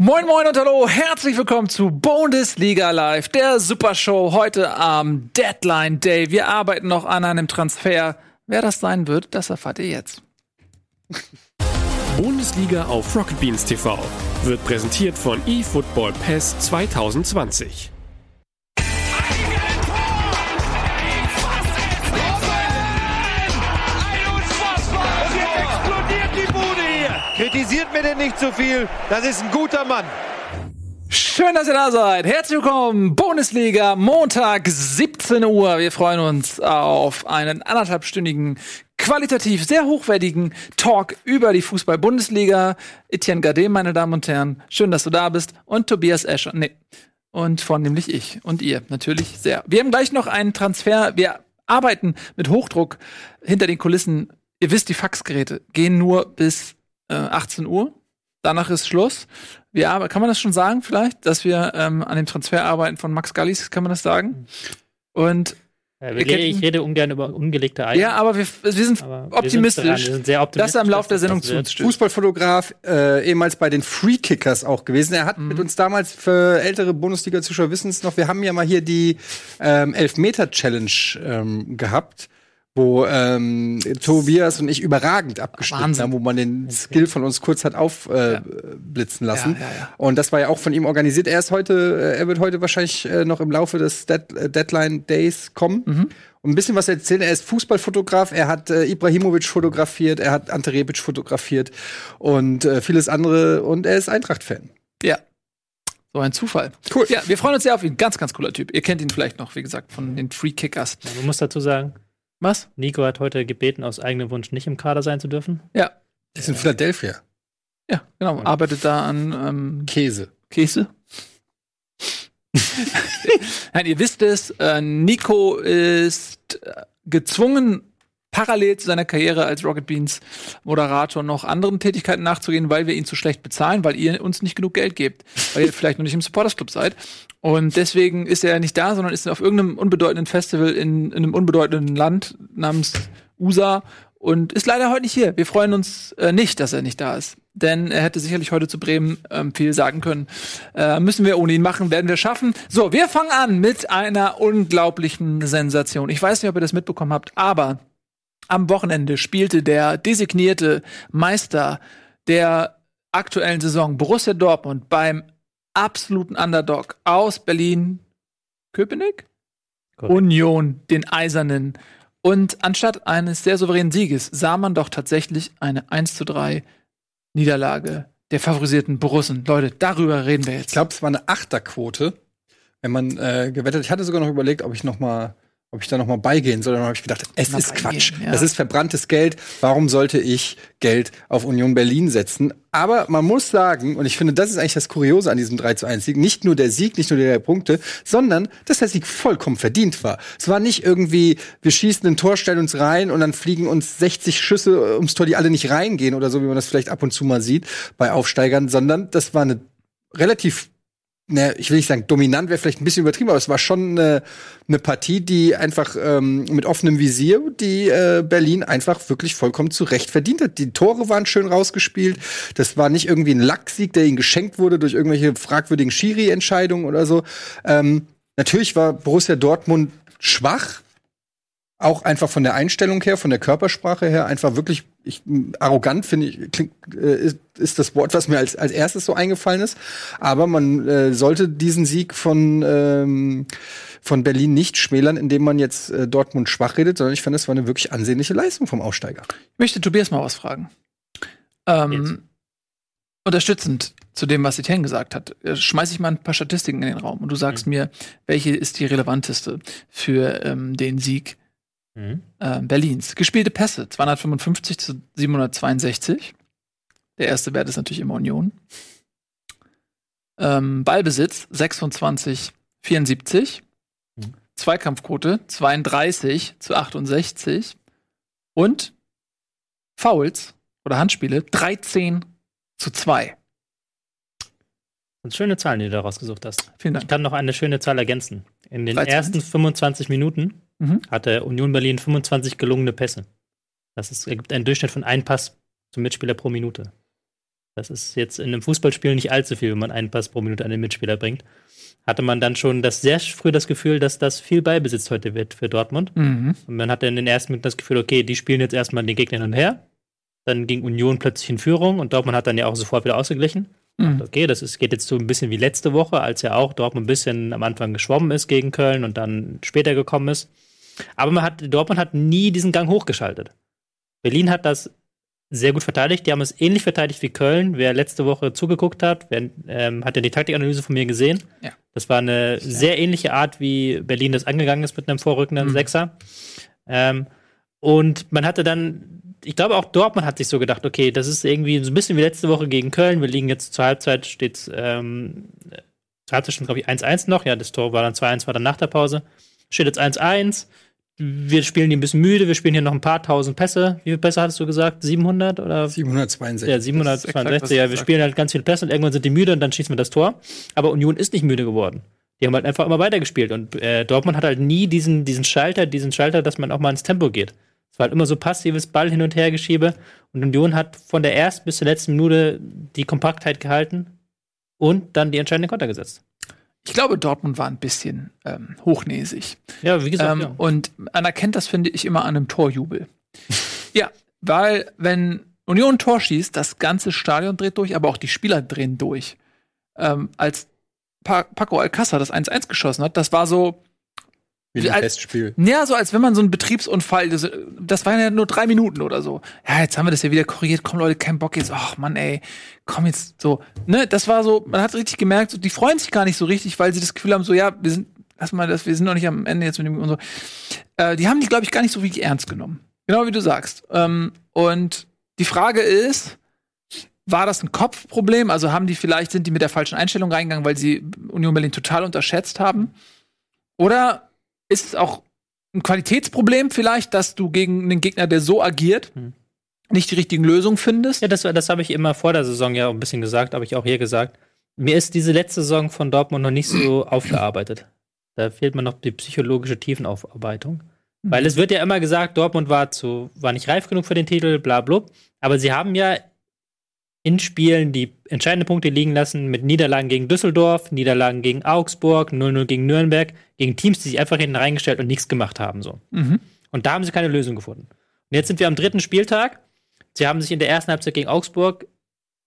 Moin Moin und Hallo, herzlich willkommen zu Bundesliga Live, der Supershow heute am Deadline Day. Wir arbeiten noch an einem Transfer. Wer das sein wird, das erfahrt ihr jetzt. Bundesliga auf Rocket Beans TV wird präsentiert von eFootball Pass 2020. Kritisiert mir denn nicht zu viel. Das ist ein guter Mann. Schön, dass ihr da seid. Herzlich willkommen. Bundesliga, Montag, 17 Uhr. Wir freuen uns auf einen anderthalbstündigen, qualitativ sehr hochwertigen Talk über die Fußball-Bundesliga. Etienne Gade, meine Damen und Herren. Schön, dass du da bist. Und Tobias Escher. Nee. Und vornehmlich ich und ihr. Natürlich sehr. Wir haben gleich noch einen Transfer. Wir arbeiten mit Hochdruck hinter den Kulissen. Ihr wisst, die Faxgeräte gehen nur bis äh, 18 Uhr. Danach ist Schluss. Wir aber kann man das schon sagen, vielleicht, dass wir ähm, an dem Transfer arbeiten von Max Gallis, kann man das sagen? Und ja, rede, ich rede ungern über ungelegte Eier. Ja, aber wir, wir sind aber optimistisch, wir sind, wir sind sehr optimistisch, dass er im Laufe der Sendung zu. Fußballfotograf, äh, ehemals bei den Free Kickers auch gewesen. Er hat mhm. mit uns damals für ältere Bundesliga-Zuschauer wissen es noch, wir haben ja mal hier die ähm, Elfmeter-Challenge ähm, gehabt wo ähm, Tobias und ich überragend abgeschnitten haben, wo man den Skill von uns kurz hat aufblitzen äh, lassen. Ja, ja, ja. Und das war ja auch von ihm organisiert. Er ist heute, äh, er wird heute wahrscheinlich äh, noch im Laufe des Dead äh, Deadline Days kommen. Mhm. Und ein bisschen was erzählen. Er ist Fußballfotograf, er hat äh, Ibrahimovic fotografiert, er hat Ante Rebic fotografiert und äh, vieles andere. Und er ist Eintracht-Fan. Ja, so ein Zufall. Cool. Ja, wir freuen uns sehr auf ihn. Ganz, ganz cooler Typ. Ihr kennt ihn vielleicht noch, wie gesagt, von den Free Kickers. Ja, man muss dazu sagen, was? Nico hat heute gebeten, aus eigenem Wunsch nicht im Kader sein zu dürfen. Ja. Ist in Philadelphia. Ja, genau. Arbeitet da an ähm, Käse. Käse. Nein, ihr wisst es, äh, Nico ist äh, gezwungen, parallel zu seiner Karriere als Rocket Beans Moderator noch anderen Tätigkeiten nachzugehen, weil wir ihn zu schlecht bezahlen, weil ihr uns nicht genug Geld gebt, weil ihr vielleicht noch nicht im Supporters Club seid. Und deswegen ist er nicht da, sondern ist auf irgendeinem unbedeutenden Festival in, in einem unbedeutenden Land namens USA und ist leider heute nicht hier. Wir freuen uns äh, nicht, dass er nicht da ist. Denn er hätte sicherlich heute zu Bremen ähm, viel sagen können. Äh, müssen wir ohne ihn machen, werden wir schaffen. So, wir fangen an mit einer unglaublichen Sensation. Ich weiß nicht, ob ihr das mitbekommen habt, aber am Wochenende spielte der designierte Meister der aktuellen Saison Borussia Dortmund beim absoluten Underdog aus Berlin, Köpenick? Correct. Union, den Eisernen. Und anstatt eines sehr souveränen Sieges sah man doch tatsächlich eine 1 zu 3 Niederlage der favorisierten Borussen. Leute, darüber reden wir jetzt. Ich glaube, es war eine Achterquote, wenn man äh, gewettet. Ich hatte sogar noch überlegt, ob ich noch mal ob ich da noch mal beigehen soll. Dann habe ich gedacht, es ist Quatsch. Ja. Das ist verbranntes Geld. Warum sollte ich Geld auf Union Berlin setzen? Aber man muss sagen, und ich finde, das ist eigentlich das Kuriose an diesem 3 zu 1 Sieg, nicht nur der Sieg, nicht nur der Punkte, sondern, dass der Sieg vollkommen verdient war. Es war nicht irgendwie, wir schießen ein Tor, stellen uns rein und dann fliegen uns 60 Schüsse ums Tor, die alle nicht reingehen oder so, wie man das vielleicht ab und zu mal sieht bei Aufsteigern, sondern das war eine relativ ne, ich will nicht sagen, dominant wäre vielleicht ein bisschen übertrieben, aber es war schon eine, eine Partie, die einfach ähm, mit offenem Visier, die äh, Berlin einfach wirklich vollkommen zurecht verdient hat. Die Tore waren schön rausgespielt. Das war nicht irgendwie ein Lacksieg, der ihnen geschenkt wurde durch irgendwelche fragwürdigen Schiri-Entscheidungen oder so. Ähm, natürlich war Borussia Dortmund schwach, auch einfach von der Einstellung her, von der Körpersprache her, einfach wirklich ich, arrogant, finde ich, klingt, äh, ist, ist, das Wort, was mir als, als erstes so eingefallen ist. Aber man äh, sollte diesen Sieg von, ähm, von Berlin nicht schmälern, indem man jetzt äh, Dortmund schwach redet, sondern ich finde, es war eine wirklich ansehnliche Leistung vom Aussteiger. Ich möchte Tobias mal was fragen. Ähm, unterstützend zu dem, was Etienne gesagt hat, äh, schmeiße ich mal ein paar Statistiken in den Raum und du sagst mhm. mir, welche ist die relevanteste für ähm, den Sieg mhm. äh, Berlins. Gespielte Pässe 255 zu 762. Der erste Wert ist natürlich immer Union. Ähm, Ballbesitz 26, 74. Mhm. Zweikampfquote 32 zu 68. Und Fouls oder Handspiele 13 zu 2. Das sind schöne Zahlen, die du da rausgesucht hast. Vielen Dank. Ich kann noch eine schöne Zahl ergänzen. In den ersten 25 Minuten mhm. hatte Union Berlin 25 gelungene Pässe. Das ist, ergibt einen Durchschnitt von einem Pass zum Mitspieler pro Minute. Das ist jetzt in einem Fußballspiel nicht allzu viel, wenn man einen Pass pro Minute an den Mitspieler bringt. Hatte man dann schon das sehr früh das Gefühl, dass das viel Ballbesitz heute wird für Dortmund. Mhm. Und man hatte in den ersten Minuten das Gefühl, okay, die spielen jetzt erstmal den Gegner hin und her. Dann ging Union plötzlich in Führung und Dortmund hat dann ja auch sofort wieder ausgeglichen. Mhm. Okay, das ist, geht jetzt so ein bisschen wie letzte Woche, als ja auch Dortmund ein bisschen am Anfang geschwommen ist gegen Köln und dann später gekommen ist. Aber man hat, Dortmund hat nie diesen Gang hochgeschaltet. Berlin hat das sehr gut verteidigt. Die haben es ähnlich verteidigt wie Köln. Wer letzte Woche zugeguckt hat, wer, ähm, hat ja die Taktikanalyse von mir gesehen. Ja. Das war eine ja. sehr ähnliche Art, wie Berlin das angegangen ist mit einem vorrückenden mhm. Sechser. Ähm, und man hatte dann, ich glaube auch Dortmund hat sich so gedacht, okay, das ist irgendwie so ein bisschen wie letzte Woche gegen Köln. Wir liegen jetzt zur Halbzeit, steht ähm, zur Halbzeit schon, glaube ich, 1-1 noch. Ja, das Tor war dann 2-1, war dann nach der Pause. Steht jetzt 1-1 wir spielen die ein bisschen müde, wir spielen hier noch ein paar tausend Pässe. Wie viele Pässe hattest du gesagt? 700 oder? 762. Ja, 762. Ja, wir spielen halt ganz viele Pässe und irgendwann sind die müde und dann schießen wir das Tor. Aber Union ist nicht müde geworden. Die haben halt einfach immer weitergespielt und äh, Dortmund hat halt nie diesen, diesen Schalter, diesen Schalter, dass man auch mal ins Tempo geht. Es war halt immer so passives Ball hin und her geschiebe und Union hat von der ersten bis zur letzten Minute die Kompaktheit gehalten und dann die entscheidende Konter gesetzt. Ich glaube, Dortmund war ein bisschen ähm, hochnäsig. Ja, wie gesagt. Ähm, ja. Und man erkennt das, finde ich, immer an einem Torjubel. ja, weil wenn Union ein Tor schießt, das ganze Stadion dreht durch, aber auch die Spieler drehen durch. Ähm, als pa Paco Alcázar das 1-1 geschossen hat, das war so, wie ein Festspiel. Ja, so als wenn man so einen Betriebsunfall, das, das waren ja nur drei Minuten oder so. Ja, jetzt haben wir das ja wieder korrigiert. Komm, Leute, kein Bock jetzt. Ach, Mann, ey. Komm jetzt so. Ne, das war so, man hat richtig gemerkt, so, die freuen sich gar nicht so richtig, weil sie das Gefühl haben, so, ja, wir sind, lass mal das, wir sind noch nicht am Ende jetzt mit dem und so. Äh, die haben die, glaube ich, gar nicht so wirklich ernst genommen. Genau wie du sagst. Ähm, und die Frage ist, war das ein Kopfproblem? Also haben die vielleicht, sind die mit der falschen Einstellung reingegangen, weil sie Union Berlin total unterschätzt haben? Oder ist es auch ein Qualitätsproblem vielleicht, dass du gegen einen Gegner, der so agiert, hm. nicht die richtigen Lösungen findest? Ja, das, das habe ich immer vor der Saison ja ein bisschen gesagt, habe ich auch hier gesagt. Mir ist diese letzte Saison von Dortmund noch nicht so aufgearbeitet. Da fehlt mir noch die psychologische Tiefenaufarbeitung. Mhm. Weil es wird ja immer gesagt, Dortmund war zu, war nicht reif genug für den Titel, bla bla. Aber sie haben ja in Spielen die entscheidenden Punkte liegen lassen mit Niederlagen gegen Düsseldorf, Niederlagen gegen Augsburg, 0-0 gegen Nürnberg, gegen Teams, die sich einfach hinten reingestellt und nichts gemacht haben. So. Mhm. Und da haben sie keine Lösung gefunden. Und jetzt sind wir am dritten Spieltag. Sie haben sich in der ersten Halbzeit gegen Augsburg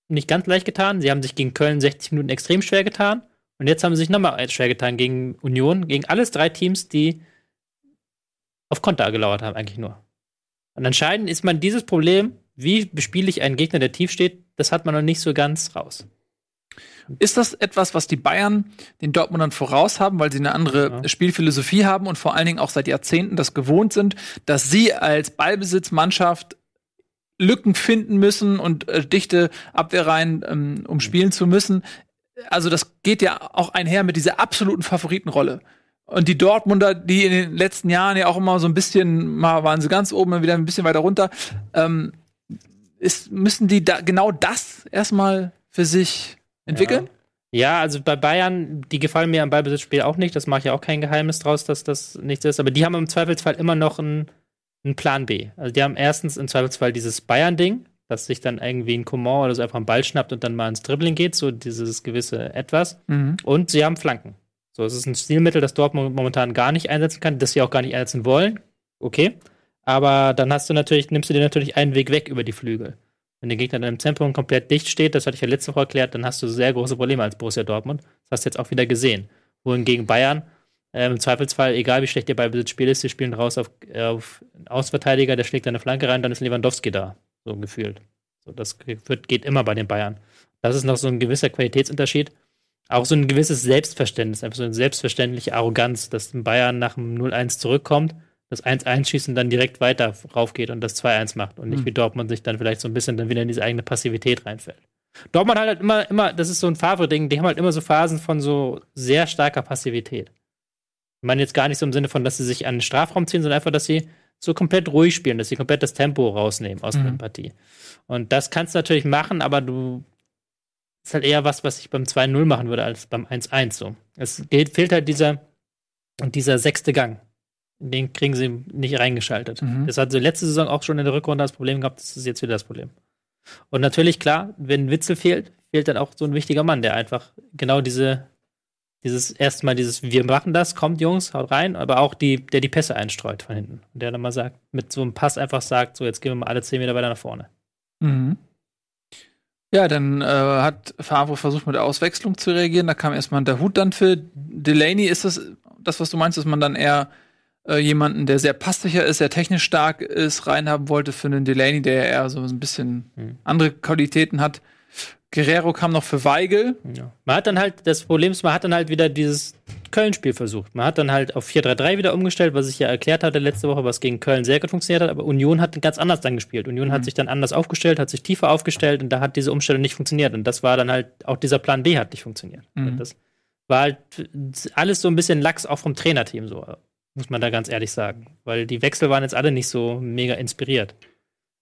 nicht ganz leicht getan. Sie haben sich gegen Köln 60 Minuten extrem schwer getan. Und jetzt haben sie sich nochmal schwer getan gegen Union, gegen alles drei Teams, die auf Konter gelauert haben, eigentlich nur. Und anscheinend ist man dieses Problem, wie bespiele ich einen Gegner, der tief steht, das hat man noch nicht so ganz raus. Ist das etwas, was die Bayern den Dortmundern voraus haben, weil sie eine andere ja. Spielphilosophie haben und vor allen Dingen auch seit Jahrzehnten das gewohnt sind, dass sie als Ballbesitzmannschaft Lücken finden müssen und äh, dichte Abwehrreihen ähm, umspielen zu müssen? Also das geht ja auch einher mit dieser absoluten Favoritenrolle. Und die Dortmunder, die in den letzten Jahren ja auch immer so ein bisschen, mal waren sie ganz oben, dann wieder ein bisschen weiter runter, ähm, ist, müssen die da genau das erstmal für sich entwickeln? Ja. ja. also bei Bayern, die gefallen mir am Ballbesitzspiel auch nicht. Das mache ich ja auch kein Geheimnis draus, dass das nichts ist. Aber die haben im Zweifelsfall immer noch einen, einen Plan B. Also die haben erstens im Zweifelsfall dieses Bayern-Ding, dass sich dann irgendwie ein Coman oder so einfach einen Ball schnappt und dann mal ins Dribbling geht, so dieses gewisse Etwas. Mhm. Und sie haben Flanken. So, es ist ein Stilmittel, das Dortmund momentan gar nicht einsetzen kann, das sie auch gar nicht einsetzen wollen. Okay. Aber dann hast du natürlich, nimmst du dir natürlich einen Weg weg über die Flügel. Wenn der Gegner dann im Zentrum komplett dicht steht, das hatte ich ja letzte Woche erklärt, dann hast du sehr große Probleme als Borussia Dortmund. Das hast du jetzt auch wieder gesehen. Wohingegen Bayern äh, im Zweifelsfall, egal wie schlecht ihr Ballbesitzspiel ist, sie spielen raus auf, äh, auf einen Ausverteidiger, der schlägt eine Flanke rein, dann ist Lewandowski da. So gefühlt. So, das wird, geht immer bei den Bayern. Das ist noch so ein gewisser Qualitätsunterschied. Auch so ein gewisses Selbstverständnis, einfach so eine selbstverständliche Arroganz, dass ein Bayern nach dem 0-1 zurückkommt das 1-1 schießt und dann direkt weiter raufgeht und das 2-1 macht und nicht mhm. wie Dortmund sich dann vielleicht so ein bisschen dann wieder in diese eigene Passivität reinfällt. Dortmund hat halt immer, immer, das ist so ein Favre-Ding, die haben halt immer so Phasen von so sehr starker Passivität. Ich meine jetzt gar nicht so im Sinne von, dass sie sich an den Strafraum ziehen, sondern einfach, dass sie so komplett ruhig spielen, dass sie komplett das Tempo rausnehmen aus mhm. der Partie. Und das kannst du natürlich machen, aber du ist halt eher was, was ich beim 2-0 machen würde, als beim 1-1 so. Es geht, fehlt halt dieser, dieser sechste Gang den kriegen sie nicht reingeschaltet. Mhm. Das hat sie letzte Saison auch schon in der Rückrunde das Problem gehabt, das ist jetzt wieder das Problem. Und natürlich, klar, wenn Witzel fehlt, fehlt dann auch so ein wichtiger Mann, der einfach genau diese, dieses erstmal dieses, wir machen das, kommt Jungs, haut rein, aber auch die, der die Pässe einstreut von hinten. Und der dann mal sagt, mit so einem Pass einfach sagt, so jetzt gehen wir mal alle zehn Meter weiter nach vorne. Mhm. Ja, dann äh, hat Favre versucht, mit der Auswechslung zu reagieren. Da kam erstmal der Hut dann für Delaney. Ist das, das, was du meinst, dass man dann eher äh, jemanden, der sehr passsicher ist, sehr technisch stark ist, reinhaben wollte für einen Delaney, der eher so ein bisschen mhm. andere Qualitäten hat? Guerrero kam noch für Weigel. Ja. Man hat dann halt, das Problem ist, man hat dann halt wieder dieses Köln-Spiel versucht. Man hat dann halt auf 4-3-3 wieder umgestellt, was ich ja erklärt hatte letzte Woche, was gegen Köln sehr gut funktioniert hat, aber Union hat ganz anders dann gespielt. Union mhm. hat sich dann anders aufgestellt, hat sich tiefer aufgestellt und da hat diese Umstellung nicht funktioniert. Und das war dann halt, auch dieser Plan B hat nicht funktioniert. Mhm. Das war halt alles so ein bisschen Lachs auch vom Trainerteam, so, muss man da ganz ehrlich sagen. Weil die Wechsel waren jetzt alle nicht so mega inspiriert.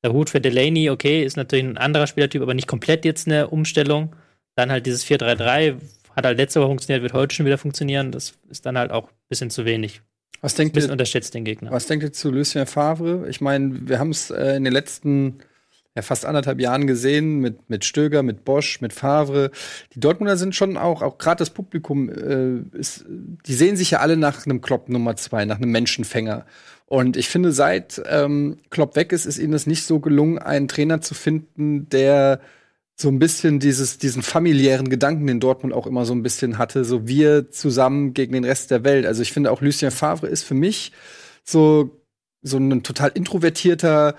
Der Hut für Delaney, okay, ist natürlich ein anderer Spielertyp, aber nicht komplett jetzt eine Umstellung. Dann halt dieses 4-3-3, hat halt letzte Woche funktioniert, wird heute schon wieder funktionieren. Das ist dann halt auch ein bisschen zu wenig. Was denkt ihr, unterschätzt den Gegner. Was denkt ihr zu Lucien Favre? Ich meine, wir haben es äh, in den letzten ja, fast anderthalb Jahren gesehen mit, mit Stöger, mit Bosch, mit Favre. Die Dortmunder sind schon auch, auch gerade das Publikum, äh, ist, die sehen sich ja alle nach einem Klopp Nummer zwei, nach einem Menschenfänger. Und ich finde, seit ähm, Klopp weg ist, ist ihnen es nicht so gelungen, einen Trainer zu finden, der so ein bisschen dieses, diesen familiären Gedanken, den Dortmund auch immer so ein bisschen hatte, so wir zusammen gegen den Rest der Welt. Also ich finde auch Lucien Favre ist für mich so, so ein total introvertierter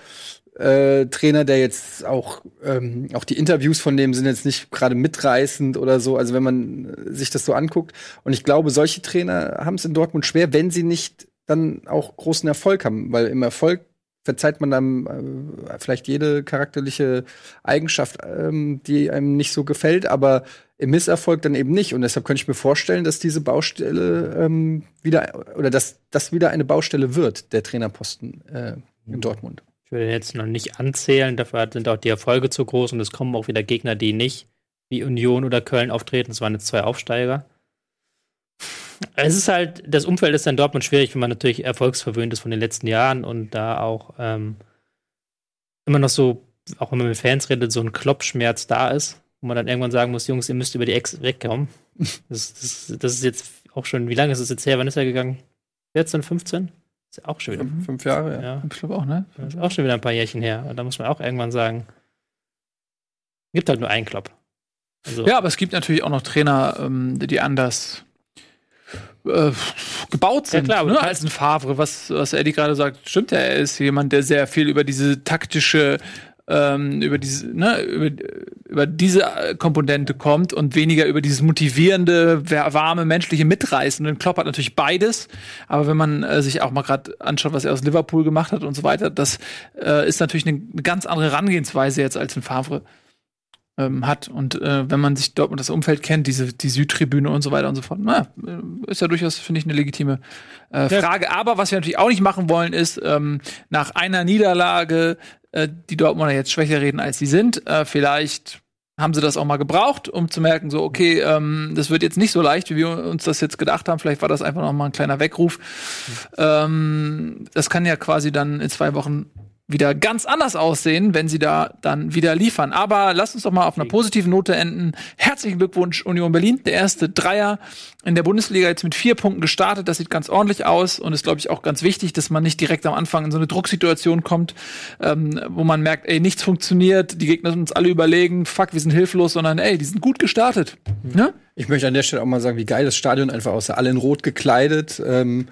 äh, Trainer, der jetzt auch, ähm, auch die Interviews von dem sind jetzt nicht gerade mitreißend oder so, also wenn man sich das so anguckt. Und ich glaube, solche Trainer haben es in Dortmund schwer, wenn sie nicht dann auch großen Erfolg haben, weil im Erfolg verzeiht man dann äh, vielleicht jede charakterliche Eigenschaft, ähm, die einem nicht so gefällt, aber im Misserfolg dann eben nicht. Und deshalb könnte ich mir vorstellen, dass diese Baustelle ähm, wieder oder dass das wieder eine Baustelle wird, der Trainerposten äh, in mhm. Dortmund. Ich würde jetzt noch nicht anzählen, dafür sind auch die Erfolge zu groß und es kommen auch wieder Gegner, die nicht wie Union oder Köln auftreten. Es waren jetzt zwei Aufsteiger. Es ist halt, das Umfeld ist in Dortmund schwierig, wenn man natürlich erfolgsverwöhnt ist von den letzten Jahren und da auch ähm, immer noch so, auch wenn man mit Fans redet, so ein Klopfschmerz da ist, wo man dann irgendwann sagen muss, Jungs, ihr müsst über die Ex wegkommen. Das, das, das ist jetzt auch schon, wie lange ist es jetzt her? Wann ist er gegangen? 14, 15? Ist ja auch schon wieder. Fünf, fünf Jahre, ja. ja. Ich glaube auch, ne? Das ist auch schon wieder ein paar Jährchen her. Und da muss man auch irgendwann sagen, gibt halt nur einen Klopp. Also, ja, aber es gibt natürlich auch noch Trainer, ähm, die anders äh, gebaut sind, ja, klar, ne, als ein Favre. Was, was Eddie gerade sagt, stimmt ja. Er ist jemand, der sehr viel über diese taktische ähm, über diese, ne, über, über diese Komponente kommt und weniger über dieses motivierende, warme, menschliche Mitreißen. Und Klopp hat natürlich beides, aber wenn man äh, sich auch mal gerade anschaut, was er aus Liverpool gemacht hat und so weiter, das äh, ist natürlich eine, eine ganz andere Herangehensweise jetzt als ein Favre ähm, hat. Und äh, wenn man sich dort das Umfeld kennt, diese die Südtribüne und so weiter und so fort, na, äh, ist ja durchaus, finde ich, eine legitime äh, Frage. Ja. Aber was wir natürlich auch nicht machen wollen, ist ähm, nach einer Niederlage äh, die Dortmunder jetzt schwächer reden, als sie sind. Äh, vielleicht haben sie das auch mal gebraucht, um zu merken, so, okay, ähm, das wird jetzt nicht so leicht, wie wir uns das jetzt gedacht haben. Vielleicht war das einfach noch mal ein kleiner Weckruf. Mhm. Ähm, das kann ja quasi dann in zwei Wochen wieder ganz anders aussehen, wenn sie da dann wieder liefern. Aber lasst uns doch mal auf einer positiven Note enden. Herzlichen Glückwunsch, Union Berlin. Der erste Dreier in der Bundesliga jetzt mit vier Punkten gestartet. Das sieht ganz ordentlich aus und ist, glaube ich, auch ganz wichtig, dass man nicht direkt am Anfang in so eine Drucksituation kommt, ähm, wo man merkt, ey, nichts funktioniert, die Gegner sind uns alle überlegen, fuck, wir sind hilflos, sondern ey, die sind gut gestartet. Mhm. Ne? Ich möchte an der Stelle auch mal sagen, wie geil das Stadion einfach aussah. Alle in Rot gekleidet ähm,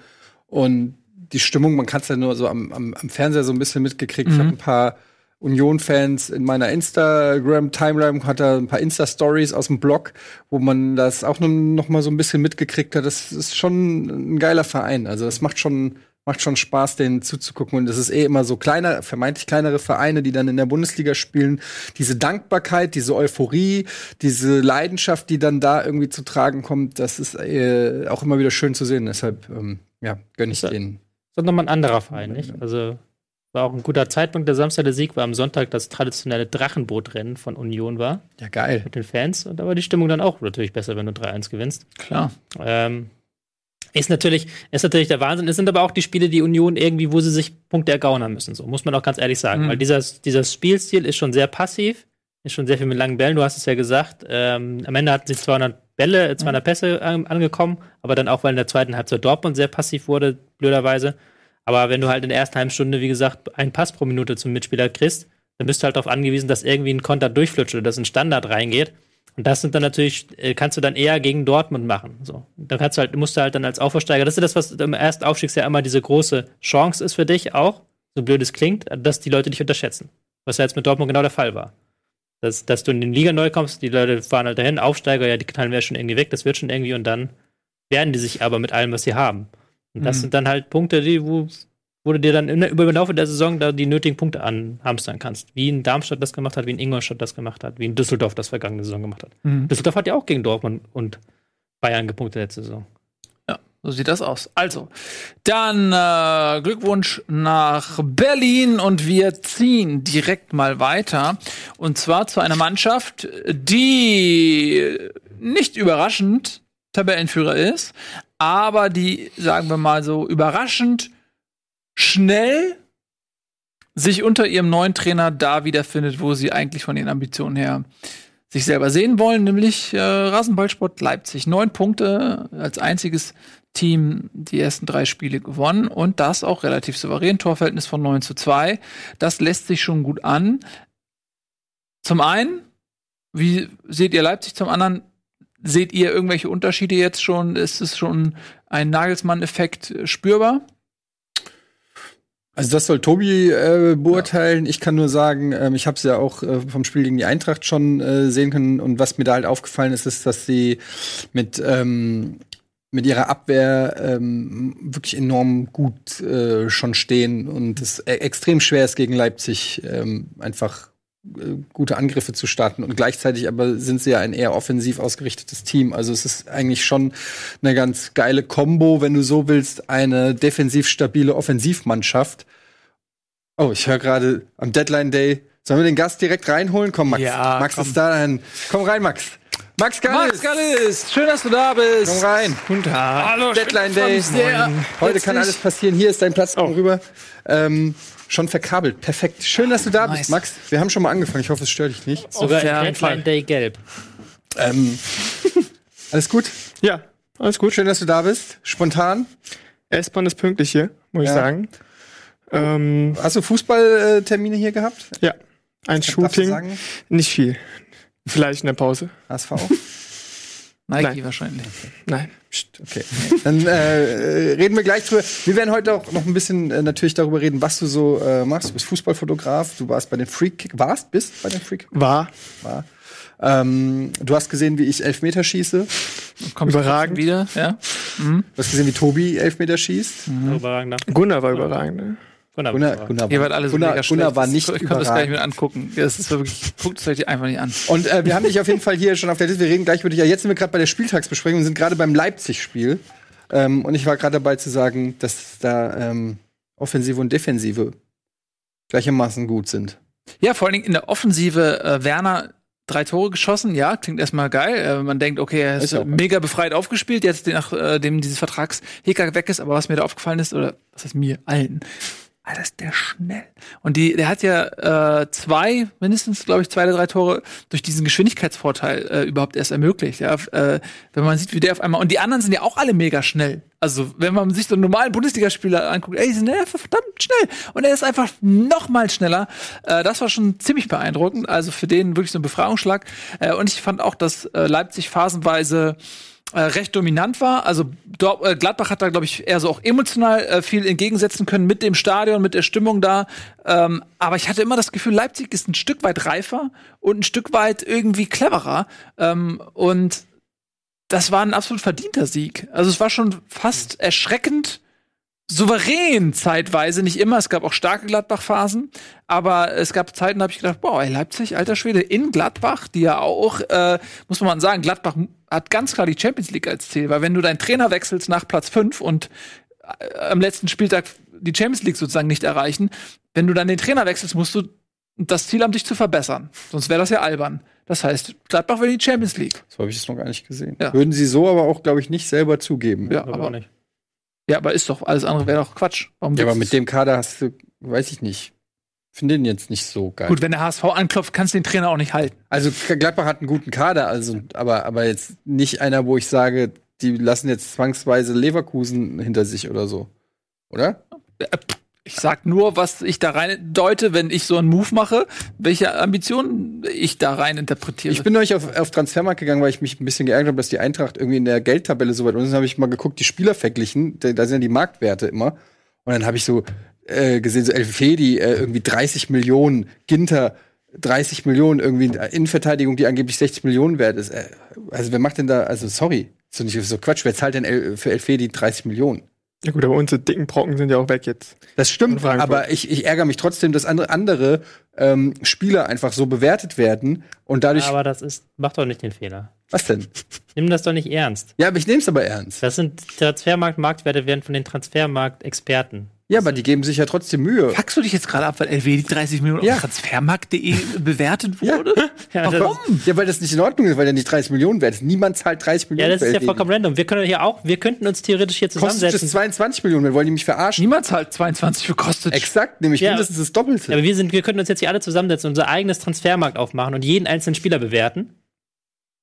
und die Stimmung, man kann es ja nur so am, am, am, Fernseher so ein bisschen mitgekriegt. Mhm. Ich habe ein paar Union-Fans in meiner Instagram-Timeline, hat da ein paar Insta-Stories aus dem Blog, wo man das auch noch mal so ein bisschen mitgekriegt hat. Das ist schon ein geiler Verein. Also das macht schon macht schon Spaß, den zuzugucken. Und es ist eh immer so kleiner, vermeintlich kleinere Vereine, die dann in der Bundesliga spielen. Diese Dankbarkeit, diese Euphorie, diese Leidenschaft, die dann da irgendwie zu tragen kommt, das ist äh, auch immer wieder schön zu sehen. Deshalb, ähm, ja, gönne ich denen ist nochmal ein anderer Verein, nicht? Also war auch ein guter Zeitpunkt. Der Samstag der Sieg war am Sonntag das traditionelle Drachenbootrennen von Union war. Ja, geil. Mit den Fans. Und da war die Stimmung dann auch natürlich besser, wenn du 3-1 gewinnst. Klar. Ähm, Ist natürlich, ist natürlich der Wahnsinn. Es sind aber auch die Spiele, die Union irgendwie, wo sie sich Punkte ergaunern müssen. So muss man auch ganz ehrlich sagen. Mhm. Weil dieser, dieser Spielstil ist schon sehr passiv, ist schon sehr viel mit langen Bällen. Du hast es ja gesagt. Ähm, am Ende hatten sie 200 Bälle, 200 mhm. Pässe an, angekommen, aber dann auch, weil in der zweiten Halbzeit Dortmund sehr passiv wurde, blöderweise. Aber wenn du halt in der ersten halben Stunde, wie gesagt, einen Pass pro Minute zum Mitspieler kriegst, dann bist du halt darauf angewiesen, dass irgendwie ein Konter durchflutscht oder dass ein Standard reingeht. Und das sind dann natürlich, äh, kannst du dann eher gegen Dortmund machen. So. Da kannst du halt, musst du halt dann als Aufsteiger, das ist das, was im ersten Aufstiegsjahr immer diese große Chance ist für dich auch, so blöd es klingt, dass die Leute dich unterschätzen. Was ja jetzt mit Dortmund genau der Fall war. Dass, dass du in den Liga neu kommst, die Leute fahren halt dahin, Aufsteiger, ja, die knallen wir schon irgendwie weg, das wird schon irgendwie und dann werden die sich aber mit allem, was sie haben. Und das mhm. sind dann halt Punkte, die, wo, wo du dir dann in, über den Laufe der Saison da die nötigen Punkte anhamstern kannst. Wie in Darmstadt das gemacht hat, wie in Ingolstadt das gemacht hat, wie in Düsseldorf das vergangene Saison gemacht hat. Mhm. Düsseldorf hat ja auch gegen Dortmund und Bayern gepunktet letzte Saison. So sieht das aus. Also, dann äh, Glückwunsch nach Berlin und wir ziehen direkt mal weiter. Und zwar zu einer Mannschaft, die nicht überraschend Tabellenführer ist, aber die, sagen wir mal so, überraschend schnell sich unter ihrem neuen Trainer da wiederfindet, wo sie eigentlich von den Ambitionen her sich selber sehen wollen, nämlich äh, Rasenballsport Leipzig. Neun Punkte als einziges Team die ersten drei Spiele gewonnen und das auch relativ souverän. Torverhältnis von 9 zu 2. Das lässt sich schon gut an. Zum einen, wie seht ihr Leipzig? Zum anderen, seht ihr irgendwelche Unterschiede jetzt schon? Ist es schon ein Nagelsmann-Effekt spürbar? Also das soll Tobi äh, beurteilen. Ja. Ich kann nur sagen, ähm, ich habe es ja auch äh, vom Spiel gegen die Eintracht schon äh, sehen können. Und was mir da halt aufgefallen ist, ist, dass sie mit ähm, mit ihrer Abwehr ähm, wirklich enorm gut äh, schon stehen und es e extrem schwer ist gegen Leipzig ähm, einfach äh, gute Angriffe zu starten und gleichzeitig aber sind sie ja ein eher offensiv ausgerichtetes Team. Also es ist eigentlich schon eine ganz geile Combo, wenn du so willst, eine defensiv stabile Offensivmannschaft. Oh, ich höre gerade am Deadline Day. Sollen wir den Gast direkt reinholen? Komm, Max. Ja, Max komm. ist da. Dann komm rein, Max. Max Gallis. Max Gallis, schön, dass du da bist. Komm rein. Guten Tag. Hallo, Deadline Day. Heute kann alles passieren. Hier ist dein Platz. Komm oh. rüber. Ähm, Schon verkabelt. Perfekt. Schön, dass du da nice. bist, Max. Wir haben schon mal angefangen. Ich hoffe, es stört dich nicht. Sogar in Deadline Day gelb. Ähm, alles gut? Ja, alles gut. Schön, dass du da bist. Spontan. S-Bahn ist pünktlich hier, muss ja. ich sagen. Ähm, Hast du Fußballtermine hier gehabt? Ja. Ein Shooting. Nicht viel. Vielleicht in der Pause. HSV? Nike Nein. wahrscheinlich. Nein. Okay. Dann äh, reden wir gleich drüber. Wir werden heute auch noch ein bisschen äh, natürlich darüber reden, was du so äh, machst. Du bist Fußballfotograf, du warst bei den Freak warst, bist bei den Freak War. War. Ähm, du hast gesehen, wie ich Elfmeter schieße. Kommst überragend wieder, ja. Mhm. Du hast gesehen, wie Tobi Elfmeter schießt. Mhm. Überragend. Gunnar war überragend. Ne? Gunnar, Gunnar, Gunnar, wart alle so Gunnar, mega Gunnar war nicht Ich kann das gleich mit angucken. Das ist wirklich, guckt es euch einfach nicht an. Und äh, wir haben dich auf jeden Fall hier schon auf der Liste. Wir reden gleich über dich. Ja, jetzt sind wir gerade bei der Spieltagsbesprechung und sind gerade beim Leipzig-Spiel. Ähm, und ich war gerade dabei zu sagen, dass da ähm, Offensive und Defensive gleichermaßen gut sind. Ja, vor allen Dingen in der Offensive äh, Werner drei Tore geschossen, ja, klingt erstmal geil. Äh, man denkt, okay, er ist, ist mega befreit aufgespielt, jetzt nachdem äh, dieses Vertragshicker weg ist. Aber was mir da aufgefallen ist, oder was ist mir allen, Alter, ist der schnell. Und die, der hat ja äh, zwei, mindestens, glaube ich, zwei oder drei Tore durch diesen Geschwindigkeitsvorteil äh, überhaupt erst ermöglicht. Ja? Äh, wenn man sieht, wie der auf einmal. Und die anderen sind ja auch alle mega schnell. Also, wenn man sich so einen normalen Bundesligaspieler anguckt, ey, die sind ja verdammt schnell. Und er ist einfach noch mal schneller. Äh, das war schon ziemlich beeindruckend. Also für den wirklich so ein Befreiungsschlag. Äh, und ich fand auch, dass äh, Leipzig phasenweise äh, recht dominant war. Also äh, Gladbach hat da, glaube ich, eher so auch emotional äh, viel entgegensetzen können mit dem Stadion, mit der Stimmung da. Ähm, aber ich hatte immer das Gefühl, Leipzig ist ein Stück weit reifer und ein Stück weit irgendwie cleverer. Ähm, und das war ein absolut verdienter Sieg. Also es war schon fast erschreckend souverän zeitweise, nicht immer. Es gab auch starke Gladbach-Phasen, aber es gab Zeiten, da habe ich gedacht, boah, ey, Leipzig, alter Schwede, in Gladbach, die ja auch, äh, muss man sagen, Gladbach hat ganz klar die Champions League als Ziel, weil wenn du deinen Trainer wechselst nach Platz 5 und äh, am letzten Spieltag die Champions League sozusagen nicht erreichen, wenn du dann den Trainer wechselst, musst du das Ziel haben, dich zu verbessern. Sonst wäre das ja albern. Das heißt, Gladbach will die Champions League. So habe ich es noch gar nicht gesehen. Ja. Würden sie so aber auch, glaube ich, nicht selber zugeben. Ja, aber, nicht. Ja, aber ist doch, alles andere wäre doch Quatsch. Warum ja, aber mit dem Kader hast du, weiß ich nicht. Finde den jetzt nicht so geil. Gut, wenn der HSV anklopft, kannst du den Trainer auch nicht halten. Also Gladbach hat einen guten Kader, also, aber, aber jetzt nicht einer, wo ich sage, die lassen jetzt zwangsweise Leverkusen hinter sich oder so. Oder? Äh, ich sag nur, was ich da rein deute, wenn ich so einen Move mache, welche Ambitionen ich da rein interpretiere. Ich bin neulich auf, auf Transfermarkt gegangen, weil ich mich ein bisschen geärgert habe, dass die Eintracht irgendwie in der Geldtabelle so weit unten ist. Dann habe ich mal geguckt, die Spieler verglichen. Da, da sind ja die Marktwerte immer. Und dann habe ich so äh, gesehen, so Elfedi äh, irgendwie 30 Millionen, Ginter 30 Millionen, irgendwie Innenverteidigung, die angeblich 60 Millionen wert ist. Äh, also wer macht denn da, also sorry, so nicht so Quatsch, wer zahlt denn El für Elfedi 30 Millionen? Ja gut, aber unsere dicken Brocken sind ja auch weg jetzt. Das stimmt, aber ich, ich ärgere mich trotzdem, dass andere, andere ähm, Spieler einfach so bewertet werden und dadurch. Aber das ist, mach doch nicht den Fehler. Was denn? Nimm das doch nicht ernst. Ja, aber ich nehme es aber ernst. Das sind Transfermarkt-Marktwerte werden von den Transfermarkt-Experten ja, aber die geben sich ja trotzdem Mühe. Packst du dich jetzt gerade ab, weil LW die 30 Millionen ja. auf Transfermarkt.de bewertet wurde? Ja. ja Warum? Ja, weil das nicht in Ordnung ist, weil der nicht 30 Millionen wert ist. Niemand zahlt 30 Millionen. Ja, das ist ja vollkommen random. Wir können hier auch, wir könnten uns theoretisch hier zusammensetzen. Kostet es 22 Millionen, wir wollen die mich verarschen. Niemand zahlt 22 für kostet. Exakt, nämlich ja. mindestens das Doppelte. Ja, aber wir sind, wir könnten uns jetzt hier alle zusammensetzen, unser eigenes Transfermarkt aufmachen und jeden einzelnen Spieler bewerten.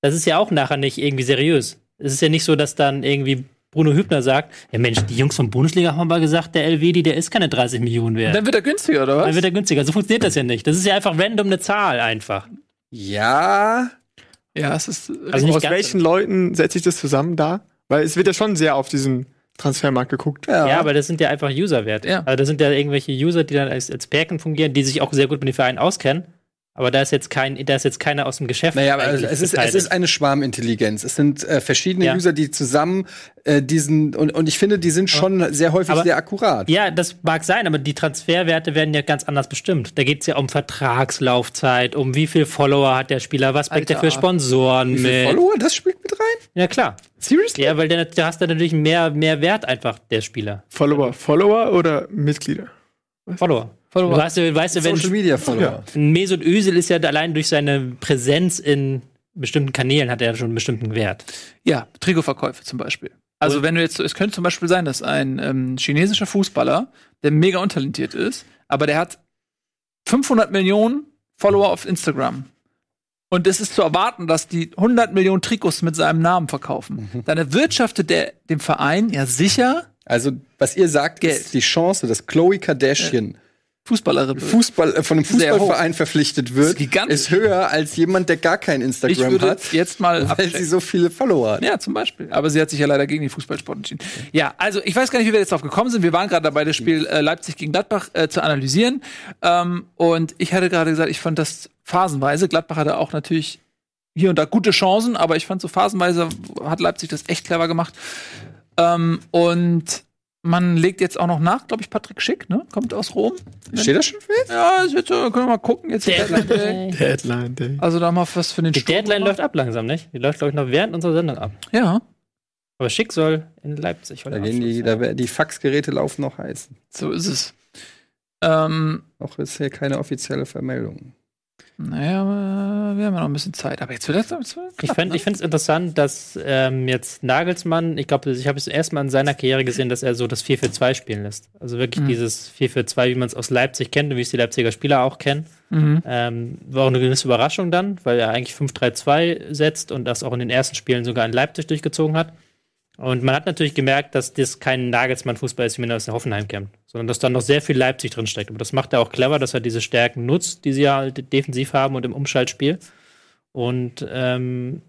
Das ist ja auch nachher nicht irgendwie seriös. Es ist ja nicht so, dass dann irgendwie Bruno Hübner sagt, ja Mensch, die Jungs von Bundesliga haben mal gesagt, der LWD, der ist keine 30 Millionen wert. Dann wird er günstiger, oder was? Dann wird er günstiger. So funktioniert das ja nicht. Das ist ja einfach random eine Zahl einfach. Ja. Ja, es ist. Also aus welchen Leuten setze ich das zusammen da? Weil es wird ja schon sehr auf diesen Transfermarkt geguckt. Ja. ja, aber das sind ja einfach User-Werte. Ja. Also das sind ja irgendwelche User, die dann als, als Perken fungieren, die sich auch sehr gut mit dem Verein auskennen aber da ist jetzt kein, da ist jetzt keiner aus dem Geschäft. Naja, aber also es, ist, es ist eine Schwarmintelligenz. Es sind äh, verschiedene ja. User, die zusammen äh, diesen und, und ich finde, die sind schon aber, sehr häufig aber, sehr akkurat. Ja, das mag sein, aber die Transferwerte werden ja ganz anders bestimmt. Da geht es ja um Vertragslaufzeit, um wie viel Follower hat der Spieler, was bringt er für Sponsoren wie viel mit. Follower, das spielt mit rein? Ja, klar. Seriously? Ja, weil da hast du natürlich mehr, mehr Wert einfach, der Spieler. Follower, Follower oder Mitglieder? Was? Follower. Follower. Weißt du, weißt du, wenn Social Media Follower. Ja. Mesut Özil ist ja allein durch seine Präsenz in bestimmten Kanälen hat er schon einen bestimmten Wert. Ja, Trikotverkäufe zum Beispiel. Also wenn du jetzt, es könnte zum Beispiel sein, dass ein ähm, chinesischer Fußballer, der mega untalentiert ist, aber der hat 500 Millionen Follower auf Instagram. Und es ist zu erwarten, dass die 100 Millionen Trikots mit seinem Namen verkaufen. Mhm. Dann erwirtschaftet der dem Verein ja sicher. Also, was ihr sagt, Geld. ist die Chance, dass Chloe Kardashian ja Fußballerin Fußball, äh, von einem Fußballverein verpflichtet wird, ist, ist, höher als jemand, der gar kein Instagram ich würde hat. Jetzt mal weil sie so viele Follower hat. Ja, zum Beispiel. Aber sie hat sich ja leider gegen den Fußballsport entschieden. Ja, also ich weiß gar nicht, wie wir jetzt drauf gekommen sind. Wir waren gerade dabei, das Spiel äh, Leipzig gegen Gladbach äh, zu analysieren. Ähm, und ich hatte gerade gesagt, ich fand das phasenweise. Gladbach hatte auch natürlich hier und da gute Chancen, aber ich fand so phasenweise hat Leipzig das echt clever gemacht. Ähm, und man legt jetzt auch noch nach, glaube ich, Patrick Schick, ne? Kommt aus Rom. Steht das schon fest? Ja, das wird so, können wir mal gucken. Jetzt Deadline Day. Deadline Day. Also da mal was für den Die Sturm Deadline läuft ab langsam, nicht? Die läuft, glaube ich, noch während unserer Sendung ab. Ja. Aber Schick soll in Leipzig. Da gehen die, da, die Faxgeräte laufen noch heiß. So ist es. Ähm, noch ist hier keine offizielle Vermeldung. Naja, wir haben ja noch ein bisschen Zeit. Aber jetzt wird das. Ich finde ne? es interessant, dass ähm, jetzt Nagelsmann, ich glaube, ich habe es erstmal in seiner Karriere gesehen, dass er so das 4-4-2 spielen lässt. Also wirklich mhm. dieses 4-4-2, wie man es aus Leipzig kennt und wie es die Leipziger Spieler auch kennen. Mhm. Ähm, war auch eine gewisse Überraschung dann, weil er eigentlich 5-3-2 setzt und das auch in den ersten Spielen sogar in Leipzig durchgezogen hat. Und man hat natürlich gemerkt, dass das kein Nagelsmann-Fußball ist, wie man aus der Hoffenheim kennt, sondern dass da noch sehr viel Leipzig drinsteckt. Aber das macht er auch clever, dass er diese Stärken nutzt, die sie ja halt defensiv haben und im Umschaltspiel. Und ähm,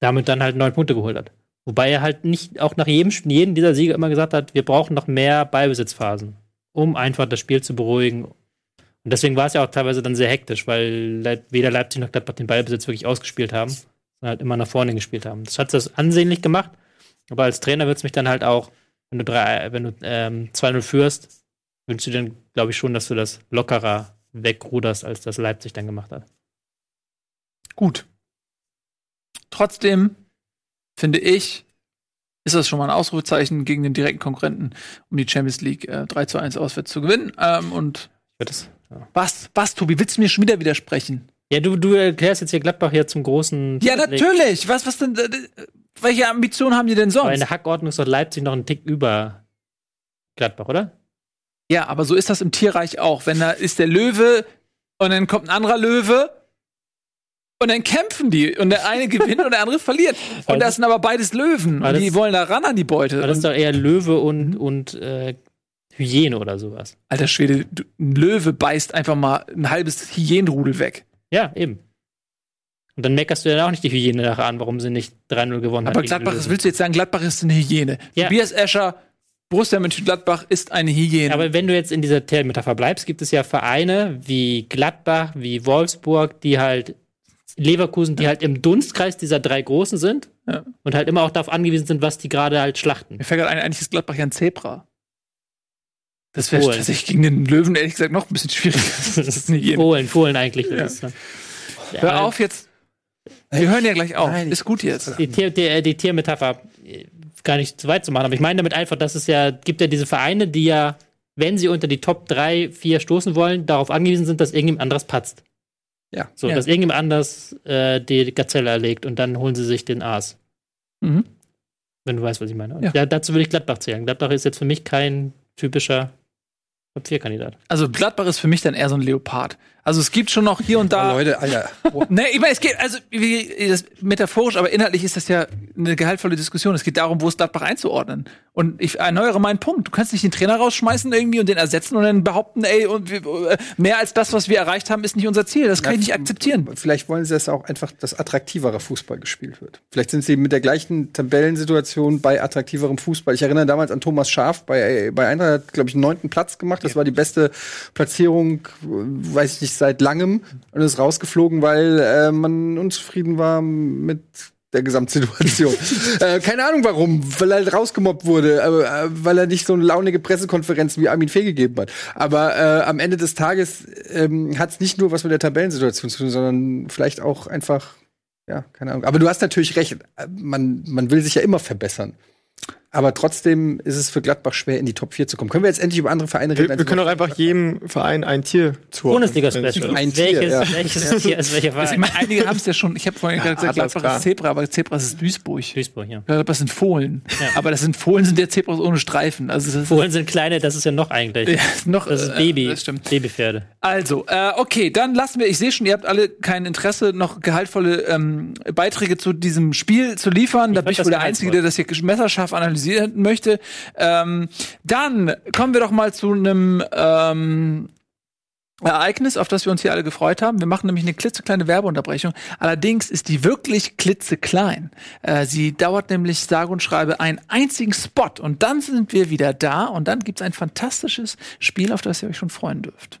damit dann halt neun Punkte geholt hat. Wobei er halt nicht auch nach jedem, jedem dieser Siege immer gesagt hat, wir brauchen noch mehr Ballbesitzphasen, um einfach das Spiel zu beruhigen. Und deswegen war es ja auch teilweise dann sehr hektisch, weil weder Leipzig noch Gladbach den Ballbesitz wirklich ausgespielt haben, sondern halt immer nach vorne gespielt haben. Das hat das ansehnlich gemacht. Aber als Trainer wird es mich dann halt auch, wenn du, drei, wenn du ähm, 2-0 führst, wünschst du dir, glaube ich, schon, dass du das lockerer wegruderst, als das Leipzig dann gemacht hat. Gut. Trotzdem finde ich, ist das schon mal ein Ausrufezeichen gegen den direkten Konkurrenten, um die Champions League äh, 3 zu 1 auswärts zu gewinnen. Ähm, und das, ja. was, was, Tobi, willst du mir schon wieder widersprechen? Ja, du, du erklärst jetzt hier Gladbach hier zum großen. Ja, natürlich. Was, was denn? welche Ambitionen haben die denn sonst? Weil in der Hackordnung ist doch Leipzig noch ein Tick über Gladbach, oder? Ja, aber so ist das im Tierreich auch. Wenn da ist der Löwe und dann kommt ein anderer Löwe und dann kämpfen die und der eine gewinnt und der andere verliert. Und das sind aber beides Löwen und die wollen da ran an die Beute. Aber das ist doch eher Löwe und, und äh, Hyäne oder sowas. Alter Schwede, ein Löwe beißt einfach mal ein halbes Hyänenrudel weg. Ja, eben. Und dann meckerst du ja auch nicht die Hyäne nachher an, warum sie nicht 3-0 gewonnen hat. Aber Gladbach, willst du jetzt sagen, Gladbach ist eine Hyäne? Ja. Tobias Escher, Borussia Mönchengladbach ist eine Hyäne. Aber wenn du jetzt in dieser Metapher bleibst, gibt es ja Vereine wie Gladbach, wie Wolfsburg, die halt Leverkusen, die ja. halt im Dunstkreis dieser drei Großen sind ja. und halt immer auch darauf angewiesen sind, was die gerade halt schlachten. Mir fällt gerade ein, eigentlich ist Gladbach ja ein Zebra. Das wäre tatsächlich gegen den Löwen ehrlich gesagt noch ein bisschen schwieriger. das ist nicht Fohlen, Fohlen eigentlich. Ja. Ist, ne? Hör auf jetzt. Wir hören ja gleich auf. Nein, ist gut jetzt. Die, Tier, die, die Tiermetapher äh, gar nicht zu weit zu machen, aber ich meine damit einfach, dass es ja gibt ja diese Vereine, die ja, wenn sie unter die Top 3, 4 stoßen wollen, darauf angewiesen sind, dass irgendjemand anderes patzt. Ja. So, ja. dass irgendjemand anders äh, die Gazelle erlegt und dann holen sie sich den Aas. Mhm. Wenn du weißt, was ich meine. Ja. ja. dazu würde ich Gladbach zählen. Gladbach ist jetzt für mich kein typischer Top 4 Kandidat. Also Gladbach ist für mich dann eher so ein Leopard. Also es gibt schon noch hier und da. Oh, Leute, Alter. ne, ich meine, es geht, also wie, das metaphorisch, aber inhaltlich ist das ja eine gehaltvolle Diskussion. Es geht darum, wo ist Gladbach einzuordnen. Und ich erneuere meinen Punkt. Du kannst nicht den Trainer rausschmeißen irgendwie und den ersetzen und dann behaupten, ey, und wir, mehr als das, was wir erreicht haben, ist nicht unser Ziel. Das kann ja, ich nicht akzeptieren. Vielleicht wollen sie das auch einfach, dass attraktiverer Fußball gespielt wird. Vielleicht sind sie mit der gleichen Tabellensituation bei attraktiverem Fußball. Ich erinnere damals an Thomas Schaf bei, bei Eintracht, glaube ich, einen neunten Platz gemacht. Das war die beste Platzierung, weiß ich nicht, seit langem und ist rausgeflogen, weil äh, man unzufrieden war mit der Gesamtsituation. äh, keine Ahnung warum, weil er halt rausgemobbt wurde, äh, weil er nicht so eine launige Pressekonferenz wie Armin Fee gegeben hat. Aber äh, am Ende des Tages ähm, hat es nicht nur was mit der Tabellensituation zu tun, sondern vielleicht auch einfach, ja, keine Ahnung. Aber du hast natürlich recht, man, man will sich ja immer verbessern. Aber trotzdem ist es für Gladbach schwer, in die Top 4 zu kommen. Können wir jetzt endlich über andere Vereine reden? Wir, wir können doch einfach jedem Verein ein Tier zuordnen. Bundesliga-Special. Ein Tier, welches, ja. welches Tier ist welcher Verein? Meine, einige haben es ja schon, ich habe vorhin ja, gesagt, Gladbach ist Zebra, aber Zebra ist Duisburg. Duisburg, ja. Gladbach sind Fohlen. Ja. Aber das sind Fohlen sind ja Zebras ohne Streifen. Also Fohlen sind kleine, das ist ja noch eigentlich. Ja, noch, das ist Baby. Äh, das stimmt. Babypferde. Also, äh, okay, dann lassen wir, ich sehe schon, ihr habt alle kein Interesse, noch gehaltvolle ähm, Beiträge zu diesem Spiel zu liefern. Ich da bin ich wohl der Einzige, der das hier messerscharf analysieren möchte. Ähm, dann kommen wir doch mal zu einem ähm, Ereignis, auf das wir uns hier alle gefreut haben. Wir machen nämlich eine klitzekleine Werbeunterbrechung. Allerdings ist die wirklich klitzeklein. Äh, sie dauert nämlich sage und schreibe einen einzigen Spot und dann sind wir wieder da und dann gibt's ein fantastisches Spiel, auf das ihr euch schon freuen dürft.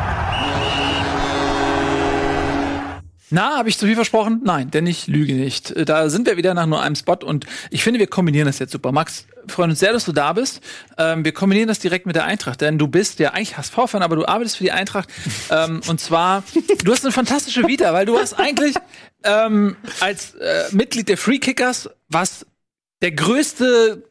Na, habe ich zu viel versprochen? Nein, denn ich lüge nicht. Äh, da sind wir wieder nach nur einem Spot und ich finde, wir kombinieren das jetzt super. Max, freuen uns sehr, dass du da bist. Ähm, wir kombinieren das direkt mit der Eintracht, denn du bist ja eigentlich HSV-Fan, aber du arbeitest für die Eintracht. ähm, und zwar, du hast eine fantastische Vita, weil du hast eigentlich ähm, als äh, Mitglied der Free Kickers was der größte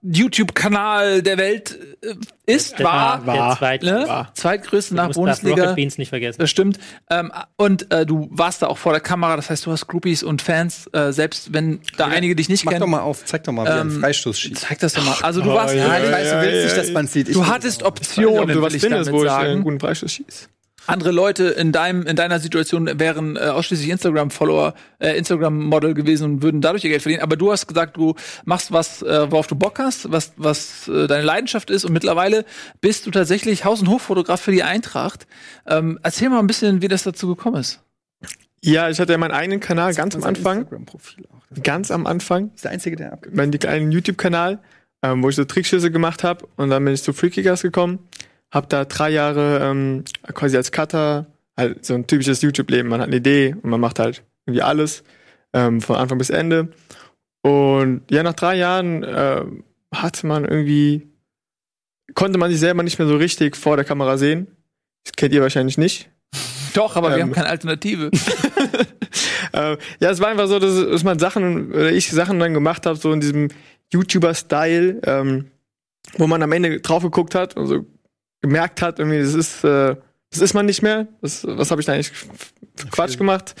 Sport-YouTube-Kanal der Welt äh, ist, war, war, der zweit, ne? war. zweitgrößte nach Bundesliga. Rocket Beans nicht vergessen. Das stimmt. Ähm, und äh, du warst da auch vor der Kamera, das heißt, du hast Groupies und Fans, äh, selbst wenn da ja, einige dich nicht mach kennen. Mach doch mal auf, zeig doch mal, wie ähm, ein Freistoß schießt. Zeig das doch mal. Also du warst, oh, ja, ich weiß, du willst nicht, dass man sieht. Ich du hattest Optionen, du was findest, wo ich einen guten Freistoß schießt andere Leute in deinem in deiner Situation wären äh, ausschließlich Instagram Follower, äh, Instagram Model gewesen und würden dadurch ihr Geld verdienen, aber du hast gesagt, du machst was äh, worauf du Bock hast, was was äh, deine Leidenschaft ist und mittlerweile bist du tatsächlich Haus- und Hoffotograf für die Eintracht. Ähm, erzähl mal ein bisschen, wie das dazu gekommen ist. Ja, ich hatte ja meinen eigenen Kanal ganz am Anfang. Ganz am Anfang. Das ist der einzige, der abgeht. Mein kleinen YouTube-Kanal, ähm, wo ich so Trickschüsse gemacht habe und dann bin ich zu Freakigas gekommen hab da drei Jahre ähm, quasi als Cutter, halt so ein typisches YouTube-Leben. Man hat eine Idee und man macht halt irgendwie alles. ähm, von Anfang bis Ende. Und ja, nach drei Jahren äh, hatte man irgendwie, konnte man sich selber nicht mehr so richtig vor der Kamera sehen. Das kennt ihr wahrscheinlich nicht. Doch, aber wir Ähm. haben keine Alternative. äh, ja, es war einfach so, dass, dass man Sachen, oder ich Sachen dann gemacht habe, so in diesem YouTuber-Style, ähm, wo man am Ende drauf geguckt hat und so gemerkt hat, irgendwie, das ist, äh, das ist man nicht mehr. Das, was habe ich da eigentlich für Quatsch gemacht?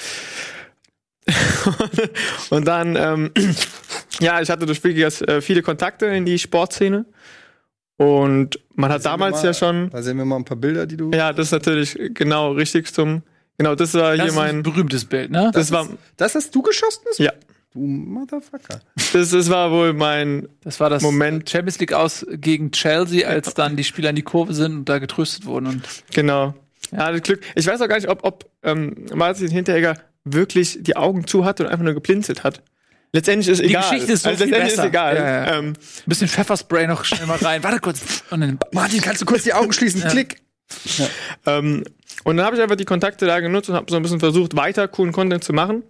und dann, ähm, ja, ich hatte durch Spielgigas äh, viele Kontakte in die Sportszene. Und man hat damals mal- ja schon, Da sehen wir mal ein paar Bilder, die du. ja, das ist natürlich genau richtig zum, genau, das war Das hier ist mein, ein berühmtes Bild, ne? das war, Das hast du geschossen? Ja. Du Motherfucker. das, das war wohl mein, Das war das Moment. Champions League aus gegen Chelsea, als dann die Spieler in die Kurve sind und da getröstet wurden. Und Genau. Ja, das Glück. Ich weiß auch gar nicht, ob, ob ähm, Martin Hinteregger wirklich die Augen zu hat und einfach nur geblinzelt hat. Letztendlich ist Die egal. Geschichte ist so also viel letztendlich besser. ist egal. Ja, ja. Ähm, ein bisschen Pfefferspray noch schnell mal rein. Warte kurz. Und dann Martin, kannst du kurz die Augen schließen? Klick. ähm, und dann habe ich einfach die Kontakte da genutzt und habe so ein bisschen versucht, weiter coolen Content zu machen.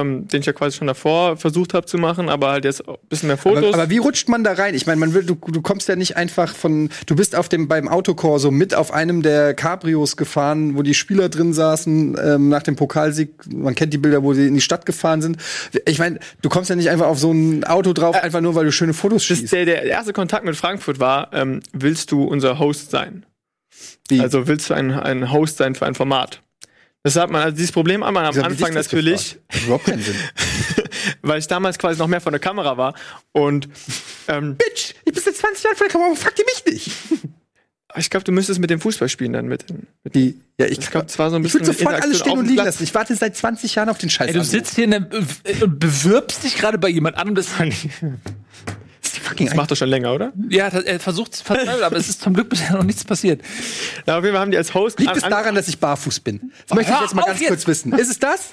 Ähm, den ich ja quasi schon davor versucht habe zu machen, aber halt jetzt ein bisschen mehr Fotos. Aber, aber wie rutscht man da rein? Ich meine, man will, du, du kommst ja nicht einfach von, du bist auf dem beim Autokorso mit auf einem der Cabrios gefahren, wo die Spieler drin saßen ähm, nach dem Pokalsieg. Man kennt die Bilder, wo sie in die Stadt gefahren sind. Ich meine, du kommst ja nicht einfach auf so ein Auto drauf, einfach nur weil du schöne Fotos schießt. der, der erste Kontakt mit Frankfurt war, ähm, willst du unser Host sein? Wie? Also willst du ein, ein Host sein für ein Format? Das hat man, also dieses Problem hat man am ich Anfang dich das natürlich, überhaupt keinen Sinn. weil ich damals quasi noch mehr von der Kamera war und ähm, Bitch, ich bin seit 20 Jahren vor der Kamera, warum fragt ihr mich nicht? ich glaube, du müsstest mit dem Fußball spielen dann mit. mit Die, ja, ich, ich glaube, es war so ein ich bisschen würde sofort alles stehen und liegen lassen. Ich warte seit 20 Jahren auf den Scheiß. Ey, du sitzt hier der, und bewirbst dich gerade bei jemand anderem. Das, fucking Das macht er schon länger, oder? ja, er versucht es verzweifelt, aber es ist zum Glück bisher noch nichts passiert. Na, auf jeden Fall haben die als Host Liegt es an- daran, dass ich barfuß bin? Das möchte ich jetzt mal ganz jetzt. kurz wissen. Ist es das?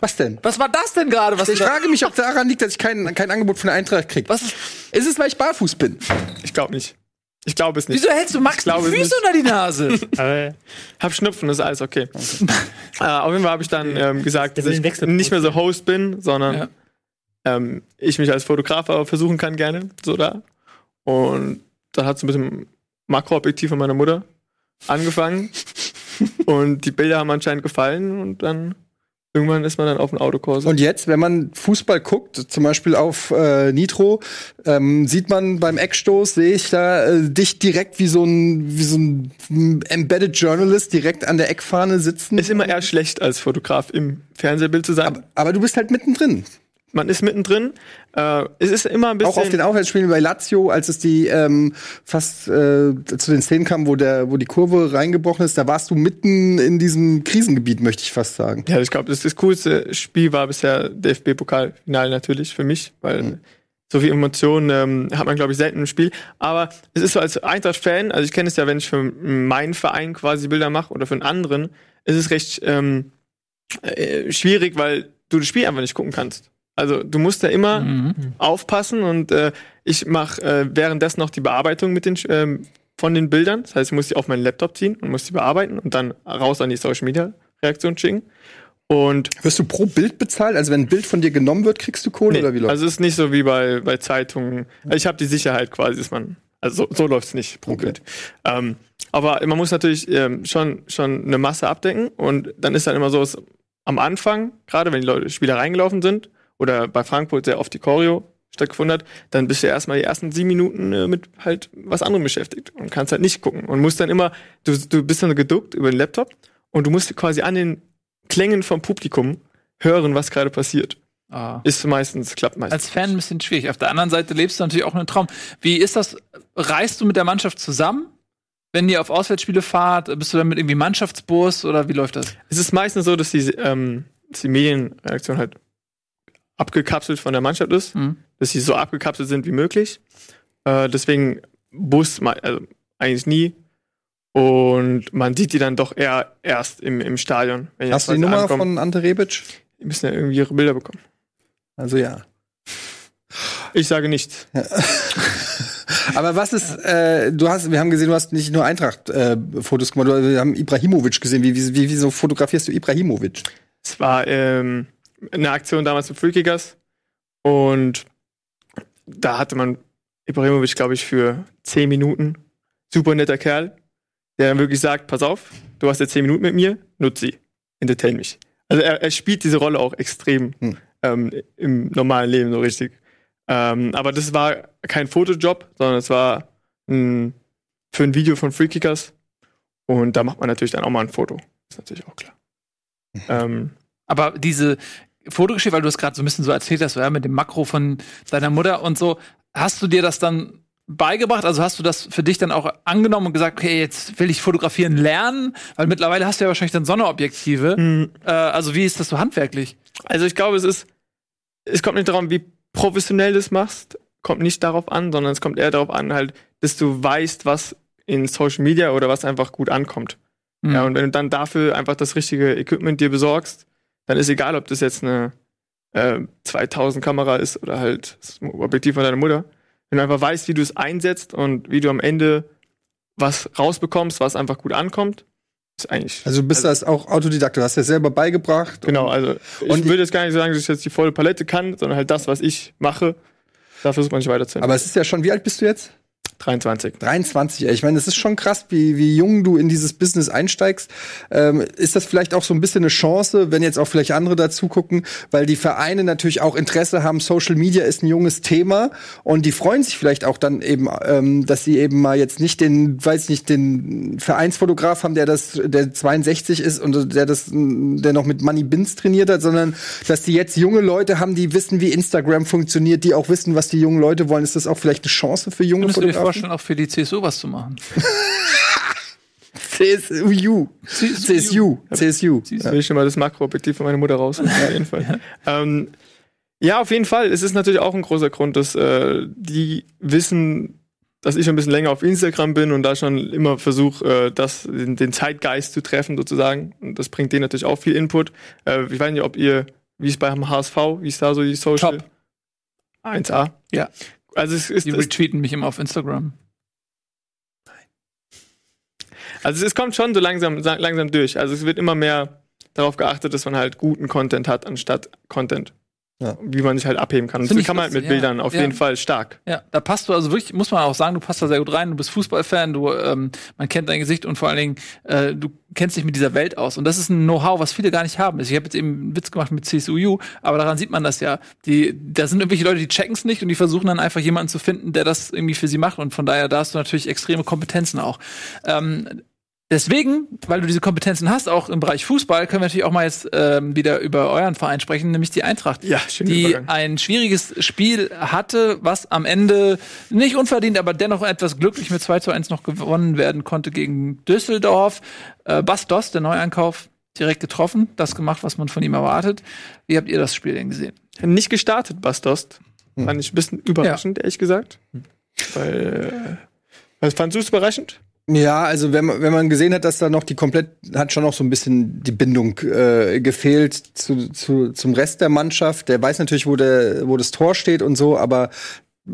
Was denn? Was war das denn gerade? Ich frage mich, ob daran liegt, dass ich kein, kein Angebot von der Eintracht kriege. Was ist, Ist es, weil ich barfuß bin? Ich glaube nicht. Ich glaube es nicht. wieso hältst du Max die Füße unter die Nase? Aber Hab Schnupfen, ist alles okay. äh, auf jeden Fall habe ich dann ähm, gesagt, dass ich nicht mehr so Host bin, sondern Ja. Ähm, ich mich als Fotograf aber versuchen kann gerne, so da. Und dann hat es ein bisschen Makroobjektiv von meiner Mutter angefangen. und die Bilder haben anscheinend gefallen und dann irgendwann ist man dann auf dem Autokurs. Und jetzt, wenn man Fußball guckt, zum Beispiel auf äh, Nitro, ähm, sieht man beim Eckstoß, sehe ich da äh, dich direkt wie so ein, wie so ein Embedded Journalist direkt an der Eckfahne sitzen. ist immer eher schlecht als Fotograf im Fernsehbild zu sein. aber du bist halt mittendrin. Man ist mittendrin. Äh, es ist immer ein bisschen. Auch auf den Aufwärtsspielen bei Lazio, als es die ähm, fast äh, zu den Szenen kam, wo der, wo die Kurve reingebrochen ist, da warst du mitten in diesem Krisengebiet, möchte ich fast sagen. Ja, ich glaube, das, das coolste Spiel war bisher DFB-Pokalfinale natürlich für mich, weil Mhm. so viel Emotionen ähm, hat man, glaube ich, selten im Spiel. Aber es ist so als Eintracht-Fan, also ich kenne es ja, wenn ich für meinen Verein quasi Bilder mache oder für einen anderen, ist es recht ähm, äh, schwierig, weil du das Spiel einfach nicht gucken kannst. Also du musst ja immer Mhm. aufpassen und äh, ich mache äh, währenddessen noch die Bearbeitung mit den ähm, von den Bildern. Das heißt, ich muss die auf meinen Laptop ziehen und muss die bearbeiten und dann raus an die Social Media Reaktion schicken. Und Wirst du pro Bild bezahlt? Also wenn ein Bild von dir genommen wird, kriegst du Kohle nee, oder wie läuft also es ist nicht so wie bei, bei Zeitungen. Also ich habe die Sicherheit quasi, dass man also so, so läuft's nicht pro Okay. Bild. Ähm, aber man muss natürlich ähm, schon schon eine Masse abdecken und dann ist dann immer so, dass am Anfang, gerade wenn die Leute Spieler reingelaufen sind oder bei Frankfurt sehr oft die Choreo stattgefunden hat, dann bist du erstmal die ersten sieben Minuten äh, mit halt was anderem beschäftigt und kannst halt nicht gucken und musst dann immer, du, du bist dann geduckt über den Laptop und du musst quasi an den Klängen vom Publikum hören, was gerade passiert. Ah. Ist meistens, klappt meistens. Als Fan ein bisschen schwierig. Auf der anderen Seite lebst du natürlich auch einen Traum. Wie ist das? Reist du mit der Mannschaft zusammen? Wenn ihr auf Auswärtsspiele fahrt, bist du dann mit irgendwie Mannschaftsbus oder wie läuft das? Es ist meistens so, dass die, ähm, dass die Medienreaktion halt abgekapselt von der Mannschaft ist, Mhm. dass sie so abgekapselt sind wie möglich. Äh, deswegen Bus also eigentlich nie. Und man sieht die dann doch eher erst im, im Stadion. Wenn Hast du die Nummer ankommen. von Ante Rebic? Die müssen ja irgendwie ihre Bilder bekommen. Also ja. Ich sage nichts. Aber was ist, äh, du hast, wir haben gesehen, du hast nicht nur Eintracht-Fotos gemacht, du- wir haben Ibrahimovic gesehen. Wie, wie, wie, wieso fotografierst du Ibrahimovic? Es war ähm, eine Aktion damals mit Freakigers und da hatte man Ibrahimovic, glaube ich, für 10 Minuten. Super netter Kerl, der dann wirklich sagt, pass auf, du hast jetzt 10 Minuten mit mir, nutz sie, entertain mich. Also er, er spielt diese Rolle auch extrem Hm. ähm, im normalen Leben so richtig. Ähm, aber das war kein Fotojob, sondern es war ein, für ein Video von Freekickers. Und da macht man natürlich dann auch mal ein Foto. Ist natürlich auch klar. ähm, Aber diese Fotogeschichte, weil du es gerade so ein bisschen so erzählt hast, ja, mit dem Makro von deiner Mutter und so, hast du dir das dann beigebracht? Also hast du das für dich dann auch angenommen und gesagt, okay, jetzt will ich fotografieren lernen? Weil mittlerweile hast du ja wahrscheinlich dann Sonderobjektive. Äh, also wie ist das so handwerklich? Also ich glaube, es ist, es kommt nicht darum, wie professionell du es machst, kommt nicht darauf an, sondern es kommt eher darauf an, halt, dass du weißt, was in Social Media oder was einfach gut ankommt. Mhm. Ja, und wenn du dann dafür einfach das richtige Equipment dir besorgst, dann ist egal, ob das jetzt eine äh, 2000 Kamera ist oder halt das Objektiv von deiner Mutter. Wenn du einfach weißt, wie du es einsetzt und wie du am Ende was rausbekommst, was einfach gut ankommt, ist eigentlich. Also du bist das auch Autodidakt, du hast ja selber beigebracht. Genau, also ich Und- würde jetzt gar nicht sagen, dass ich jetzt die volle Palette kann, sondern halt das, was ich mache, da versucht man nicht weiterzuentwickeln. Aber es ist ja schon, wie alt bist du jetzt? 23. 23, ey. Ich meine, es ist schon krass, wie, wie jung du in dieses Business einsteigst. Ähm, ist das vielleicht auch so ein bisschen eine Chance, wenn jetzt auch vielleicht andere dazu gucken, weil die Vereine natürlich auch Interesse haben, Social Media ist ein junges Thema und die freuen sich vielleicht auch dann eben, ähm, dass sie eben mal jetzt nicht den, weiß nicht, den Vereinsfotograf haben, der das, der 62 ist und der das, der noch mit Money Bins trainiert hat, sondern dass die jetzt junge Leute haben, die wissen, wie Instagram funktioniert, die auch wissen, was die jungen Leute wollen. Ist das auch vielleicht eine Chance für junge Fotografen? Vorstellen, auch für die CSU was zu machen? CSU. CSU. CSU. Jetzt will ich schon mal das Makroobjektiv von meiner Mutter raus. Auf jeden Fall. Ähm, ja, auf jeden Fall. Es ist natürlich auch ein großer Grund, dass äh, die wissen, dass ich schon ein bisschen länger auf Instagram bin und da schon immer versuche, äh, das, den, den Zeitgeist zu treffen sozusagen. Und das bringt denen natürlich auch viel Input. Äh, ich weiß nicht, ob ihr, wie es beim HSV, wie ist da so die Social? Top. 1A. Ja. Also es ist, Die retweeten mich immer auf Instagram. Also es kommt schon so langsam, sa- langsam durch. Also es wird immer mehr darauf geachtet, dass man halt guten Content hat, anstatt Content. Ja. Wie man sich halt abheben kann. Und Find das ich kann man halt mit ja. Bildern auf Ja. jeden Fall stark. Ja, da passt du also wirklich, muss man auch sagen, du passt da sehr gut rein. Du bist Fußballfan, du, ähm, man kennt dein Gesicht und vor allen Dingen, äh, du kennst dich mit dieser Welt aus. Und das ist ein Know-how, was viele gar nicht haben. Also Ich habe jetzt eben einen Witz gemacht mit CSUU, aber daran sieht man das ja. Die, da sind irgendwelche Leute, die checken es nicht und die versuchen dann einfach jemanden zu finden, der das irgendwie für sie macht. Und von daher, da hast du natürlich extreme Kompetenzen auch. Ähm, Deswegen, weil du diese Kompetenzen hast, auch im Bereich Fußball, können wir natürlich auch mal jetzt ähm, wieder über euren Verein sprechen, nämlich die Eintracht. Ja, schöner Die Übergang. ein schwieriges Spiel hatte, was am Ende nicht unverdient, aber dennoch etwas glücklich mit 2 zu 1 noch gewonnen werden konnte gegen Düsseldorf. Äh, Bas Doss, der Neueinkauf, direkt getroffen, das gemacht, was man von ihm erwartet. Wie habt ihr das Spiel denn gesehen? Nicht gestartet, Bastost. Fand ich ein bisschen überraschend, ehrlich gesagt. Weil, äh, was fandst du es überraschend? Ja, also wenn man, wenn man gesehen hat, dass da noch die komplett, hat schon noch so ein bisschen die Bindung äh, gefehlt zu, zu, zum Rest der Mannschaft. Der weiß natürlich, wo, der, wo das Tor steht und so, aber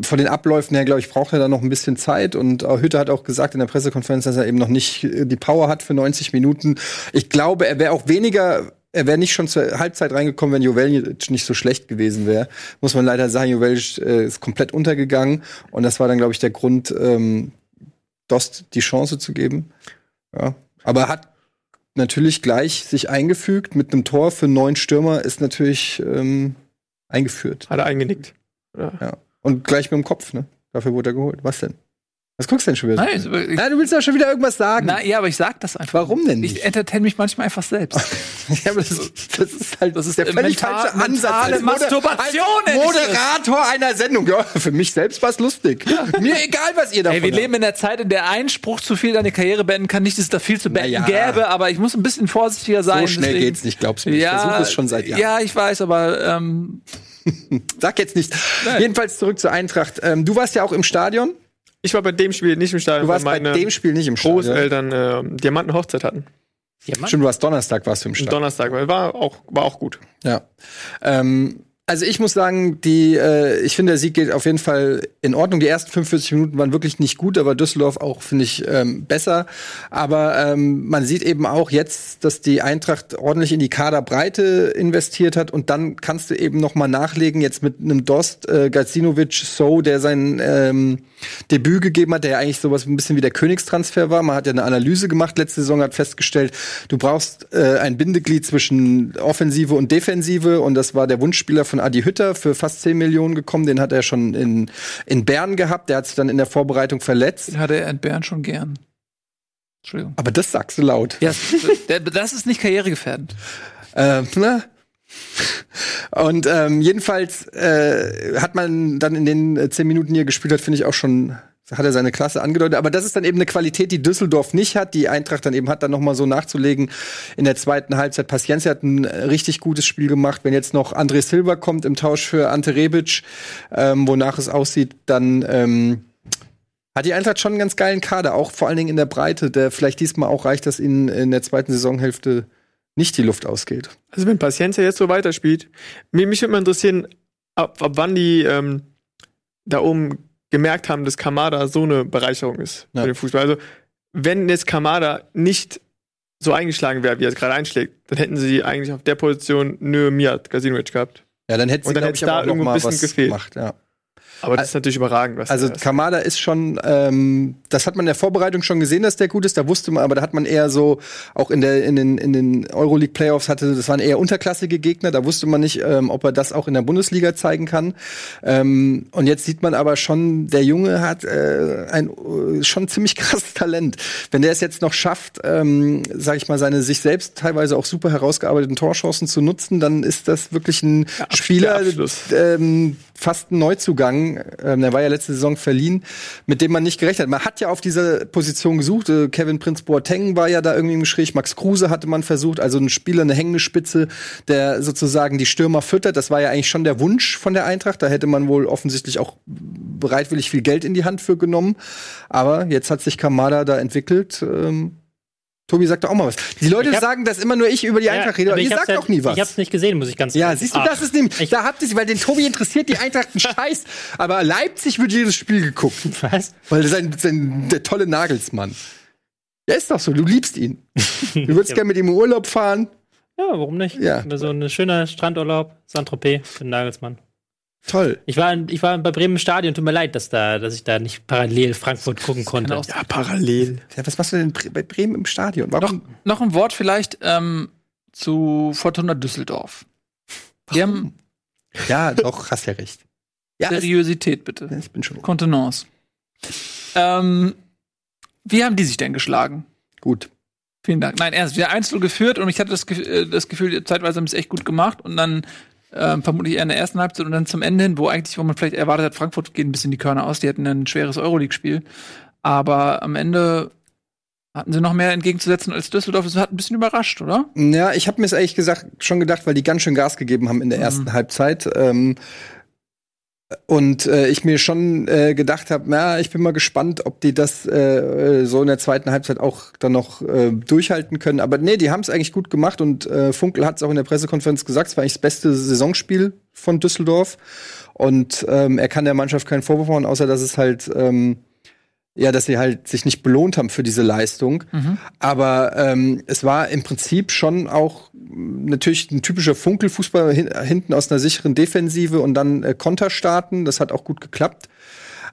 von den Abläufen her, glaube ich, braucht er da noch ein bisschen Zeit. Und Hütte hat auch gesagt in der Pressekonferenz, dass er eben noch nicht äh, die Power hat für 90 Minuten. Ich glaube, er wäre auch weniger er wäre nicht schon zur Halbzeit reingekommen, wenn Joveljic nicht so schlecht gewesen wäre. Muss man leider sagen, Joveljic äh, ist komplett untergegangen. Und das war dann, glaube ich, der Grund, ähm, Dost die Chance zu geben. Ja. Aber er hat natürlich gleich sich eingefügt mit einem Tor für neuen Stürmer, ist natürlich ähm, eingeführt. Hat er eingenickt. Ja. Und gleich mit dem Kopf, ne? Dafür wurde er geholt. Was denn? Was guckst du denn schon wieder? Nein, also, ich, Na, du willst ja schon wieder irgendwas sagen. na ja, aber ich sag das einfach. Warum denn Ich nicht? entertain mich manchmal einfach selbst. Ja, aber das, das ist halt Das ist der völlig mental- falsche Ansatz. Als Masturbation, als ich. Moderator einer Sendung. Ja, für mich selbst war's lustig. Mir egal, was ihr davon Ey, wir habt. leben in der Zeit, in der ein Spruch zu viel deine Karriere beenden kann. Nicht, dass es da viel zu beenden ja. gäbe, aber ich muss ein bisschen vorsichtiger sein. So schnell deswegen- geht's nicht, glaubst du mir. Ich Ja, versuche es schon seit Jahren. Ja, ich weiß, aber ähm, Sag jetzt nicht. Jedenfalls zurück zur Eintracht. Ähm, du warst ja auch im Stadion. Ich war bei dem Spiel nicht im Stadion, Du warst weil bei meine dem Spiel nicht im Stadion. Großeltern äh, Diamantenhochzeit hatten. Stimmt, du warst Donnerstag warst du im Stadion. Donnerstag, weil war auch, war auch gut. Ja. Ähm, Also ich muss sagen, die, äh, ich finde, der Sieg geht auf jeden Fall in Ordnung. Die ersten 45 Minuten waren wirklich nicht gut, aber Düsseldorf auch, finde ich, ähm, besser. Aber ähm, man sieht eben auch jetzt, dass die Eintracht ordentlich in die Kaderbreite investiert hat und dann kannst du eben noch mal nachlegen, jetzt mit einem Dost, äh, Gacinovic, So, der sein ähm, Debüt gegeben hat, der ja eigentlich sowas ein bisschen wie der Königstransfer war. Man hat ja eine Analyse gemacht letzte Saison, hat festgestellt, du brauchst äh, ein Bindeglied zwischen Offensive und Defensive und das war der Wunschspieler von Adi Hütter für fast 10 Millionen gekommen. Den hat er schon in, in Bern gehabt. Der hat sich dann in der Vorbereitung verletzt. Den hatte er in Bern schon gern. Entschuldigung. Aber das sagst du laut. Ja, das ist nicht karrieregefährdend. äh, na? Und ähm, jedenfalls äh, hat man dann in den äh, zehn Minuten, die er gespielt hat, finde ich auch schon hat er seine Klasse angedeutet. Aber das ist dann eben eine Qualität, die Düsseldorf nicht hat, die Eintracht dann eben hat, dann noch mal so nachzulegen. In der zweiten Halbzeit, Paciencia hat ein richtig gutes Spiel gemacht. Wenn jetzt noch André Silva kommt im Tausch für Ante Rebic, ähm, wonach es aussieht, dann ähm, hat die Eintracht schon einen ganz geilen Kader, auch vor allen Dingen in der Breite, der vielleicht diesmal auch reicht, dass ihnen in der zweiten Saisonhälfte nicht die Luft ausgeht. Also wenn Paciencia jetzt so weiterspielt, mich, mich würde mal interessieren, ab, ab wann die ähm, da oben gemerkt haben, dass Kamada so eine Bereicherung ist Ja. für den Fußball. Also, wenn jetzt Kamada nicht so eingeschlagen wäre, wie er es gerade einschlägt, dann hätten sie eigentlich auf der Position nur Mijat Gazinovic gehabt. Ja, dann hätte Und sie, dann glaube hätt's ich, da noch irgendwo ein bisschen was gefehlt. gemacht. Ja. Aber das ist natürlich überragend, was Also ist. Kamada ist schon, ähm, das hat man in der Vorbereitung schon gesehen, dass der gut ist. Da wusste man, aber da hat man eher so, auch in der in den in den Euroleague Playoffs hatte, das waren eher unterklassige Gegner. Da wusste man nicht, ähm, ob er das auch in der Bundesliga zeigen kann. Ähm, und jetzt sieht man aber schon, der Junge hat äh, ein äh, schon ziemlich krasses Talent. Wenn der es jetzt noch schafft, ähm, sag ich mal, seine sich selbst teilweise auch super herausgearbeiteten Torchancen zu nutzen, dann ist das wirklich ein Abs- Spieler, ähm, fast ein Neuzugang. Ähm, der war ja letzte Saison verliehen, mit dem man nicht gerechnet hat. Man hat ja auf dieser Position gesucht. Äh, Kevin Prinz Boateng war ja da irgendwie im Gespräch. Max Kruse hatte man versucht. Also ein Spieler, eine hängende Spitze, der sozusagen die Stürmer füttert. Das war ja eigentlich schon der Wunsch von der Eintracht. Da hätte man wohl offensichtlich auch bereitwillig viel Geld in die Hand für genommen. Aber jetzt hat sich Kamada da entwickelt. Ähm, Tobi sagt doch auch mal was. Die Leute hab- sagen, dass immer nur ich über die Eintracht rede, aber ich ihr sagt auch nie was. Ich hab's nicht gesehen, muss ich ganz Ja, siehst du, Ah. das ist nämlich, Ich- da habt ihr, weil den Tobi interessiert die Eintracht einen Scheiß, aber Leipzig wird jedes Spiel geguckt, Was? weil sein, sein der tolle Nagelsmann. Der ist doch so, du liebst ihn. Du würdest Ja. gerne mit ihm in Urlaub fahren. Ja, warum nicht? Ja. So ein schöner Strandurlaub, Saint-Tropez für den Nagelsmann. Toll. Ich war, in, ich war bei Bremen im Stadion, tut mir leid, dass, da, dass ich da nicht parallel Frankfurt gucken konnte. auch- ja, parallel. Ja, was machst du denn bei Bremen im Stadion? Warum? Noch ein Wort vielleicht ähm, zu Fortuna Düsseldorf. Die haben Ja, doch, hast ja recht. Ja, Seriosität, bitte. ich bin schon Kontenance. Ähm, wie haben die sich denn geschlagen? gut. Vielen Dank. Nein, ernst, wir 1 geführt und ich hatte das, äh, das Gefühl, zeitweise haben sie es echt gut gemacht und dann ähm, vermutlich eher in der ersten Halbzeit und dann zum Ende hin, wo eigentlich, wo man vielleicht erwartet hat, Frankfurt geht ein bisschen die Körner aus, die hatten ein schweres Euroleague-Spiel. Aber am Ende hatten sie noch mehr entgegenzusetzen als Düsseldorf. Das hat ein bisschen überrascht, oder? Ja, ich habe mir es ehrlich gesagt schon gedacht, weil die ganz schön Gas gegeben haben in der ersten Halbzeit. Ähm, und äh, ich mir schon äh, gedacht habe, na, ich bin mal gespannt, ob die das äh, so in der zweiten Halbzeit auch dann noch äh, durchhalten können. Aber nee, die haben es eigentlich gut gemacht und äh, Funkel hat es auch in der Pressekonferenz gesagt, es war eigentlich das beste Saisonspiel von Düsseldorf. Und ähm, er kann der Mannschaft keinen Vorwurf machen, außer dass es halt ähm, ja, dass sie halt sich nicht belohnt haben für diese Leistung. Aber ähm, es war im Prinzip schon auch natürlich ein typischer Funkelfußball hin, hinten aus einer sicheren Defensive und dann äh, Konter starten. Das hat auch gut geklappt.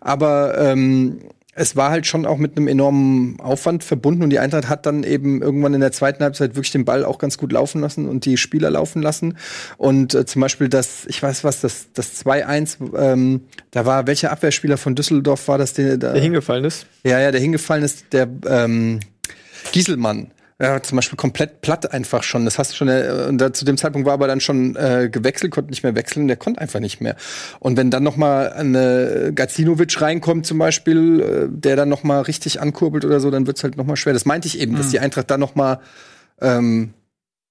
Aber ähm, es war halt schon auch mit einem enormen Aufwand verbunden und die Eintracht hat dann eben irgendwann in der zweiten Halbzeit wirklich den Ball auch ganz gut laufen lassen und die Spieler laufen lassen. Und äh, zum Beispiel das, ich weiß was, das, das 2-1, ähm, da war, welcher Abwehrspieler von Düsseldorf war das, der, da, Der hingefallen ist. ja, ja, der hingefallen ist, der ähm, Gieselmann. Ja, zum Beispiel komplett platt einfach schon. Das hast du schon, äh, und da, zu dem Zeitpunkt war aber dann schon äh, gewechselt, konnte nicht mehr wechseln, der konnte einfach nicht mehr. Und wenn dann noch mal eine Gacinovic reinkommt zum Beispiel, äh, der dann noch mal richtig ankurbelt oder so, dann wird's halt noch mal schwer. Das meinte ich eben, dass die Eintracht da noch mal ähm,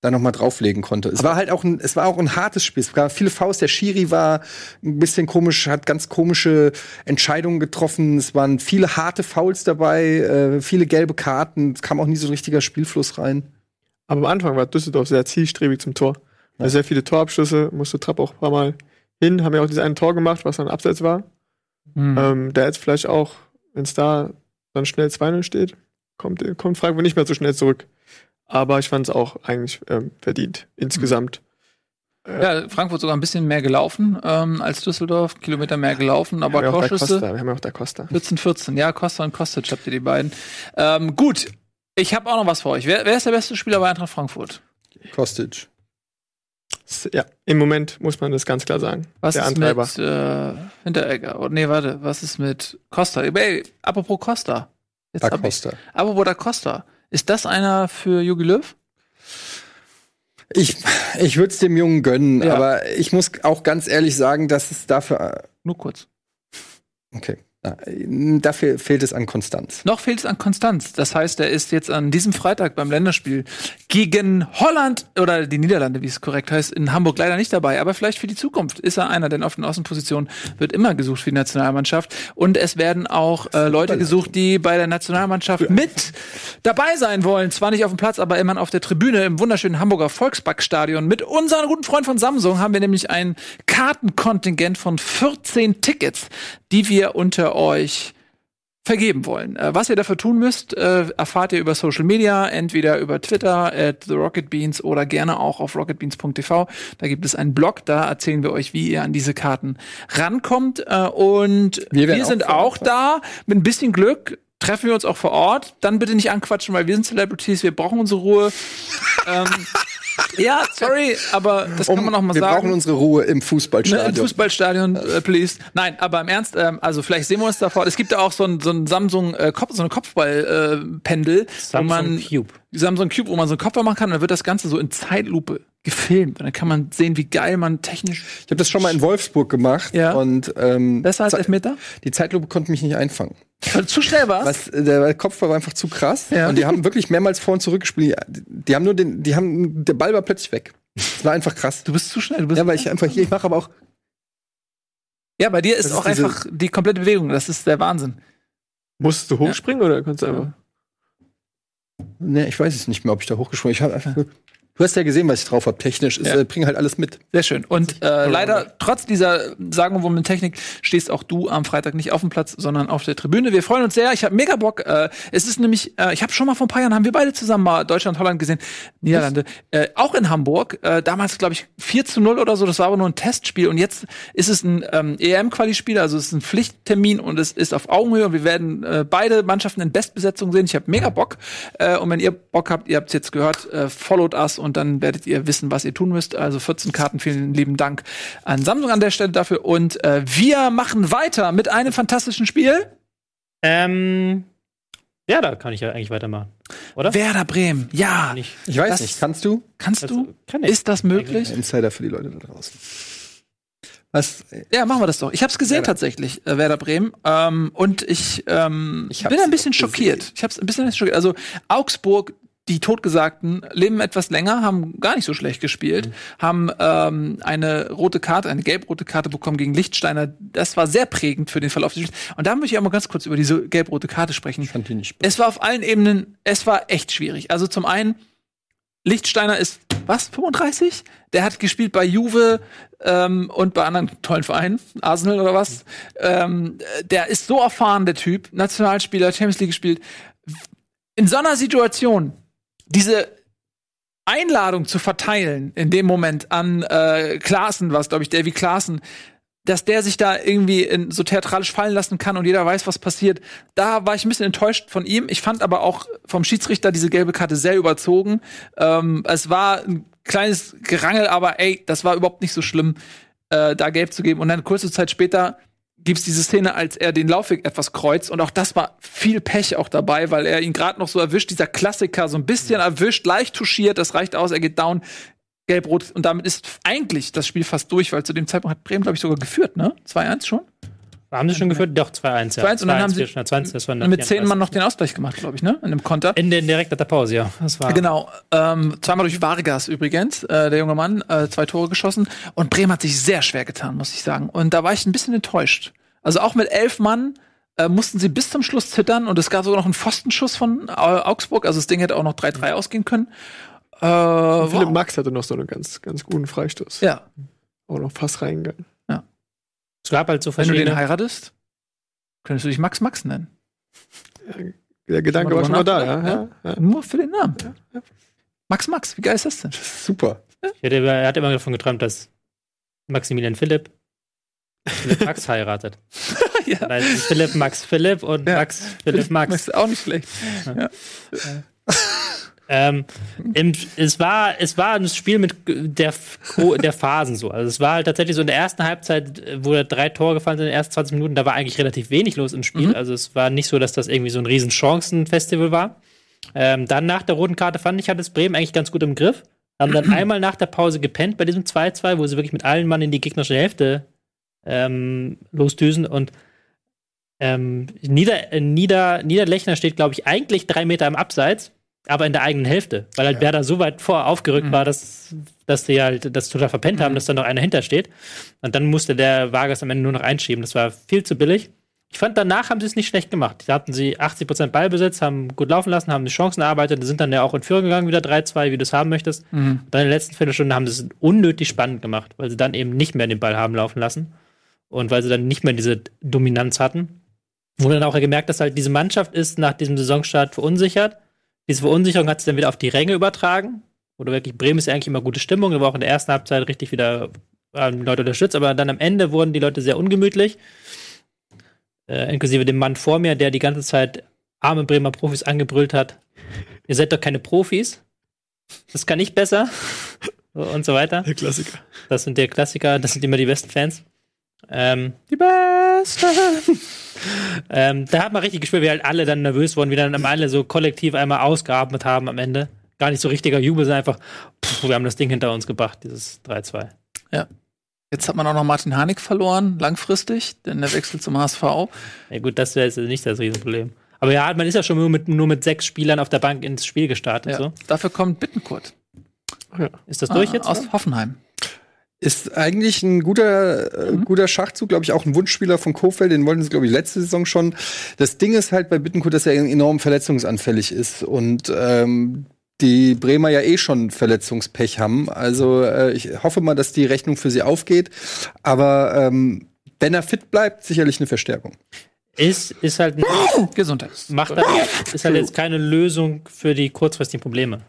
da noch mal drauflegen konnte. Es war halt auch ein, es war auch ein hartes Spiel. Es gab viele Faust. Der Schiri war ein bisschen komisch, hat ganz komische Entscheidungen getroffen. Es waren viele harte Fouls dabei, äh, viele gelbe Karten. Es kam auch nie so ein richtiger Spielfluss rein. Aber am Anfang war Düsseldorf sehr zielstrebig zum Tor. Also Sehr viele Torabschlüsse, musste Trapp auch ein paar Mal hin, haben ja auch dieses eine Tor gemacht, was dann abseits war. Hm. Ähm, da jetzt vielleicht auch, wenn es da dann schnell 2-0 steht, kommt, kommt Freiburg nicht mehr so schnell zurück. Aber ich fand es auch eigentlich ähm, verdient, insgesamt. Ja, Frankfurt sogar ein bisschen mehr gelaufen ähm, als Düsseldorf, Kilometer mehr gelaufen, aber wir, haben ja auch da Torschüsse Costa, wir haben ja auch da Costa. 14, 14. Ja, Costa und Kostic habt ihr die beiden. Ähm, gut, ich habe auch noch was für euch. Wer, wer ist der beste Spieler bei Eintracht Frankfurt? Kostic. Ja, im Moment muss man das ganz klar sagen. Was der ist Antreiber. mit äh, Hinteregger? Oh, nee, warte, was ist mit Costa? Ey, apropos Costa. Jetzt Da hab ich- Costa. Apropos da Costa. Ist das einer für Jogi Löw? Ich, ich würde es dem Jungen gönnen, Ja. aber ich muss auch ganz ehrlich sagen, dass es dafür. Nur kurz. Okay. Ja, Dafür fehlt es an Konstanz. Noch fehlt es an Konstanz. Das heißt, er ist jetzt an diesem Freitag beim Länderspiel gegen Holland oder die Niederlande, wie es korrekt heißt, in Hamburg leider nicht dabei. Aber vielleicht für die Zukunft ist er einer, denn auf den Außenpositionen wird immer gesucht für die Nationalmannschaft. Und es werden auch äh, Leute gesucht, die bei der Nationalmannschaft mit dabei sein wollen. Zwar nicht auf dem Platz, aber immerhin auf der Tribüne im wunderschönen Hamburger Volksbackstadion. Mit unserem guten Freund von Samsung haben wir nämlich ein Kartenkontingent von 14 Tickets, die wir unter euch vergeben wollen. Äh, was ihr dafür tun müsst, äh, erfahrt ihr über Social Media, entweder über Twitter at The Rocket Beans oder gerne auch auf rocketbeans.tv. Da gibt es einen Blog, da erzählen wir euch, wie ihr an diese Karten rankommt. Äh, und Wir wir, auch sind auch da. Mit ein bisschen Glück treffen wir uns auch vor Ort. Dann bitte nicht anquatschen, weil wir sind Celebrities, wir brauchen unsere Ruhe. ähm, ja, sorry, aber das kann man noch mal wir sagen. brauchen unsere Ruhe im Ne, Im Fußballstadion. Fußballstadion, äh, please. Nein, aber im Ernst, ähm, also vielleicht sehen wir uns davor. Es gibt da auch so ein, so ein Samsung äh, Kopf, so eine Kopfball äh, Samsung man Cube. Samsung Cube, wo man so einen Kopfball machen kann und dann wird das Ganze so in Zeitlupe gefilmt und dann kann man sehen, wie geil man technisch Ich habe das schon mal in Wolfsburg gemacht Ja. und ähm, besser als Ze- Elfmeter. die Zeitlupe konnte mich nicht einfangen. Weil du zu schnell warst. Was, äh, der Kopfball war einfach zu krass Ja. und die haben wirklich mehrmals vor und zurück gespielt. Die, die haben nur den, die haben, der Ball war plötzlich weg. Das war einfach krass. Du bist zu schnell. Du bist Ja, weil ich einfach hier, ich mache aber auch. ja, bei dir ist ist auch diese- einfach die komplette Bewegung. Das ist der Wahnsinn. Musstest du hochspringen oder kannst du einfach. Ne, ich weiß es nicht mehr, ob ich da hochgesprungen. Ich habe einfach. Du hast ja gesehen, was ich drauf habe. Technisch, ich Ja. äh, bringe halt alles mit. Sehr schön. Und äh, leider, trotz dieser sagenumwobenen Technik, stehst auch du am Freitag nicht auf dem Platz, sondern auf der Tribüne. Wir freuen uns sehr. Ich habe mega Bock. Äh, es ist nämlich, äh, ich habe schon mal vor ein paar Jahren, haben wir beide zusammen mal Deutschland, Holland gesehen, Niederlande, äh, auch in Hamburg. Äh, damals, glaube ich, 4 zu 0 oder so. Das war aber nur ein Testspiel. Und jetzt ist es ein ähm, EM-Quali-Spiel, also es ist ein Pflichttermin und es ist auf Augenhöhe. Und wir werden äh, beide Mannschaften in Bestbesetzung sehen. Ich habe mega Bock. Äh, und wenn ihr Bock habt, ihr habt es jetzt gehört, äh, followt us und dann werdet ihr wissen, was ihr tun müsst. Also 14 Karten, vielen lieben Dank an Samsung an der Stelle dafür. Und äh, wir machen weiter mit einem fantastischen Spiel. Ähm, ja, da kann ich ja eigentlich weitermachen. Oder? Werder Bremen. Ja, Nicht. Ich weiß Das- nicht. Kannst du? kannst Also, du? kann ich. Ist das möglich? Insider für die Leute da draußen. Was? Ja, machen wir das doch. Ich habe es gesehen Werder. tatsächlich, äh, Werder Bremen. Ähm, und ich, ähm, Ich bin ein bisschen schockiert. gesehen. Ich habe es ein bisschen schockiert. Also Augsburg, die Totgesagten, leben etwas länger, haben gar nicht so schlecht gespielt, haben ähm, eine rote Karte, eine gelb-rote Karte bekommen gegen Lichtsteiner. Das war sehr prägend für den Verlauf des Spiels. Und da möchte ich auch mal ganz kurz über diese gelb-rote Karte sprechen. Ich fand die nicht. Es war auf allen Ebenen, es war echt schwierig. Also zum einen, Lichtsteiner ist, was, 35? Der hat gespielt bei Juve ähm, und bei anderen tollen Vereinen, Arsenal oder was. Ähm, der ist so erfahren, der Typ, Nationalspieler, Champions League gespielt. In so einer Situation, diese Einladung zu verteilen, in dem Moment an äh, Klaassen, was glaube ich, Davy Klaassen, dass der sich da irgendwie in, so theatralisch fallen lassen kann und jeder weiß, was passiert. Da war ich ein bisschen enttäuscht von ihm. Ich fand aber auch vom Schiedsrichter diese gelbe Karte sehr überzogen. Ähm, es war ein kleines Gerangel, aber ey, das war überhaupt nicht so schlimm, äh, da gelb zu geben. Und dann kurze Zeit später gibt's diese Szene, als er den Laufweg etwas kreuzt. Und auch das war viel Pech auch dabei, weil er ihn gerade noch so erwischt, dieser Klassiker, so ein bisschen erwischt, leicht touchiert, das reicht aus, er geht down. Gelb-Rot und damit ist eigentlich das Spiel fast durch, weil zu dem Zeitpunkt hat Bremen, glaube ich, sogar geführt, ne? 2-1 schon. Haben sie schon geführt? Doch, 2-1, ja. 2-1 und dann haben sie 4, 20, das war Und mit 10 Mann noch den Ausgleich gemacht, glaube ich, ne? In einem Konter. In den direkt nach der Pause, ja. Das war Genau, ähm, zweimal durch Vargas übrigens, äh, der junge Mann, äh, zwei Tore geschossen. Und Bremen hat sich sehr schwer getan, muss ich sagen. Und da war ich ein bisschen enttäuscht. Also auch mit elf Mann äh, mussten sie bis zum Schluss zittern und es gab sogar noch einen Pfostenschuss von äh, Augsburg. Also das Ding hätte auch noch 3-3 ausgehen können. Äh, Philipp wow. Max hatte noch so einen ganz, ganz guten Freistoß. Ja, Auch noch fast reingegangen. Ja. Es gab halt so Wenn du den verschiedene. heiratest, könntest du dich Max Max nennen. Der Gedanke war schon mal da, ja. ja, ja. Nur für den Namen. Max Max, wie geil ist das denn? Super. Ich hätte, er hat immer davon geträumt, dass Maximilian Philipp Philipp Max heiratet. ja. Nein, Philipp Max Philipp und Ja. Max Philipp Max. ist auch nicht schlecht. Ähm, im, es, war, es war ein Spiel mit der, der Phasen so. Also es war halt tatsächlich so in der ersten Halbzeit, wo da drei Tore gefallen sind in den ersten 20 Minuten, da war eigentlich relativ wenig los im Spiel. Also es war nicht so, dass das irgendwie so ein riesen Chancenfestival war. Ähm, dann nach der roten Karte fand ich, hat es Bremen eigentlich ganz gut im Griff. Haben dann einmal nach der Pause gepennt bei diesem 2-2, wo sie wirklich mit allen Mann in die gegnerische Hälfte ähm, losdüsen und ähm, Nieder, äh, Nieder, Niederlechner steht, glaube ich, eigentlich drei Meter im Abseits, aber in der eigenen Hälfte, weil halt Werder so weit vor aufgerückt war, dass, dass die halt das total verpennt haben, dass da noch einer hintersteht. Und dann musste der Vargas am Ende nur noch einschieben. Das war viel zu billig. Ich fand, danach haben sie es nicht schlecht gemacht. Da hatten sie 80% Ballbesitz, haben gut laufen lassen, haben die Chancen erarbeitet, sind dann ja auch in Führung gegangen, wieder 3-2, wie du es haben möchtest. Und dann in der letzten Viertelstunde haben sie es unnötig spannend gemacht, weil sie dann eben nicht mehr den Ball haben laufen lassen. Und weil sie dann nicht mehr diese Dominanz hatten. Wo dann auch gemerkt, dass halt diese Mannschaft ist nach diesem Saisonstart verunsichert. Diese Verunsicherung hat sich dann wieder auf die Ränge übertragen. Oder wirklich, Bremen ist ja eigentlich immer gute Stimmung, da war auch in der ersten Halbzeit richtig wieder haben die Leute unterstützt, aber dann am Ende wurden die Leute sehr ungemütlich. Äh, inklusive dem Mann vor mir, der die ganze Zeit arme Bremer Profis angebrüllt hat. Ihr seid doch keine Profis. Das kann ich besser. Und so weiter. Der Klassiker. Das sind der Klassiker, das sind immer die besten Fans. Ähm, Die Beste. ähm, da hat man richtig gespielt, wie halt alle dann nervös wurden, wie dann am alle so kollektiv einmal ausgeatmet haben am Ende. Gar nicht so richtiger Jubel, sondern einfach, pff, wir haben das Ding hinter uns gebracht, dieses 3-2. Jetzt hat man auch noch Martin Harnik verloren, langfristig, denn der wechselt zum HSV. Ja gut, das wäre jetzt nicht das Riesenproblem. Aber ja, man ist ja schon nur mit, nur mit sechs Spielern auf der Bank ins Spiel gestartet. Ja. So. Dafür kommt Bittenkurt. Ist das durch Ah, jetzt? Aus Hoffenheim. Ist eigentlich ein guter, äh, Mhm. guter Schachzug, glaube ich, auch ein Wunschspieler von Kofeld, den wollten sie, glaube ich, letzte Saison schon. Das Ding ist halt bei Bittenkurt, dass er enorm verletzungsanfällig ist und ähm, die Bremer ja eh schon Verletzungspech haben. Also äh, ich hoffe mal, dass die Rechnung für sie aufgeht. Aber ähm, wenn er fit bleibt, sicherlich eine Verstärkung. Ist, ist halt Gesundheit. macht halt, ist halt jetzt keine Lösung für die kurzfristigen Probleme.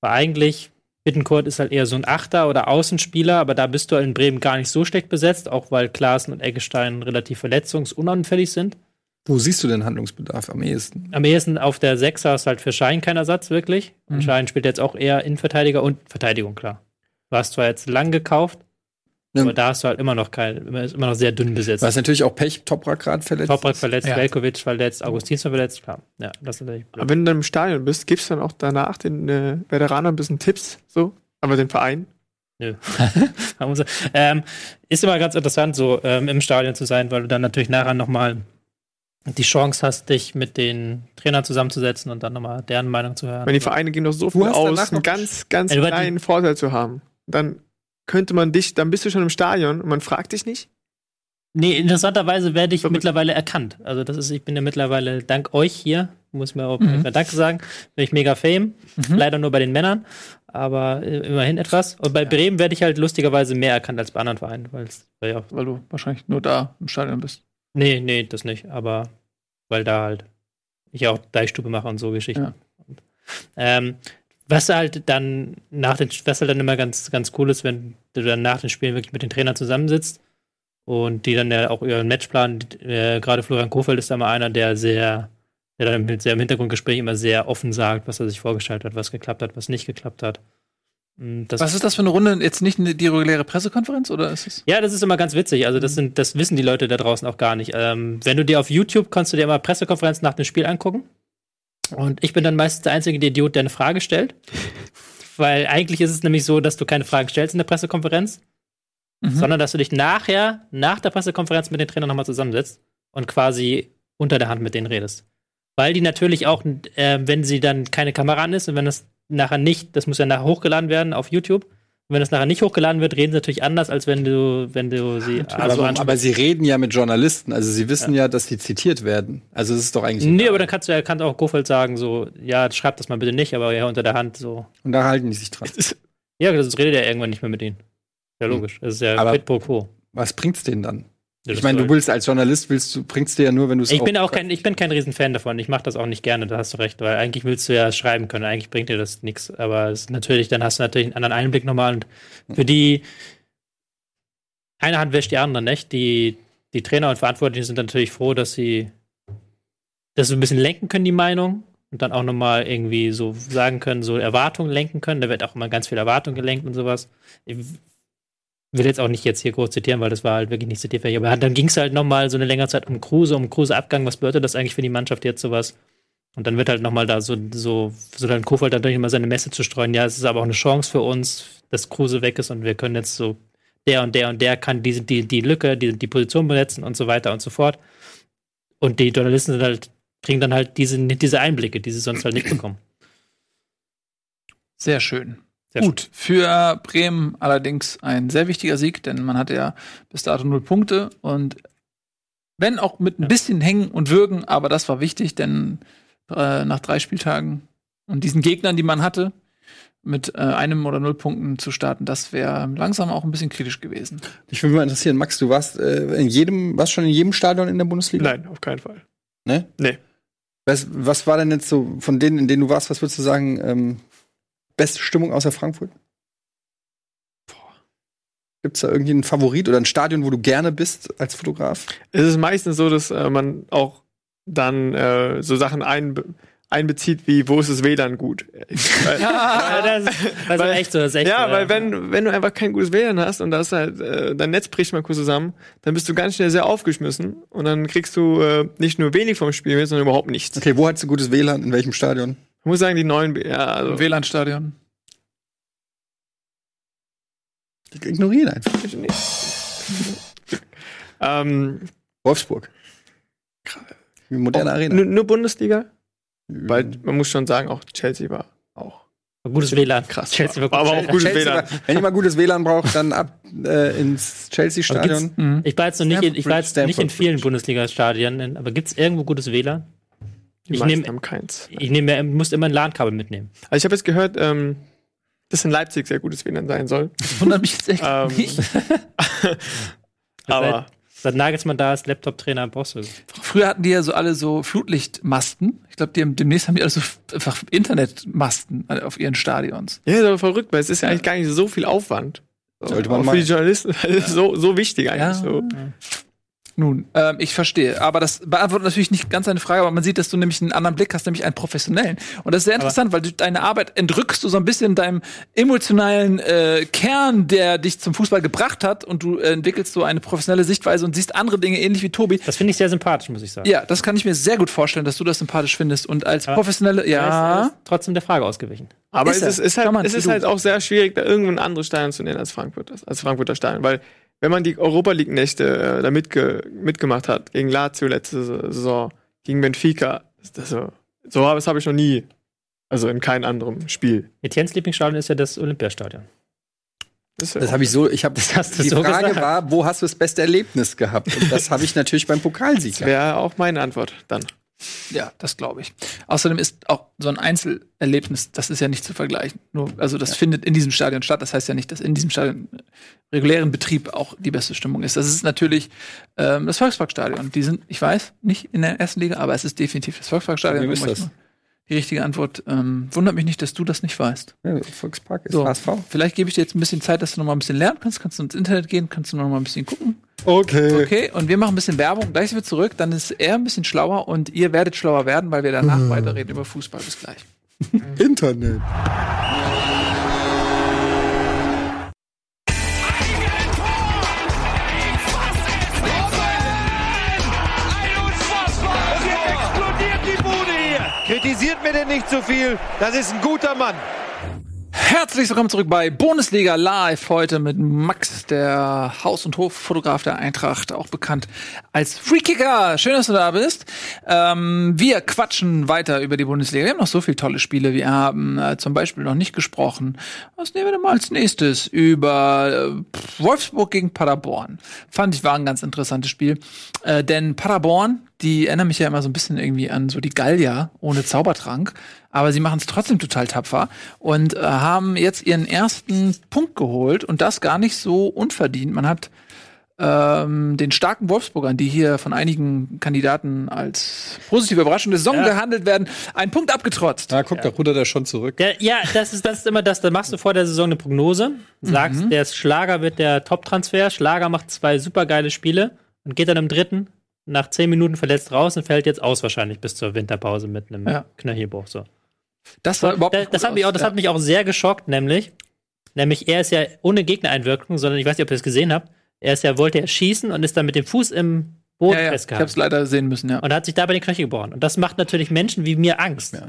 Weil eigentlich, Bittenkurt ist halt eher so ein Achter oder Außenspieler, aber da bist du in Bremen gar nicht so schlecht besetzt, auch weil Klaassen und Eggestein relativ verletzungsunanfällig sind. Wo siehst du den Handlungsbedarf am ehesten? Am ehesten auf der Sechser ist halt für Schein kein Ersatz, wirklich. Und Schein spielt jetzt auch eher Innenverteidiger und Verteidigung, klar. Du hast zwar jetzt lang gekauft, Ja. aber da hast du halt immer noch kein, immer, ist immer noch sehr dünn besetzt. Was natürlich auch Pech, Toprak gerade verletzt. Toprak verletzt, Ja. Velkovic verletzt, Augustinsson verletzt, klar. Ja, das ist natürlich blöd. Aber wenn du dann im Stadion bist, gibst du dann auch danach den äh, Veteranern ein bisschen Tipps, so, aber den Verein. Nö. Haben sie- ähm, ist immer ganz interessant, so ähm, im Stadion zu sein, weil du dann natürlich nachher nochmal die Chance hast, dich mit den Trainern zusammenzusetzen und dann nochmal deren Meinung zu hören. Weil die Vereine gehen doch so viel aus, einen ganz, ganz kleinen Vorteil zu haben. Dann könnte man dich, dann bist du schon im Stadion und man fragt dich nicht. Nee, interessanterweise werde ich Verrückt. mittlerweile erkannt. Also das ist, ich bin ja mittlerweile dank euch hier, muss mir auch Mhm. mal Danke sagen, bin ich mega fame. Leider nur bei den Männern, aber äh, immerhin etwas. Und bei Bremen werde ich halt lustigerweise mehr erkannt als bei anderen Vereinen, ja, Weil du wahrscheinlich nur da im Stadion bist. Nee, nee, das nicht, aber weil da halt ich auch Deichstube mache und so Geschichten. Ja. Und, ähm, was halt dann nach den, was halt dann immer ganz, ganz cool ist, wenn du dann nach den Spielen wirklich mit den Trainern zusammensitzt und die dann ja auch ihren Matchplan, äh, gerade Florian Kofeld ist da mal einer, der sehr, der dann mit sehr im Hintergrundgespräch immer sehr offen sagt, was er sich vorgestellt hat, was geklappt hat, was nicht geklappt hat. Und Das Was ist das für eine Runde? Jetzt nicht eine- die reguläre Pressekonferenz oder ist es? ja, das ist immer ganz witzig. Also, das, sind, das wissen die Leute da draußen auch gar nicht. Ähm, wenn du dir auf YouTube kannst du dir immer Pressekonferenzen nach dem Spiel angucken. Und ich bin dann meistens der einzige Idiot, der eine Frage stellt. Weil eigentlich ist es nämlich so, dass du keine Fragen stellst in der Pressekonferenz, sondern dass du dich nachher, nach der Pressekonferenz mit den Trainern nochmal zusammensetzt und quasi unter der Hand mit denen redest. Weil die natürlich auch, äh, wenn sie dann keine Kamera an ist und wenn das nachher nicht, das muss ja nachher hochgeladen werden auf YouTube, und wenn das nachher nicht hochgeladen wird, reden sie natürlich anders, als wenn du, wenn du sie Aber, also aber, aber sie reden ja mit Journalisten, also sie wissen ja, dass sie zitiert werden. Also es ist doch eigentlich. Nee, egal. aber dann kannst du ja kann auch Kofeld sagen, so, ja, schreib das mal bitte nicht, aber ja, unter der Hand so. Und da halten die sich dran. Ja, das redet er irgendwann nicht mehr mit ihnen. Ja, logisch. Das ist ja Aber- quid pro quo. Was bringt's denen dann? Ich meine, du willst als Journalist willst du bringst dir ja nur, wenn du es Ich bin auch kein, ich bin kein Riesenfan davon. Ich mache das auch nicht gerne, da hast du recht, weil eigentlich willst du ja schreiben können, eigentlich bringt dir das nichts. Aber es natürlich, dann hast du natürlich einen anderen Einblick nochmal. Und für die eine Hand wäscht die andere nicht. Die, die Trainer und Verantwortlichen sind natürlich froh, dass sie das so ein bisschen lenken können, die Meinung. Und dann auch nochmal irgendwie so sagen können, so Erwartungen lenken können. Da wird auch immer ganz viel Erwartung gelenkt und sowas. Will jetzt auch nicht jetzt hier kurz zitieren, weil das war halt wirklich nicht zitierfähig. Aber dann ging es halt nochmal so eine längere Zeit um Kruse, um Kruse-Abgang. Was bedeutet das eigentlich für die Mannschaft jetzt sowas? Und dann wird halt nochmal da so, so, so dann Kofeld dann natürlich mal seine Messe zu streuen. Ja, es ist aber auch eine Chance für uns, dass Kruse weg ist und wir können jetzt so, der und der und der kann diese, die, die Lücke, die, die Position besetzen und so weiter und so fort. Und die Journalisten sind halt, kriegen dann halt diese, diese Einblicke, die sie sonst halt nicht bekommen. Sehr schön. Sehr Gut, für Bremen allerdings ein sehr wichtiger Sieg, denn man hatte ja bis dato null Punkte und wenn auch mit ein bisschen Hängen und Würgen, aber das war wichtig, denn äh, nach drei Spieltagen und diesen Gegnern, die man hatte, mit äh, einem oder null Punkten zu starten, das wäre langsam auch ein bisschen kritisch gewesen. Ich würde mich mal interessieren, Max, du warst äh, in jedem, warst schon in jedem Stadion in der Bundesliga? Nein, auf keinen Fall. Ne? Nee. Was, was war denn jetzt so von denen, in denen du warst, was würdest du sagen, ähm, beste Stimmung außer Frankfurt? Gibt es da irgendwie einen Favorit oder ein Stadion, wo du gerne bist als Fotograf? Es ist meistens so, dass äh, man auch dann äh, so Sachen einbe einbezieht, wie wo ist das WLAN gut? Weil- Ja, das, das ist Weil- echt so. Das ist echt ja, so, weil wenn, wenn du einfach kein gutes WLAN hast und das halt, äh, dein Netz bricht mal kurz zusammen, dann bist du ganz schnell sehr aufgeschmissen und dann kriegst du äh, nicht nur wenig vom Spiel mit, sondern überhaupt nichts. Okay, wo hattest du gutes WLAN? In welchem Stadion? Ich muss sagen, die neuen, ja, also, WLAN-Stadion. Ich ignoriere einfach. ähm, Wolfsburg. Moderne Arena. nur, nur Bundesliga? Weil man muss schon sagen, auch Chelsea war auch Gutes WLAN. krass. Chelsea war gut. aber auch gutes Chelsea, WLAN. war- Wenn ihr mal gutes WLAN braucht, dann ab äh, ins Chelsea-Stadion. Mhm. Ich war jetzt noch nicht, in, ich war jetzt nicht in vielen. Bundesliga-Stadien, aber gibt es irgendwo gutes WLAN? Die Ich meisten nehm- haben keins. Ich nehme, muss immer ein LAN-Kabel mitnehmen. Also ich habe jetzt gehört, ähm, dass in Leipzig sehr gutes WLAN sein soll. Das wundert mich jetzt echt Ähm, nicht. aber Seit Nagelsmann da ist, Laptop-Trainer, brauchst du. Früher hatten die ja so alle so Flutlichtmasten. Ich glaube, die haben, demnächst haben die alle so einfach Internetmasten auf ihren Stadions. ja, ist aber verrückt, weil es ist ja eigentlich gar nicht so viel Aufwand. So, Sollte man auch mal- für die Journalisten so, so wichtig eigentlich. Ja. So. Nun, ähm, ich verstehe. Aber das beantwortet natürlich nicht ganz deine Frage, aber man sieht, dass du nämlich einen anderen Blick hast, nämlich einen professionellen. Und das ist sehr interessant, weil du deine Arbeit entrückst du so ein bisschen deinem emotionalen äh, Kern, der dich zum Fußball gebracht hat und du äh, entwickelst so eine professionelle Sichtweise und siehst andere Dinge ähnlich wie Tobi. Das finde ich sehr sympathisch, muss ich sagen. Ja, das kann ich mir sehr gut vorstellen, dass du das sympathisch findest. Und als Aber- professionelle, ja, ist trotzdem der Frage ausgewichen. Aber Ist es ist, ist halt, es ist halt auch sehr schwierig, da irgendwo ein anderes Stadion zu nennen als Frankfurt, als Frankfurter Stadion, weil wenn man die Europa League Nächte äh, da mitge mitgemacht hat gegen Lazio letzte Saison, gegen Benfica, ist das so, so was habe ich noch nie, also in keinem anderen Spiel. Etiennes Lieblingsstadion ist ja das Olympiastadion. Das, Das habe ich so, ich habe Das hast du die so Frage gesagt. war, wo hast du das beste Erlebnis gehabt? Und das habe ich natürlich beim Pokalsieg. gehabt. wäre auch meine Antwort dann. Ja, das glaube ich. Außerdem ist auch so ein Einzelerlebnis, das ist ja nicht zu vergleichen. Nur, also das findet in diesem Stadion statt. Das heißt ja nicht, dass in diesem Stadion regulären Betrieb auch die beste Stimmung ist. Das ist natürlich ähm, das Volksparkstadion. Die sind, ich weiß, nicht in der ersten Liga, aber es ist definitiv das Volksparkstadion. Wem ist das? mal- Die richtige Antwort. Ähm, wundert mich nicht, dass du das nicht weißt. Ja, Volkspark ist So, HSV. vielleicht gebe ich dir jetzt ein bisschen Zeit, dass du noch mal ein bisschen lernen kannst. Kannst du ins Internet gehen, kannst du noch mal ein bisschen gucken. Okay. Okay, und wir machen ein bisschen Werbung. Gleich sind wir zurück, dann ist er ein bisschen schlauer und ihr werdet schlauer werden, weil wir danach weiterreden über Fußball. Bis gleich. Internet. Mir denn nicht zu viel. Das ist ein guter Mann. Herzlich willkommen zurück bei Bundesliga Live. Heute mit Max, der Haus- und Hoffotograf der Eintracht, auch bekannt als Freekicker. Schön, dass du da bist. Ähm, wir quatschen weiter über die Bundesliga. Wir haben noch so viele tolle Spiele. Wir haben äh, zum Beispiel noch nicht gesprochen. Was nehmen wir denn mal als nächstes? Über äh, Wolfsburg gegen Paderborn. Fand ich war ein ganz interessantes Spiel. Äh, denn Paderborn, die erinnern mich ja immer so ein bisschen irgendwie an so die Gallier ohne Zaubertrank. Aber sie machen es trotzdem total tapfer und äh, haben jetzt ihren ersten Punkt geholt und das gar nicht so unverdient. Man hat ähm, den starken Wolfsburgern, die hier von einigen Kandidaten als positive Überraschung der Saison Ja. gehandelt werden, einen Punkt abgetrotzt. Na, guck, da rudert er schon zurück. Der, ja, das ist, das ist immer das. Da machst du vor der Saison eine Prognose, sagst, Mhm. der Schlager wird der Top-Transfer. Schlager macht zwei supergeile Spiele und geht dann im dritten nach zehn Minuten verletzt raus und fällt jetzt aus wahrscheinlich bis zur Winterpause mit einem Ja. Knöchelbruch. So. Das war überhaupt Das, das, hat mich auch, das Ja. hat mich auch sehr geschockt, nämlich, nämlich er ist ja ohne Gegnereinwirkung, sondern ich weiß nicht, ob ihr es gesehen habt. Er ist ja, wollte er schießen und ist dann mit dem Fuß im Boden ja, ja. Ich festgehalten. hab's leider sehen müssen, ja. Und hat sich dabei den Knöchel gebrochen. Und das macht natürlich Menschen wie mir Angst. Ja.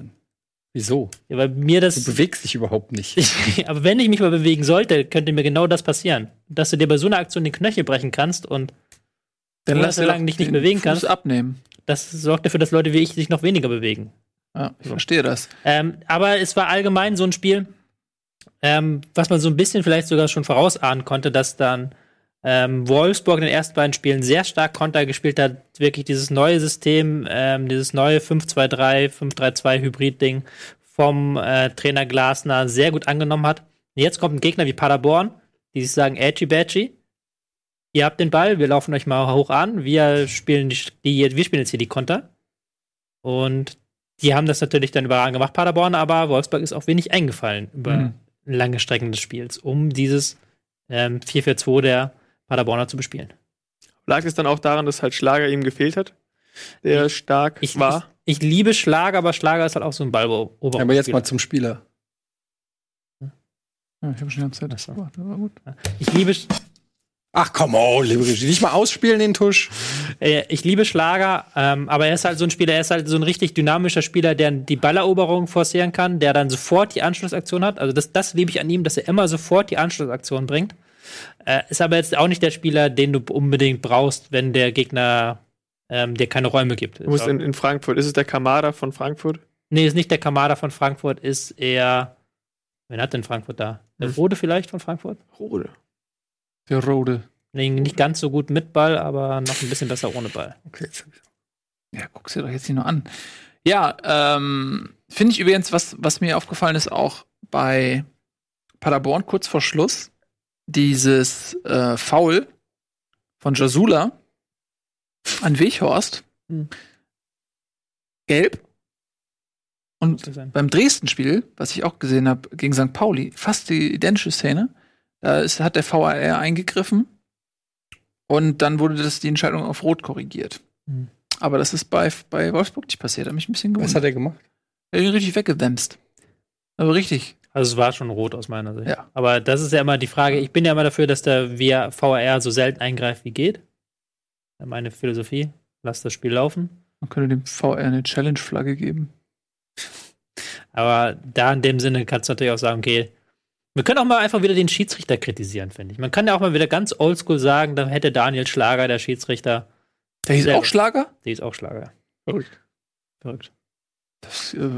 Wieso? Ja, weil mir Du das. bewegst dich überhaupt nicht. aber wenn ich mich mal bewegen sollte, könnte mir genau das passieren. Dass du dir bei so einer Aktion den Knöchel brechen kannst und Dann lass monatelang dir dich nicht bewegen Fuß kannst. abnehmen. das sorgt dafür, dass Leute wie ich sich noch weniger bewegen. Ja, ich verstehe das. Ähm, aber es war allgemein so ein Spiel, ähm, was man so ein bisschen vielleicht sogar schon vorausahnen konnte, dass dann ähm, Wolfsburg in den ersten beiden Spielen sehr stark Konter gespielt hat. Wirklich dieses neue System, ähm, dieses neue 5-2-3, 5-3-2 Hybrid-Ding vom äh, Trainer Glasner sehr gut angenommen hat. Jetzt kommt ein Gegner wie Paderborn, die sich sagen, Edgy Badgy. Ihr habt den Ball, wir laufen euch mal hoch an, wir spielen, die, die, wir spielen jetzt hier die Konter. Und die haben das natürlich dann überragend gemacht, Paderborn, aber Wolfsburg ist auch wenig eingefallen über Mhm. lange Strecken des Spiels, um dieses ähm, 4-4-2 der Paderborner zu bespielen. Lag es dann auch daran, dass halt Schlager ihm gefehlt hat? Der stark Ich, war? ich, ich liebe Schlager, aber Schlager ist halt auch so ein Balleroberer. Aber jetzt mal zum Spieler. Ja, ich habe schon die ganze Zeit gemacht, aber gut. Ich liebe, Ach, komm on, liebe Regie. Nicht mal ausspielen den Tusch. äh, ich liebe Schlager, ähm, aber er ist halt so ein Spieler, er ist halt so ein richtig dynamischer Spieler, der die Balleroberung forcieren kann, der dann sofort die Anschlussaktion hat. Also das, das liebe ich an ihm, dass er immer sofort die Anschlussaktion bringt. Äh, ist aber jetzt auch nicht der Spieler, den du unbedingt brauchst, wenn der Gegner ähm, dir keine Räume gibt. Du musst in, in Frankfurt. Ist es der Kamada von Frankfurt? Nee, ist nicht der Kamada von Frankfurt, ist eher. Wen hat denn Frankfurt da? Der Hm. Rode vielleicht von Frankfurt? Rode. Der Rode. Nicht ganz so gut mit Ball, aber noch ein bisschen besser ohne Ball. Okay, jetzt hab ich's. Ja, guck's dir doch jetzt nicht nur an. Ja, ähm, finde ich übrigens, was, was mir aufgefallen ist, auch bei Paderborn kurz vor Schluss, dieses äh, Foul von Jasula an Weghorst. Hm. Gelb. Und beim Dresden-Spiel, was ich auch gesehen habe, gegen St. Pauli, fast die identische Szene. Da ist, hat der VAR eingegriffen und dann wurde das die Entscheidung auf Rot korrigiert. Hm. Aber das ist bei, bei Wolfsburg nicht passiert. Hat mich ein bisschen Was gewundert. hat er gemacht? Er hat ihn richtig weggedämst. Aber richtig. Also es war schon rot aus meiner Sicht. Ja. Aber das ist ja immer die Frage. Ich bin ja immer dafür, dass der VAR so selten eingreift wie geht. Meine Philosophie. Lass das Spiel laufen. Man könnte dem VR eine Challenge-Flagge geben. Aber da in dem Sinne kannst du natürlich auch sagen, okay, wir können auch mal einfach wieder den Schiedsrichter kritisieren, finde ich. Man kann ja auch mal wieder ganz oldschool sagen, da hätte Daniel Schlager, der Schiedsrichter, Der hieß auch. Schlager? die ist auch Schlager. Verrückt. Verrückt. Das, äh,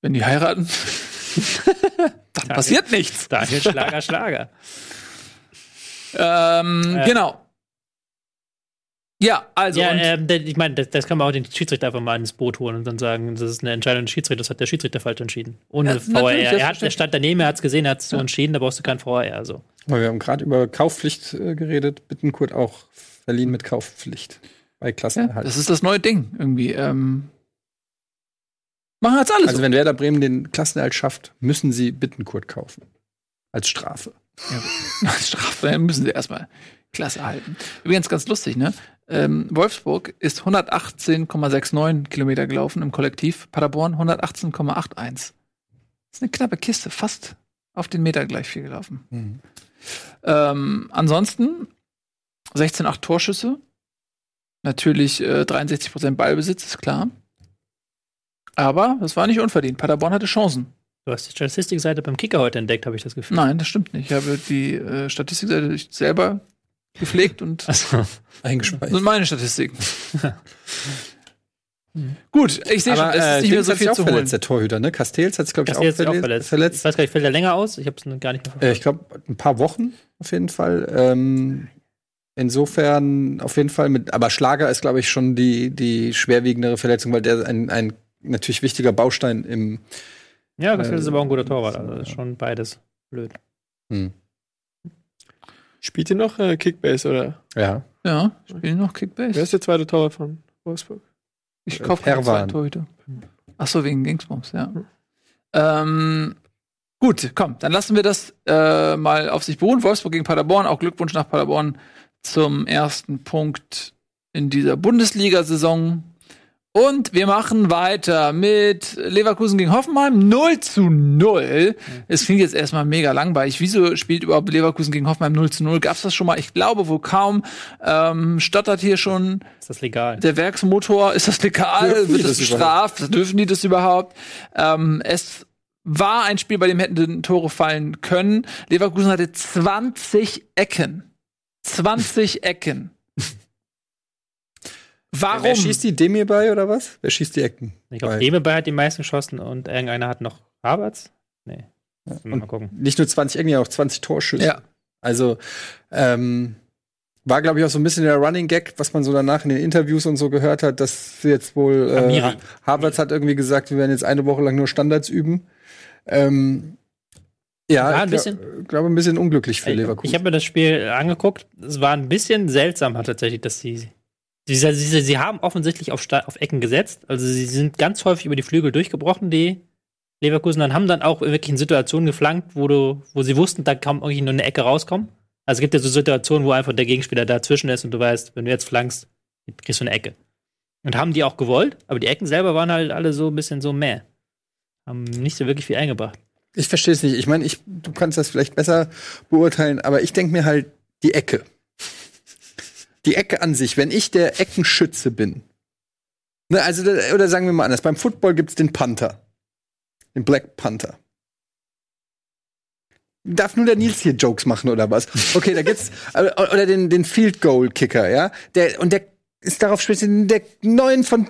wenn die heiraten, dann passiert nichts. Daniel Schlager, Schlager. Ähm, Äh. Genau. Ja, also. ja, und, ähm, der- ich meine, das, das kann man auch den Schiedsrichter einfach mal ins Boot holen und dann sagen, das ist eine Entscheidung des Schiedsrichters, das hat der Schiedsrichter falsch entschieden. Ohne Ja, VAR. natürlich, Er, hat, er stand daneben, er hat es gesehen, er hat es so entschieden, da brauchst du kein VAR. So. Weil wir haben gerade über Kaufpflicht äh, geredet. Bittenkurt auch verliehen mit Kaufpflicht bei ja, Klassenerhalt. das ist das neue Ding irgendwie. Ähm, machen jetzt alles. also wenn Werder Bremen den Klassenerhalt schafft, müssen sie Bittenkurt kaufen. Als Strafe. Ja, als Strafe müssen sie erstmal Klasse halten. Übrigens ganz lustig, ne? Ähm, Wolfsburg ist 118,69 Kilometer gelaufen im Kollektiv, Paderborn 118,81. Das ist eine knappe Kiste, fast auf den Meter gleich viel gelaufen. Mhm. Ähm, ansonsten 16,8 Torschüsse. Natürlich äh, 63% Ballbesitz, ist klar. Aber das war nicht unverdient. Paderborn hatte Chancen. Du hast die Statistikseite beim Kicker heute entdeckt, habe ich das Gefühl. Nein, das stimmt nicht. Ich habe die äh, Statistikseite selber gepflegt und das Eingespeist. sind meine Statistiken. Gut, ich sehe schon, Aber es ist äh, nicht mehr Dings so viel auch zu holen. verletzt, der Torhüter, ne? Castells hat sich, glaube ich, Das auch ist jetzt auch verletzt. verletzt. Ich weiß gar nicht, fällt er länger aus? Ich habe es gar nicht mehr Äh, verfolgt. ich glaube, ein paar Wochen auf jeden Fall. Ähm, insofern auf jeden Fall mit, aber Schlager ist, glaube ich, schon die, die schwerwiegendere Verletzung, weil der ein, ein natürlich wichtiger Baustein im. ja, das äh, ist aber auch ein guter Torwart. Also das ist schon beides blöd. Hm. Spielt ihr noch äh, Kickbase oder? Ja. Ja, spielen noch Kickbase. Wer ist der zweite Torwart von Wolfsburg? Ich Äh, kaufe zweiten Torhüter. Ach so, wegen Dingsbums, ja. Ähm, gut, komm, dann lassen wir das äh, mal auf sich beruhen. Wolfsburg gegen Paderborn, auch Glückwunsch nach Paderborn zum ersten Punkt in dieser Bundesliga-Saison. Und wir machen weiter mit Leverkusen gegen Hoffenheim 0 zu 0. Es klingt jetzt erstmal mega langweilig. Wieso spielt überhaupt Leverkusen gegen Hoffenheim 0 zu 0? Gab's das schon mal? Ich glaube wohl kaum. Ähm, stottert hier schon Ist das legal? der Werksmotor, ist das legal? Dürfen Wird das das bestraft? Dürfen die das überhaupt? Ähm, es war ein Spiel, bei dem hätten Tore fallen können. Leverkusen hatte 20 Ecken. 20 Ecken. Warum? Wer schießt die Demir bei oder was? Wer schießt die Ecken? Ich glaube, Bei- Demebay hat die meisten geschossen und irgendeiner hat noch Havertz. Nee. Und mal gucken. Nicht nur 20 Ecken, ja auch 20 Torschüsse. Ja. Also ähm, war, glaube ich, auch so ein bisschen der Running Gag, was man so danach in den Interviews und so gehört hat, dass jetzt wohl äh, Amiri. Ha- Havertz hat irgendwie gesagt, wir werden jetzt eine Woche lang nur Standards üben. Ähm, ja, Ja, ein ich bisschen. glaub- glaube ein bisschen unglücklich für Leverkusen. ich habe mir das Spiel angeguckt. Es war ein bisschen seltsam tatsächlich, dass sie. Sie, sie, sie, haben offensichtlich auf, auf Ecken gesetzt. Also sie sind ganz häufig über die Flügel durchgebrochen, die Leverkusen. Dann haben dann auch wirklich in Situationen geflankt, wo, du, wo sie wussten, da kann irgendwie nur eine Ecke rauskommen. Also es gibt ja so Situationen, wo einfach der Gegenspieler dazwischen ist und du weißt, wenn du jetzt flankst, kriegst du eine Ecke. Und haben die auch gewollt, aber die Ecken selber waren halt alle so ein bisschen so meh. Haben nicht so wirklich viel eingebracht. Ich verstehe es nicht. Ich meine, ich, du kannst das vielleicht besser beurteilen, aber ich denke mir halt die Ecke. Die Ecke an sich, wenn ich der Eckenschütze bin. Ne, also, oder sagen wir mal anders, beim Football gibt's den Panther. Den Black Panther. Darf nur der Nils hier Jokes machen oder was? Okay, da gibt's oder oder den den Field Goal Kicker, ja? Der und der ist darauf spezialisiert, der neun von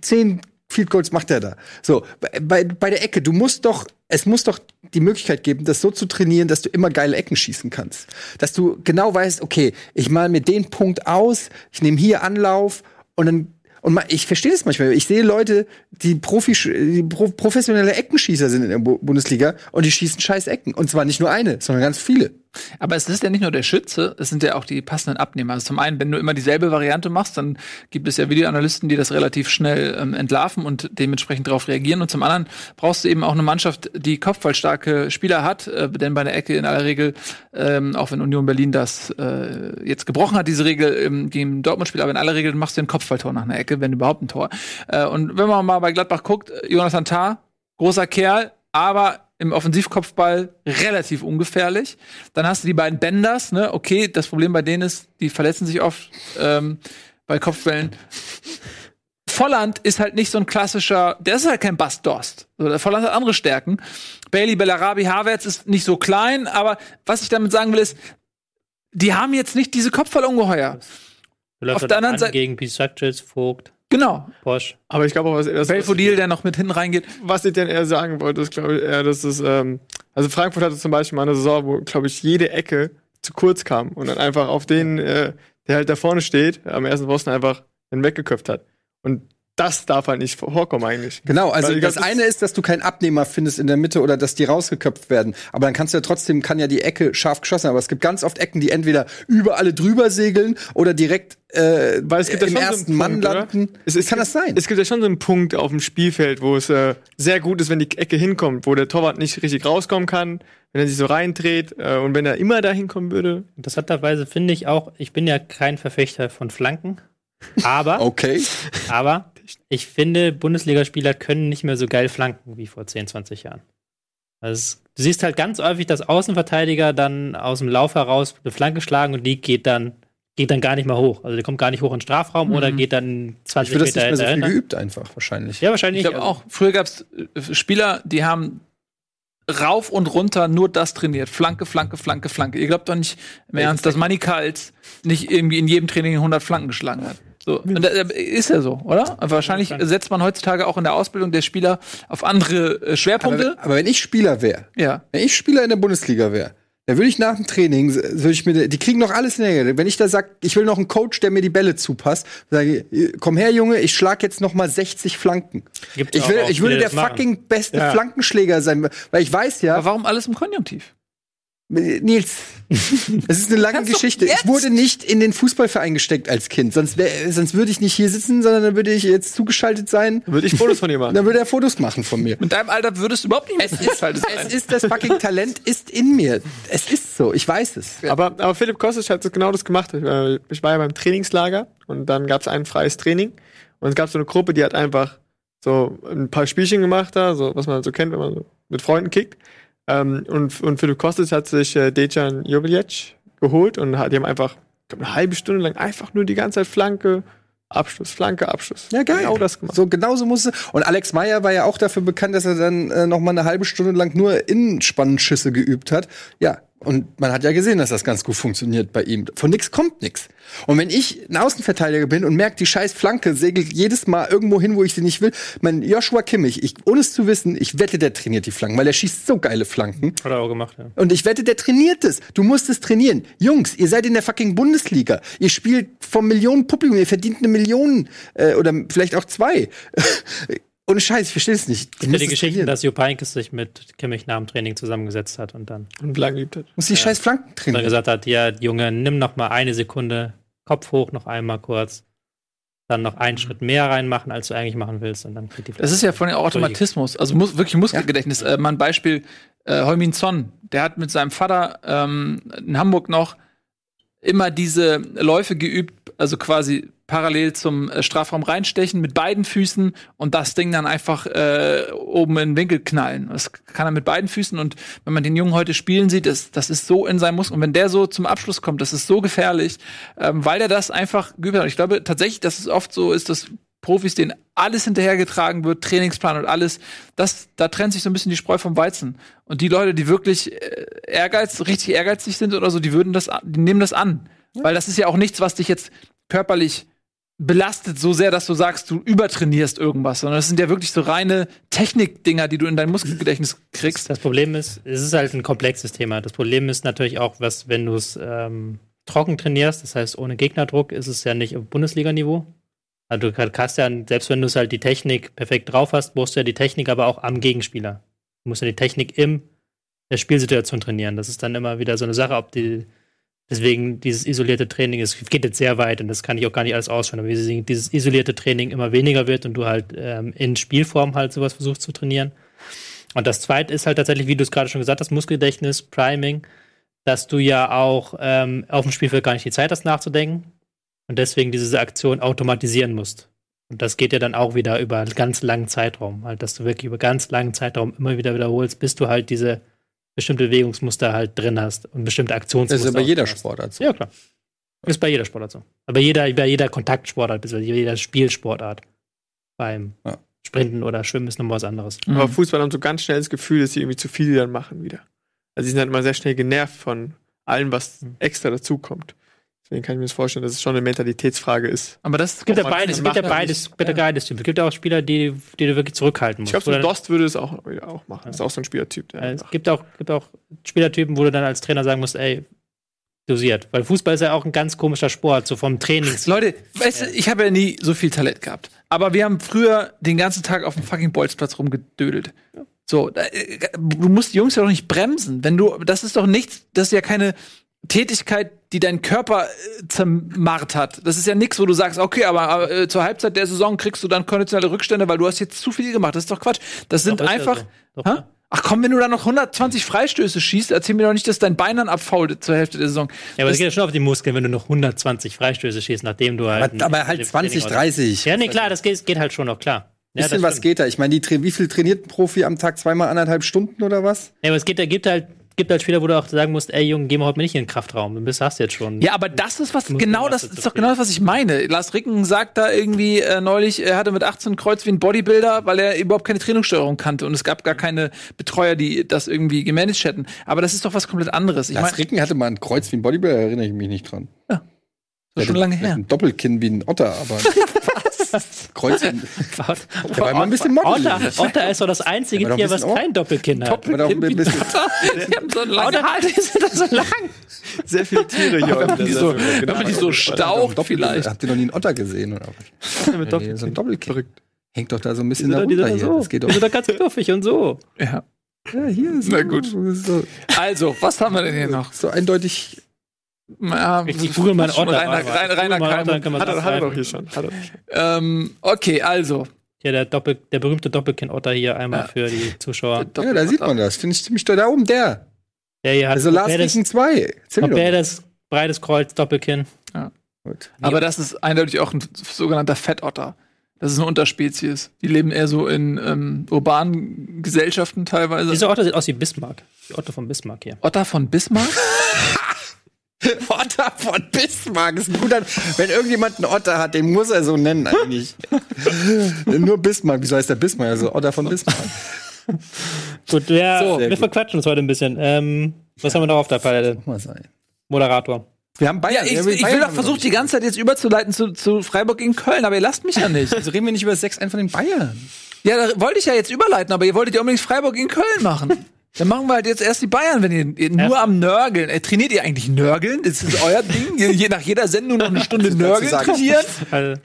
zehn Field Goals macht er da. So, bei, bei der Ecke, du musst doch, es muss doch die Möglichkeit geben, das so zu trainieren, dass du immer geile Ecken schießen kannst. Dass du genau weißt, okay, ich mal mir den Punkt aus, ich nehme hier Anlauf und dann und ich verstehe das manchmal. Ich sehe Leute, die, Profi, die pro, professionelle Eckenschießer sind in der Bu- Bundesliga und die schießen scheiß Ecken. Und zwar nicht nur eine, sondern ganz viele. Aber es ist ja nicht nur der Schütze, es sind ja auch die passenden Abnehmer. Also zum einen, wenn du immer dieselbe Variante machst, dann gibt es ja Videoanalysten, die das relativ schnell ähm, entlarven und dementsprechend darauf reagieren. Und zum anderen brauchst du eben auch eine Mannschaft, die kopfballstarke Spieler hat, äh, denn bei der Ecke in aller Regel, ähm, auch wenn Union Berlin das äh, jetzt gebrochen hat, diese Regel im gegen Dortmund-Spiel, aber in aller Regel machst du ein Kopfballtor nach einer Ecke, wenn überhaupt ein Tor. Äh, und wenn man mal bei Gladbach guckt, äh, Jonathan Tah, großer Kerl, aber im Offensivkopfball relativ ungefährlich. Dann hast du die beiden Benders, ne? Okay, das Problem bei denen ist, die verletzen sich oft ähm, bei Kopfbällen. Volland ist halt nicht so ein klassischer, der ist halt kein Bast Dost. So, der Volland hat andere Stärken. Bailey, Bellarabi, Havertz ist nicht so klein, aber was ich damit sagen will ist, die haben jetzt nicht diese Kopfballungeheuer. Auf der anderen an Seite- gegen Pisaccis, Vogt, Genau. Posch. Aber ich glaube auch, was er das, Belfodil, der noch mit hinten reingeht. was ich denn eher sagen wollte, ist, glaube ich, eher, dass es, ähm, also Frankfurt hatte zum Beispiel mal eine Saison, wo, glaube ich, jede Ecke zu kurz kam und dann einfach auf den, äh, der halt da vorne steht, am ersten Pfosten einfach den weggeköpft hat. Und das darf halt nicht vorkommen eigentlich. Genau, also Weil das eine ist, dass du keinen Abnehmer findest in der Mitte oder dass die rausgeköpft werden. Aber dann kannst du ja trotzdem, kann ja die Ecke scharf geschossen werden. Aber es gibt ganz oft Ecken, die entweder über alle drüber segeln oder direkt äh, Weil es gibt ja im schon so einen ersten Mann Punkt, oder? landen. Es, es kann gibt, das sein? Es gibt ja schon so einen Punkt auf dem Spielfeld, wo es äh, sehr gut ist, wenn die Ecke hinkommt, wo der Torwart nicht richtig rauskommen kann, wenn er sich so reindreht äh, und wenn er immer da hinkommen würde. Interessanterweise finde ich auch, ich bin ja kein Verfechter von Flanken, aber, Okay. aber ich finde, Bundesligaspieler können nicht mehr so geil flanken wie vor 10, 20 Jahren. Also du siehst halt ganz häufig, dass Außenverteidiger dann aus dem Lauf heraus eine Flanke schlagen und die geht dann, geht dann gar nicht mehr hoch. Also der kommt gar nicht hoch in den Strafraum oder geht dann Ich 20 würde das Meter nicht mehr so viel geübt einfach, wahrscheinlich. Ja, wahrscheinlich. Ich glaube auch, früher gab es Spieler, die haben rauf und runter nur das trainiert. Flanke, Flanke, Flanke, Flanke. Ihr glaubt doch nicht im Ernst, dass Manny Kals nicht irgendwie in jedem Training 100 Flanken geschlagen hat. So, und da, ist ja so, oder? Wahrscheinlich setzt man heutzutage auch in der Ausbildung der Spieler auf andere äh, Aber, Schwerpunkte. aber wenn ich Spieler wäre, ja. wenn ich Spieler in der Bundesliga wäre, dann würde ich nach dem Training, würde ich mir, die kriegen noch alles in der Nähe. Wenn ich da sag, ich will noch einen Coach, der mir die Bälle zupasst, sage ich, komm her, Junge, ich schlag jetzt noch mal 60 Flanken. Gibt's Ich, will, auch ich würde der fucking beste Ja. Flankenschläger sein, weil ich weiß ja, Aber warum alles im Konjunktiv? Nils, es ist eine lange Geschichte. Ich wurde nicht in den Fußballverein gesteckt als Kind. Sonst, wär, sonst würde ich nicht hier sitzen, sondern dann würde ich jetzt zugeschaltet sein. Würde ich Fotos von dir machen. Dann würde er Fotos machen von mir. Mit deinem Alter würdest du überhaupt nicht Es ist, es ist das fucking Talent ist in mir. Es ist so. Ich weiß es. Aber, aber Philipp Kostic hat genau das gemacht. Ich war, ich war ja beim Trainingslager und dann gab es ein freies Training. Und es gab so eine Gruppe, die hat einfach so ein paar Spielchen gemacht da, so was man so kennt, wenn man so mit Freunden kickt. Ähm, und, und Philipp Kostic hat sich äh, Dejan Jovic geholt und hat, die haben einfach, ich glaube, eine halbe Stunde lang einfach nur die ganze Zeit Flanke, Abschluss, Flanke, Abschluss. Ja, geil. Genau das gemacht. So genauso musste. Und Alex Meyer war ja auch dafür bekannt, dass er dann äh, noch mal eine halbe Stunde lang nur Innenspannschüsse geübt hat. Ja. Und man hat ja gesehen, dass das ganz gut funktioniert bei ihm. Von nix kommt nix. Und wenn ich ein Außenverteidiger bin und merke, die scheiß Flanke segelt jedes Mal irgendwo hin, wo ich sie nicht will, mein Joshua Kimmich, ich, ohne es zu wissen, ich wette, der trainiert die Flanken, weil er schießt so geile Flanken. Hat er auch gemacht, ja. Und ich wette, der trainiert es. Du musst es trainieren. Jungs, ihr seid in der fucking Bundesliga. Ihr spielt vom Millionen Publikum, ihr verdient eine Million äh, oder vielleicht auch zwei. Ohne Scheiß, ich verstehe es nicht. Gibt ja die Geschichten, dass Jupp Heynckes sich mit Kimmich nach dem Training zusammengesetzt hat und dann, Und lang geübt hat. muss die scheiß Flanken dann trainieren. gesagt hat, ja, Junge, nimm noch mal eine Sekunde, Kopf hoch noch einmal kurz, dann noch einen Schritt mehr reinmachen, als du eigentlich machen willst und dann kriegt die Das ist ja von dem Automatismus, also muss, wirklich Muskelgedächtnis. Äh, mal ein Beispiel, äh, Heumin Son, der hat mit seinem Vater ähm, in Hamburg noch immer diese Läufe geübt, also quasi parallel zum äh, Strafraum reinstechen mit beiden Füßen und das Ding dann einfach äh, oben in den Winkel knallen. Das kann er mit beiden Füßen und wenn man den Jungen heute spielen sieht, das, das ist so in seinem Muskel. Und wenn der so zum Abschluss kommt, das ist so gefährlich, ähm, weil er das einfach geübt hat. Ich glaube tatsächlich, dass es oft so ist, dass Profis, denen alles hinterhergetragen wird, Trainingsplan und alles, das, da trennt sich so ein bisschen die Spreu vom Weizen. Und die Leute, die wirklich äh, ehrgeiz, richtig ehrgeizig sind oder so, die würden das, die nehmen das an. Weil das ist ja auch nichts, was dich jetzt körperlich belastet so sehr, dass du sagst, du übertrainierst irgendwas, sondern das sind ja wirklich so reine Technikdinger, die du in dein Muskelgedächtnis kriegst. Das Problem ist, es ist halt ein komplexes Thema. Das Problem ist natürlich auch, was, wenn du es ähm, trocken trainierst, das heißt ohne Gegnerdruck, ist es ja nicht auf Bundesliga-Niveau. Also du kannst ja, selbst wenn du es halt die Technik perfekt drauf hast, brauchst du ja die Technik aber auch am Gegenspieler. Du musst ja die Technik in der Spielsituation trainieren. Das ist dann immer wieder so eine Sache, ob die, deswegen dieses isolierte Training, es geht jetzt sehr weit und das kann ich auch gar nicht alles ausschauen, aber wie dieses isolierte Training immer weniger wird und du halt ähm, in Spielform halt sowas versuchst zu trainieren. Und das zweite ist halt tatsächlich, wie du es gerade schon gesagt hast, Muskelgedächtnis, Priming, dass du ja auch ähm, auf dem Spielfeld gar nicht die Zeit hast nachzudenken und deswegen diese Aktion automatisieren musst. Und das geht ja dann auch wieder über einen ganz langen Zeitraum, halt, dass du wirklich über ganz langen Zeitraum immer wieder wiederholst, bis du halt diese bestimmte Bewegungsmuster halt drin hast und bestimmte Das Aktionsmuster. ist ja bei jeder. Sportart so. Ja, klar. Ist bei jeder Sportart so. Aber jeder, bei jeder Kontaktsportart, beziehungsweise jeder Spielsportart. Beim Ja. Sprinten oder Schwimmen ist nochmal was anderes. Mhm. Aber Fußball haben so ganz schnell das Gefühl, dass sie irgendwie zu viel dann machen wieder. Also sie sind halt immer sehr schnell genervt von allem, was Mhm. extra dazukommt. Deswegen kann ich mir das vorstellen, dass es schon eine Mentalitätsfrage ist. Aber das Es gibt ja beides, gibt ja beides, gibt ja beides Typen. Es gibt ja auch Spieler, die, die du wirklich zurückhalten Ich musst. glaube, so Dost würde es auch, auch machen. Ist auch so ein Spielertyp. Der äh, es gibt auch, gibt auch Spielertypen, wo du dann als Trainer sagen musst, ey, dosiert. Weil Fußball ist ja auch ein ganz komischer Sport, so vom Trainings. Leute, weißt du, ich habe ja nie so viel Talent gehabt. Aber wir haben früher den ganzen Tag auf dem fucking Bolzplatz rumgedödelt. So, da, äh, du musst die Jungs ja doch nicht bremsen. Wenn du, das ist doch nichts, das ist ja keine Tätigkeit, die deinen Körper äh, zermarrt hat. Das ist ja nichts, wo du sagst, okay, aber, äh, zur Halbzeit der Saison kriegst du dann konditionelle Rückstände, weil du hast jetzt zu viel gemacht. Das ist doch Quatsch. Das sind Doch, ist ja einfach. so. Ach komm, wenn du da noch 120 Freistöße schießt, erzähl mir doch nicht, dass dein Bein dann abfault zur Hälfte der Saison. Ja, aber es Das- geht ja schon auf die Muskeln, wenn du noch 120 Freistöße schießt, nachdem du halt. Aber, aber halt 20, 30. Ja, nee, klar, das geht, geht halt schon noch, klar. Ja, Bisschen was geht da. Ich meine, wie viel trainiert ein Profi am Tag? Zweimal anderthalb Stunden oder was? Ja, aber es geht, da gibt halt, gibt halt Spieler, wo du auch sagen musst, ey Junge, geh mal heute mal nicht in den Kraftraum. Du bist, hast jetzt schon. Ja, aber das ist was, genau das ist doch genau das, was ich meine. Lars Ricken sagt da irgendwie äh, neulich, er hatte mit 18 Kreuz wie ein Bodybuilder, weil er überhaupt keine Trainingssteuerung kannte und es gab gar keine Betreuer, die das irgendwie gemanagt hätten. Aber das ist doch was komplett anderes. Ich Lars meine, Ricken hatte mal ein Kreuz wie ein Bodybuilder, erinnere ich mich nicht dran. das ist schon lange her. Ein Doppelkinn wie ein Otter, aber Kreuz. wie ein- Otter, Der war immer ein bisschen Model. Otter, Otter ist doch das einzige Tier, was kein Doppelkinn hat. Aber doch ein bisschen, die haben so lange Haare. sind doch so lang. Sehr viele Tiere hier. Wenn man die so, die so staucht vielleicht. Habt ihr noch nie einen Otter gesehen? Oder? Nee, so ein Doppelkinn. Verrückt. Hängt doch da so ein bisschen Die die darunter sind hier. so. Das geht Die doch. sind doch ganz knuffig und so. Ja. Ja, hier ist Na gut. So, Also, was haben wir denn hier noch? so eindeutig. Ja, Ich google mal Otter. Rainer, Rainer, ich Rainer google mal Otter, können wir Hat er, das hat er doch hier schon. Ähm, Okay, also. Hier der, Doppel, der berühmte Doppelkinn-Otter hier einmal Ja. für die Zuschauer. Ja, da sieht man das. Finde ich ziemlich toll. Da oben der. Der hier hat Also komplettes, Riechen 2. Erzähl mir doch. komplettes breites Kreuz, Doppelkinn. Gut. Aber das ist eindeutig auch ein sogenannter Fettotter. Das ist eine Unterspezies. Die leben eher so in ähm, urbanen Gesellschaften teilweise. Dieser Otter sieht aus wie Bismarck. Die Otter von Bismarck hier. Otter von Bismarck? Otter von Bismarck ist ein guter. Wenn irgendjemand einen Otter hat, den muss er so nennen eigentlich. Nur Bismarck. Wieso heißt der Bismarck? Also Otter von Bismarck. Gut, wir, So. Wir gut. verquatschen uns heute ein bisschen. Ähm, was haben wir noch auf der Palette? Moderator. Wir haben Bayern. Ja, ich, Ja, ich Bayern will doch versuchen, die ganze Zeit jetzt überzuleiten zu, zu Freiburg gegen Köln, aber ihr lasst mich ja nicht. Also reden wir nicht über das 6-1 von den Bayern. ja, da wollte ich ja jetzt überleiten, aber ihr wolltet ja unbedingt Freiburg gegen Köln machen. Dann machen wir halt jetzt erst die Bayern, wenn ihr, nur Ja. am Nörgeln. Äh, trainiert ihr eigentlich Nörgeln? Das ist euer Ding? Je, nach jeder Sendung noch eine Stunde Nörgeln trainieren? Also,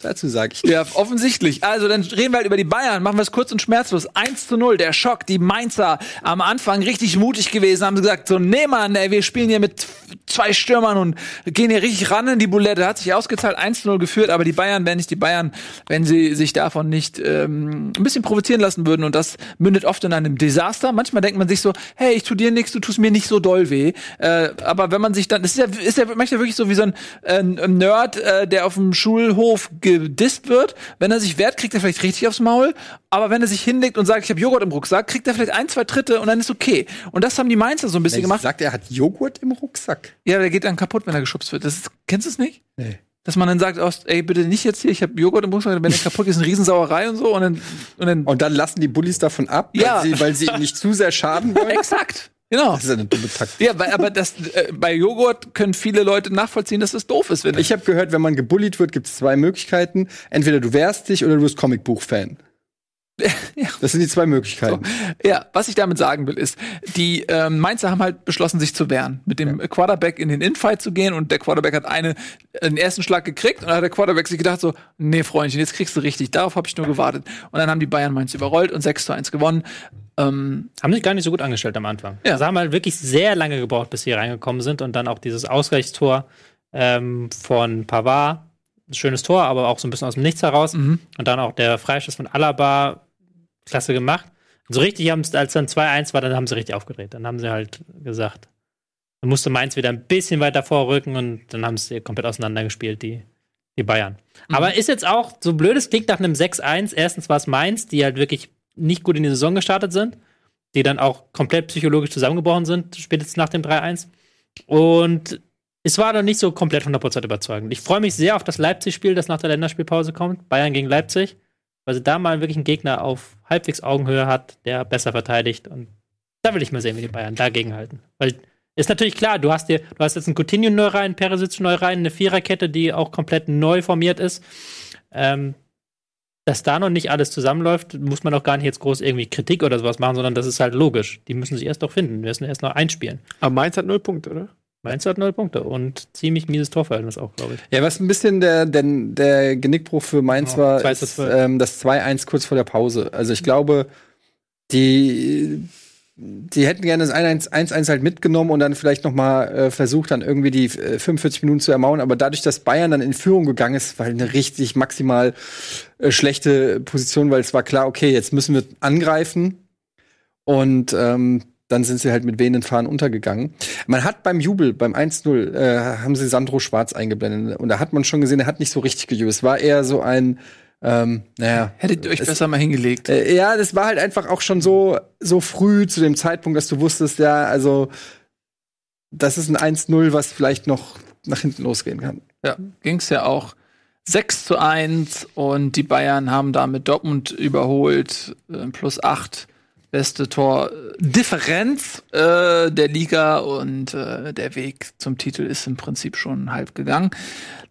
Dazu sage ich. Ja, offensichtlich. Also, dann reden wir halt über die Bayern. Machen wir es kurz und schmerzlos. 1 zu 0, der Schock. Die Mainzer am Anfang richtig mutig gewesen, haben gesagt, so, nee, Mann, ey, wir spielen hier mit zwei Stürmern und gehen hier richtig ran in die Boulette. Hat sich ausgezahlt, 1 zu 0 geführt, aber die Bayern wären nicht die Bayern, wenn sie sich davon nicht ähm, ein bisschen provozieren lassen würden. Und das mündet oft in einem Desaster. Manchmal denkt man sich so, hey, ich tu dir nichts, du tust mir nicht so doll weh. Äh, aber wenn man sich dann, das ist ja, ist ja manchmal wirklich so wie so ein, äh, Nerd, äh, der auf dem Schulhof gedisst wird. Wenn er sich wehrt, kriegt er vielleicht richtig aufs Maul. Aber wenn er sich hinlegt und sagt, ich habe Joghurt im Rucksack, kriegt er vielleicht ein, zwei Tritte und dann ist okay. Und das haben die Mainzer so ein bisschen gemacht. Sagt er hat Joghurt im Rucksack. Ja, der geht dann kaputt, wenn er geschubst wird. Das ist, kennst du es nicht? Nee. Dass man dann sagt, aus, ey, bitte nicht jetzt hier, ich habe Joghurt im Rucksack, wenn der kaputt ist, eine Riesensauerei und so. Und dann, und dann Und dann lassen die Bullies davon ab, weil, Ja. sie, weil sie ihm nicht zu sehr schaden wollen. exakt. Genau. Das ist eine dumme Taktik. Ja, weil, aber das, äh, bei Joghurt können viele Leute nachvollziehen, dass das doof ist, wenn Ich habe gehört, wenn man gebullied wird, gibt es zwei Möglichkeiten. Entweder du wehrst dich oder du bist Comicbuch-Fan. Das sind die zwei Möglichkeiten. Ja, was ich damit sagen will, ist, die ähm, Mainzer haben halt beschlossen, sich zu wehren, mit dem Quarterback in den Infight zu gehen und der Quarterback hat eine, den ersten Schlag gekriegt und dann hat der Quarterback sich gedacht so, nee, Freundchen, jetzt kriegst du richtig, darauf habe ich nur gewartet. Und dann haben die Bayern Mainz überrollt und 6 zu 1 gewonnen. Ähm, haben sich gar nicht so gut angestellt am Anfang. Ja. Also haben halt wirklich sehr lange gebraucht, bis sie reingekommen sind und dann auch dieses Ausgleichstor ähm, von Pavard. Ein schönes Tor, aber auch so ein bisschen aus dem Nichts heraus. Mhm. Und dann auch der Freischuss von Alaba, klasse gemacht. Und so richtig haben es, als dann 2-1 war, dann haben sie richtig aufgedreht. Dann haben sie halt gesagt, dann musste Mainz wieder ein bisschen weiter vorrücken und dann haben sie komplett auseinandergespielt, die, die Bayern. Aber ist jetzt auch, so blöd es klingt nach einem 6-1, erstens war es Mainz, die halt wirklich nicht gut in die Saison gestartet sind, die dann auch komplett psychologisch zusammengebrochen sind, spätestens nach dem 3-1. Und es war noch nicht so komplett 100% überzeugend. Ich freue mich sehr auf das Leipzig-Spiel, das nach der Länderspielpause kommt. Bayern gegen Leipzig, weil sie da mal wirklich einen Gegner auf halbwegs Augenhöhe hat, der besser verteidigt. Und da will ich mal sehen, wie die Bayern dagegen halten. Weil ist natürlich klar, du hast dir, du hast jetzt einen Coutinho neu rein, Perisic neu rein, eine Viererkette, die auch komplett neu formiert ist. Ähm, dass da noch nicht alles zusammenläuft, muss man auch gar nicht jetzt groß irgendwie Kritik oder sowas machen, sondern das ist halt logisch. Die müssen sich erst noch finden, wir müssen erst noch einspielen. Aber Mainz hat null Punkte, oder? Mainz hat null Punkte und ziemlich mieses Torverhältnis auch, glaube ich. Ja, was ein bisschen der, der, der Genickbruch für Mainz Ja, war, 2 zu ist, 12. ähm, das 2-1 kurz vor der Pause. Also ich glaube, die, die hätten gerne das 1-1 halt mitgenommen und dann vielleicht noch mal äh, versucht, dann irgendwie die äh, 45 Minuten zu ermauern. Aber dadurch, dass Bayern dann in Führung gegangen ist, war halt eine richtig maximal äh, schlechte Position, weil es war klar, okay, jetzt müssen wir angreifen. Und ähm, dann sind sie halt mit wehenden Fahnen untergegangen. Man hat beim Jubel, beim 1-0, äh, haben sie Sandro Schwarz eingeblendet. Und da hat man schon gesehen, er hat nicht so richtig gejubelt. Es war eher so ein, ähm, naja. hättet ihr euch es- besser mal hingelegt. Äh, ja, das war halt einfach auch schon so, so früh zu dem Zeitpunkt, dass du wusstest, ja, also, das ist ein 1-0, was vielleicht noch nach hinten losgehen kann. Ja, ging's ja auch 6 zu 1 und die Bayern haben damit Dortmund überholt, äh, plus 8. Beste Tordifferenz äh, der Liga und äh, der Weg zum Titel ist im Prinzip schon halb gegangen.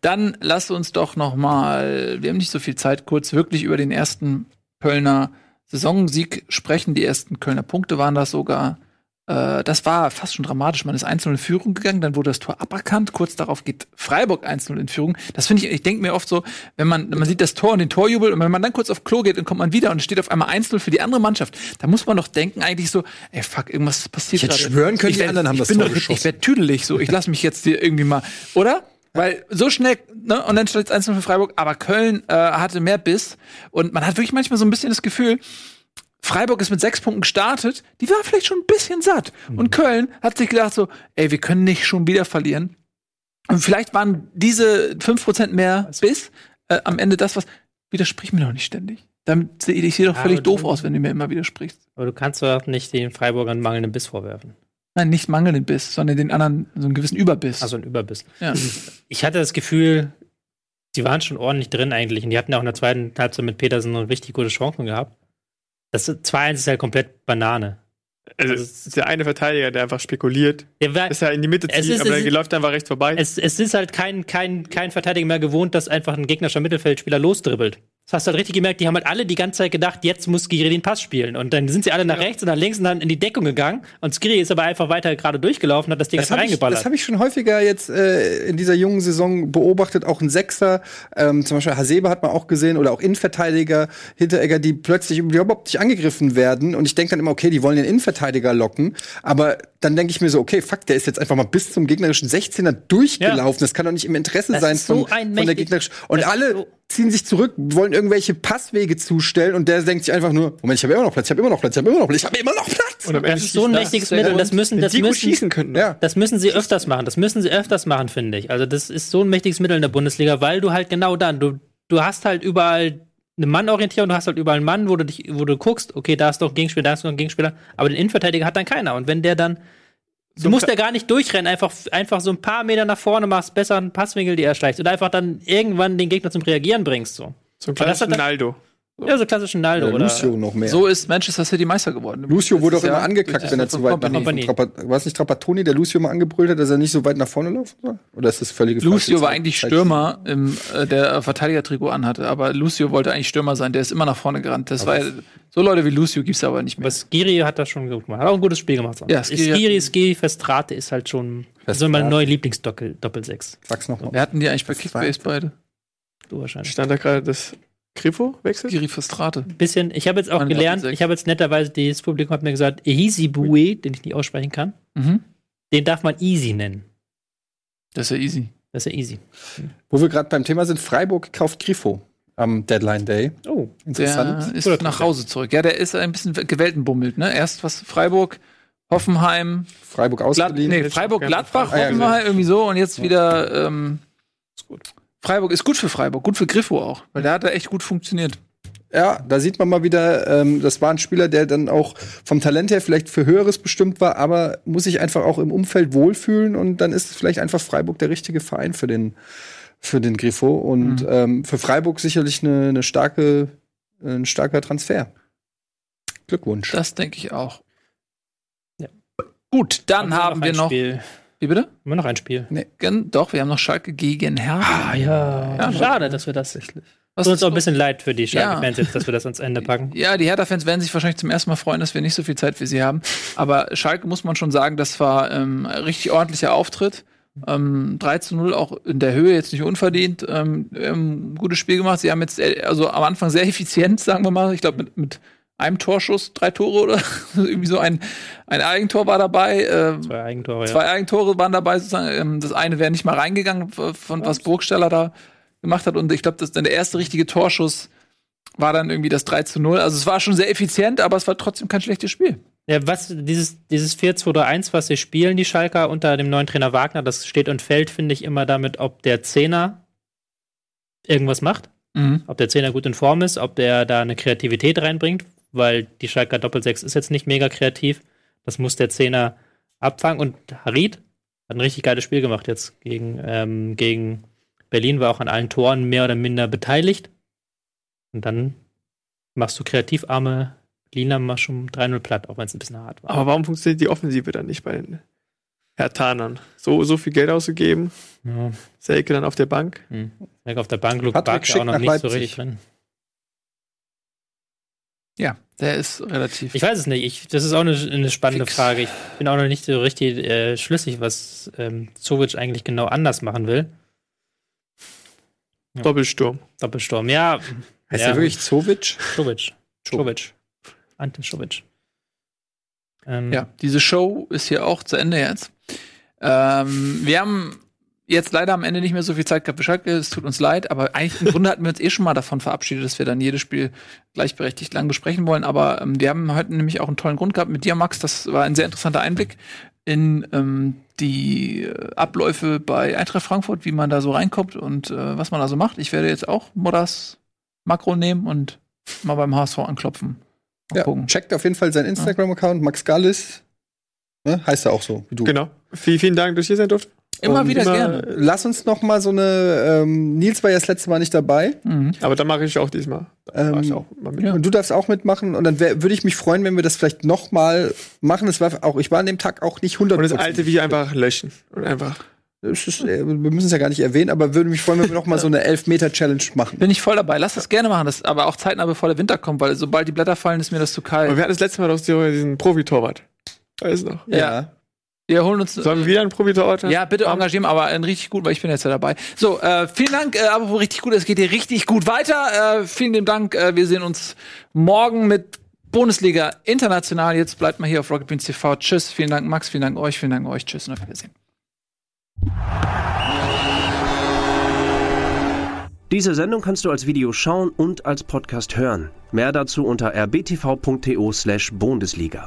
Dann lasst uns doch noch mal, wir haben nicht so viel Zeit, kurz wirklich über den ersten Kölner Saisonsieg sprechen. Die ersten Kölner Punkte waren das sogar. Äh, das war fast schon dramatisch. Man ist 1-0 in Führung gegangen, dann wurde das Tor aberkannt. Kurz darauf geht Freiburg 1-0 in Führung. Das finde ich, ich denke mir oft so, wenn man, man sieht das Tor und den Torjubel und wenn man dann kurz auf Klo geht, dann kommt man wieder und steht auf einmal 1-0 für die andere Mannschaft. Da muss man doch denken, eigentlich so, ey, fuck, irgendwas ist passiert Ich hätte gerade. schwören können, Ich die anderen haben ich das bin Tor doch, geschossen. Ich werde tüdelig so. Ich lasse mich jetzt hier irgendwie mal, oder? Weil so schnell, ne, und dann steht es 1-0 für Freiburg, aber Köln äh, hatte mehr Biss. Und man hat wirklich manchmal so ein bisschen das Gefühl, Freiburg ist mit sechs Punkten gestartet, die war vielleicht schon ein bisschen satt. Mhm. Und Köln hat sich gedacht so, ey, wir können nicht schon wieder verlieren. Und vielleicht waren diese 5% mehr Biss äh, am Ende das, was. Widersprich mir doch nicht ständig. Damit sehe ich sehe doch Ja, völlig doof aus, wenn du mir immer widersprichst. Aber du kannst doch nicht den Freiburgern mangelnden Biss vorwerfen. Nein, nicht mangelnden Biss, sondern den anderen so einen gewissen Überbiss. Also ein Überbiss. ja. Ich hatte das Gefühl, die waren schon ordentlich drin eigentlich. Und die hatten ja auch in der zweiten Halbzeit mit Petersen eine richtig gute Chance gehabt. Das 2-1 ist halt komplett Banane. Also, es ist der eine Verteidiger, der einfach spekuliert, Der war, dass er in die Mitte zieht, ist- aber der ist- läuft einfach rechts vorbei. es, es ist halt kein, kein, kein Verteidiger mehr gewohnt, dass einfach ein gegnerischer Mittelfeldspieler losdribbelt. Das hast du halt richtig gemerkt, die haben halt alle die ganze Zeit gedacht, jetzt muss Skiri den Pass spielen. Und dann sind sie alle nach rechts und nach links und dann in die Deckung gegangen. Und Skiri ist aber einfach weiter gerade durchgelaufen, hat das Ding Das einfach habe ich, reingeballert. das hab ich schon häufiger jetzt äh, in dieser jungen Saison beobachtet. Auch ein Sechser, ähm, zum Beispiel Hasebe hat man auch gesehen, oder auch Innenverteidiger, Hinteregger, die plötzlich überhaupt nicht angegriffen werden. Und ich denke dann immer, okay, die wollen den Innenverteidiger locken. Aber dann denke ich mir so, okay, fuck, der ist jetzt einfach mal bis zum gegnerischen 16er durchgelaufen. Das kann doch nicht im Interesse Das sein so von, von der gegnerischen. Und alle so- ziehen sich zurück, wollen irgendwelche Passwege zustellen. Und der denkt sich einfach nur, Moment, ich habe immer noch Platz, ich habe immer noch Platz, ich habe immer noch Platz, ich habe immer noch Platz. Und am das ist so ein mächtiges Mittel. Das müssen, das müssen, schießen könnten. Ja. Das müssen sie öfters machen. Das müssen sie öfters machen, finde ich. Also das ist so ein mächtiges Mittel in der Bundesliga, weil du halt genau dann, du, du hast halt überall eine Mannorientierung, du hast halt überall einen Mann, wo du dich, wo du guckst, okay, da ist doch ein Gegenspieler, da ist noch ein Gegenspieler, aber den Innenverteidiger hat dann keiner. Und wenn der dann, du musst ja gar nicht durchrennen, einfach, einfach so ein paar Meter nach vorne machst, besser einen Passwinkel, die erschleichst oder einfach dann irgendwann den Gegner zum Reagieren bringst, so. So ein kleines hat dann- Naldo. Ja, so klassischen Naldo, Oder oder? Lucio noch mehr. So ist Manchester City Meister geworden. Lucio wurde auch immer angekackt, wenn er zu weit nach. Trappa- War es nicht Trapattoni, der Lucio mal angebrüllt hat, dass er nicht so weit nach vorne laufen soll? Oder ist das völlige Lucio war eigentlich Stürmer, im, äh, der Verteidiger-Trikot anhatte. Aber Lucio wollte eigentlich Stürmer sein. Der ist immer nach vorne gerannt. Das war ja, so Leute wie Lucio gibt's aber nicht mehr. Aber Skiri hat das schon gut gemacht. Hat auch ein gutes Spiel gemacht. Ja, Skiri Skiri, Skiri, Festrate ist halt schon so Festrate. meine neue Lieblingsdoppel-Sechs. Sag's noch mal. Wer hatten die eigentlich bei Kickbase beide? Du wahrscheinlich. Stand da gerade das Grifo wechselt? Giri Frustrate. Bisschen, ich habe jetzt auch Meine gelernt, ich habe jetzt netterweise, das Publikum hat mir gesagt, Ehizibue, den ich nicht aussprechen kann, Mhm. den darf man Easy nennen. Das ist ja easy. Das ist ja easy. Wo wir gerade beim Thema sind, Freiburg kauft Grifo am Deadline Day. Oh. Interessant. Der ist nach Hause zurück. Ja, der ist ein bisschen geweltenbummelt, ne? Erst was Freiburg, Hoffenheim, Freiburg ausgeliehen. nee, Freiburg, Gladbach, Hoffenheim, irgendwie so und jetzt wieder ähm, Freiburg ist gut für Freiburg, gut für Griffo auch, weil der hat da echt gut funktioniert. Ja, da sieht man mal wieder, ähm, das war ein Spieler, der dann auch vom Talent her vielleicht für Höheres bestimmt war, aber muss sich einfach auch im Umfeld wohlfühlen und dann ist vielleicht einfach Freiburg der richtige Verein für den, für den Grifo und Mhm. ähm, für Freiburg sicherlich eine, eine starke, ein starker Transfer. Glückwunsch. Das denke ich auch. Ja. Gut, dann Haben wir ein noch. Spiel. Wie bitte? Haben wir noch ein Spiel. Gen- Doch, wir haben noch Schalke gegen Hertha. Ah, ja. Ja, Schade, dass wir das. Was Tut uns auch ein bisschen leid für die Schalke-Fans Ja. jetzt, dass wir das ans Ende packen. Ja, die Hertha-Fans werden sich wahrscheinlich zum ersten Mal freuen, dass wir nicht so viel Zeit für sie haben. Aber Schalke muss man schon sagen, das war ähm, ein richtig ordentlicher Auftritt. Ähm, 3 zu 0 auch in der Höhe, jetzt nicht unverdient. Ähm, ähm, gutes Spiel gemacht. Sie haben jetzt äh, also am Anfang sehr effizient, sagen wir mal. Ich glaube, mit, mit einem Torschuss drei Tore oder irgendwie so ein, ein Eigentor war dabei. Äh, Zwei Eigentore, ja. Zwei Eigentore waren dabei sozusagen. Ähm, Das eine wäre nicht mal reingegangen, von was Burgsteller da gemacht hat. Und ich glaube, das dann der erste richtige Torschuss war dann irgendwie das 3 zu 0. Also es war schon sehr effizient, aber es war trotzdem kein schlechtes Spiel. Ja, was, dieses, dieses 4-2-3-1, was sie spielen, die Schalker unter dem neuen Trainer Wagner, das steht und fällt, finde ich, immer damit, ob der Zehner irgendwas macht, ob der Zehner gut in Form ist, ob der da eine Kreativität reinbringt, weil die Schalker Doppelsechs ist jetzt nicht mega kreativ. Das muss der Zehner abfangen. Und Harid hat ein richtig geiles Spiel gemacht jetzt gegen, ähm, gegen Berlin, war auch an allen Toren mehr oder minder beteiligt. Und dann machst du kreativarme Lina mal schon 3-0 platt, auch wenn es ein bisschen hart war. Aber warum funktioniert die Offensive dann nicht bei den Hertanern? So, so viel Geld ausgegeben, Ja. Selke dann auf der Bank. Hm. Weg auf der Bank, Luke Patrick Bark ja schickt auch noch nicht so Leipzig. richtig drin. Ja, der ist relativ. Ich weiß es nicht. Ich, das ist auch eine, eine spannende Fix. Frage. Ich bin auch noch nicht so richtig äh, schlüssig, was ähm, Zovic eigentlich genau anders machen will. Doppelsturm. Doppelsturm. Ja, Heißt Ja. der wirklich Zovic? Zovic. Zovic. Ante Zovic. Ähm, Ja, diese Show ist hier auch zu Ende jetzt. Ähm, wir haben jetzt leider am Ende nicht mehr so viel Zeit gehabt für Schalke, es tut uns leid, aber eigentlich im Grunde hatten wir uns eh schon mal davon verabschiedet, dass wir dann jedes Spiel gleichberechtigt lang besprechen wollen. Aber ähm, wir haben heute nämlich auch einen tollen Grund gehabt mit dir, Max. Das war ein sehr interessanter Einblick in ähm, die Abläufe bei Eintracht Frankfurt, wie man da so reinkommt und äh, was man da so macht. Ich werde jetzt auch Modders Makro nehmen und mal beim HSV anklopfen. Mal Ja, gucken. checkt auf jeden Fall seinen Instagram-Account, Max Gallis. Ne? Heißt er auch so, wie du. Genau. Vielen, vielen Dank, dass ich hier sein durfte. Immer Und wieder immer- gerne. Lass uns noch mal so eine. Ähm, Nils war ja das letzte Mal nicht dabei. Mhm. Aber da mache ich auch diesmal. Mach ich Ähm, auch mal mit. ja. Und du darfst auch mitmachen. Und dann würde ich mich freuen, wenn wir das vielleicht noch mal machen. Es war auch, ich war an dem Tag auch nicht 100 Und das alte Video einfach löschen. Und einfach. Ist, äh, wir müssen es ja gar nicht erwähnen, aber würde mich freuen, wenn wir noch mal so eine 11-Meter-Challenge machen. Bin ich voll dabei. Lass das gerne machen, das aber auch zeitnah, bevor der Winter kommt, weil sobald die Blätter fallen, ist mir das zu Aber kalt. wir hatten das letzte Mal doch so diesen Profi-Torwart. Weiß noch. Ja. Wir holen uns. Sollen wir wieder einen haben? ja, bitte engagieren, aber einen richtig gut, weil ich bin jetzt ja dabei. So, äh, vielen Dank, äh, aber richtig gut, es geht hier richtig gut weiter. Äh, vielen lieben Dank. Äh, wir sehen uns morgen mit Bundesliga International. Jetzt bleibt mal hier auf Rocket Beans TV. Tschüss, vielen Dank, Max, vielen Dank euch, vielen Dank euch. Tschüss und auf Wiedersehen. Diese Sendung kannst du als Video schauen und als Podcast hören. Mehr dazu unter rbtv.to/bundesliga.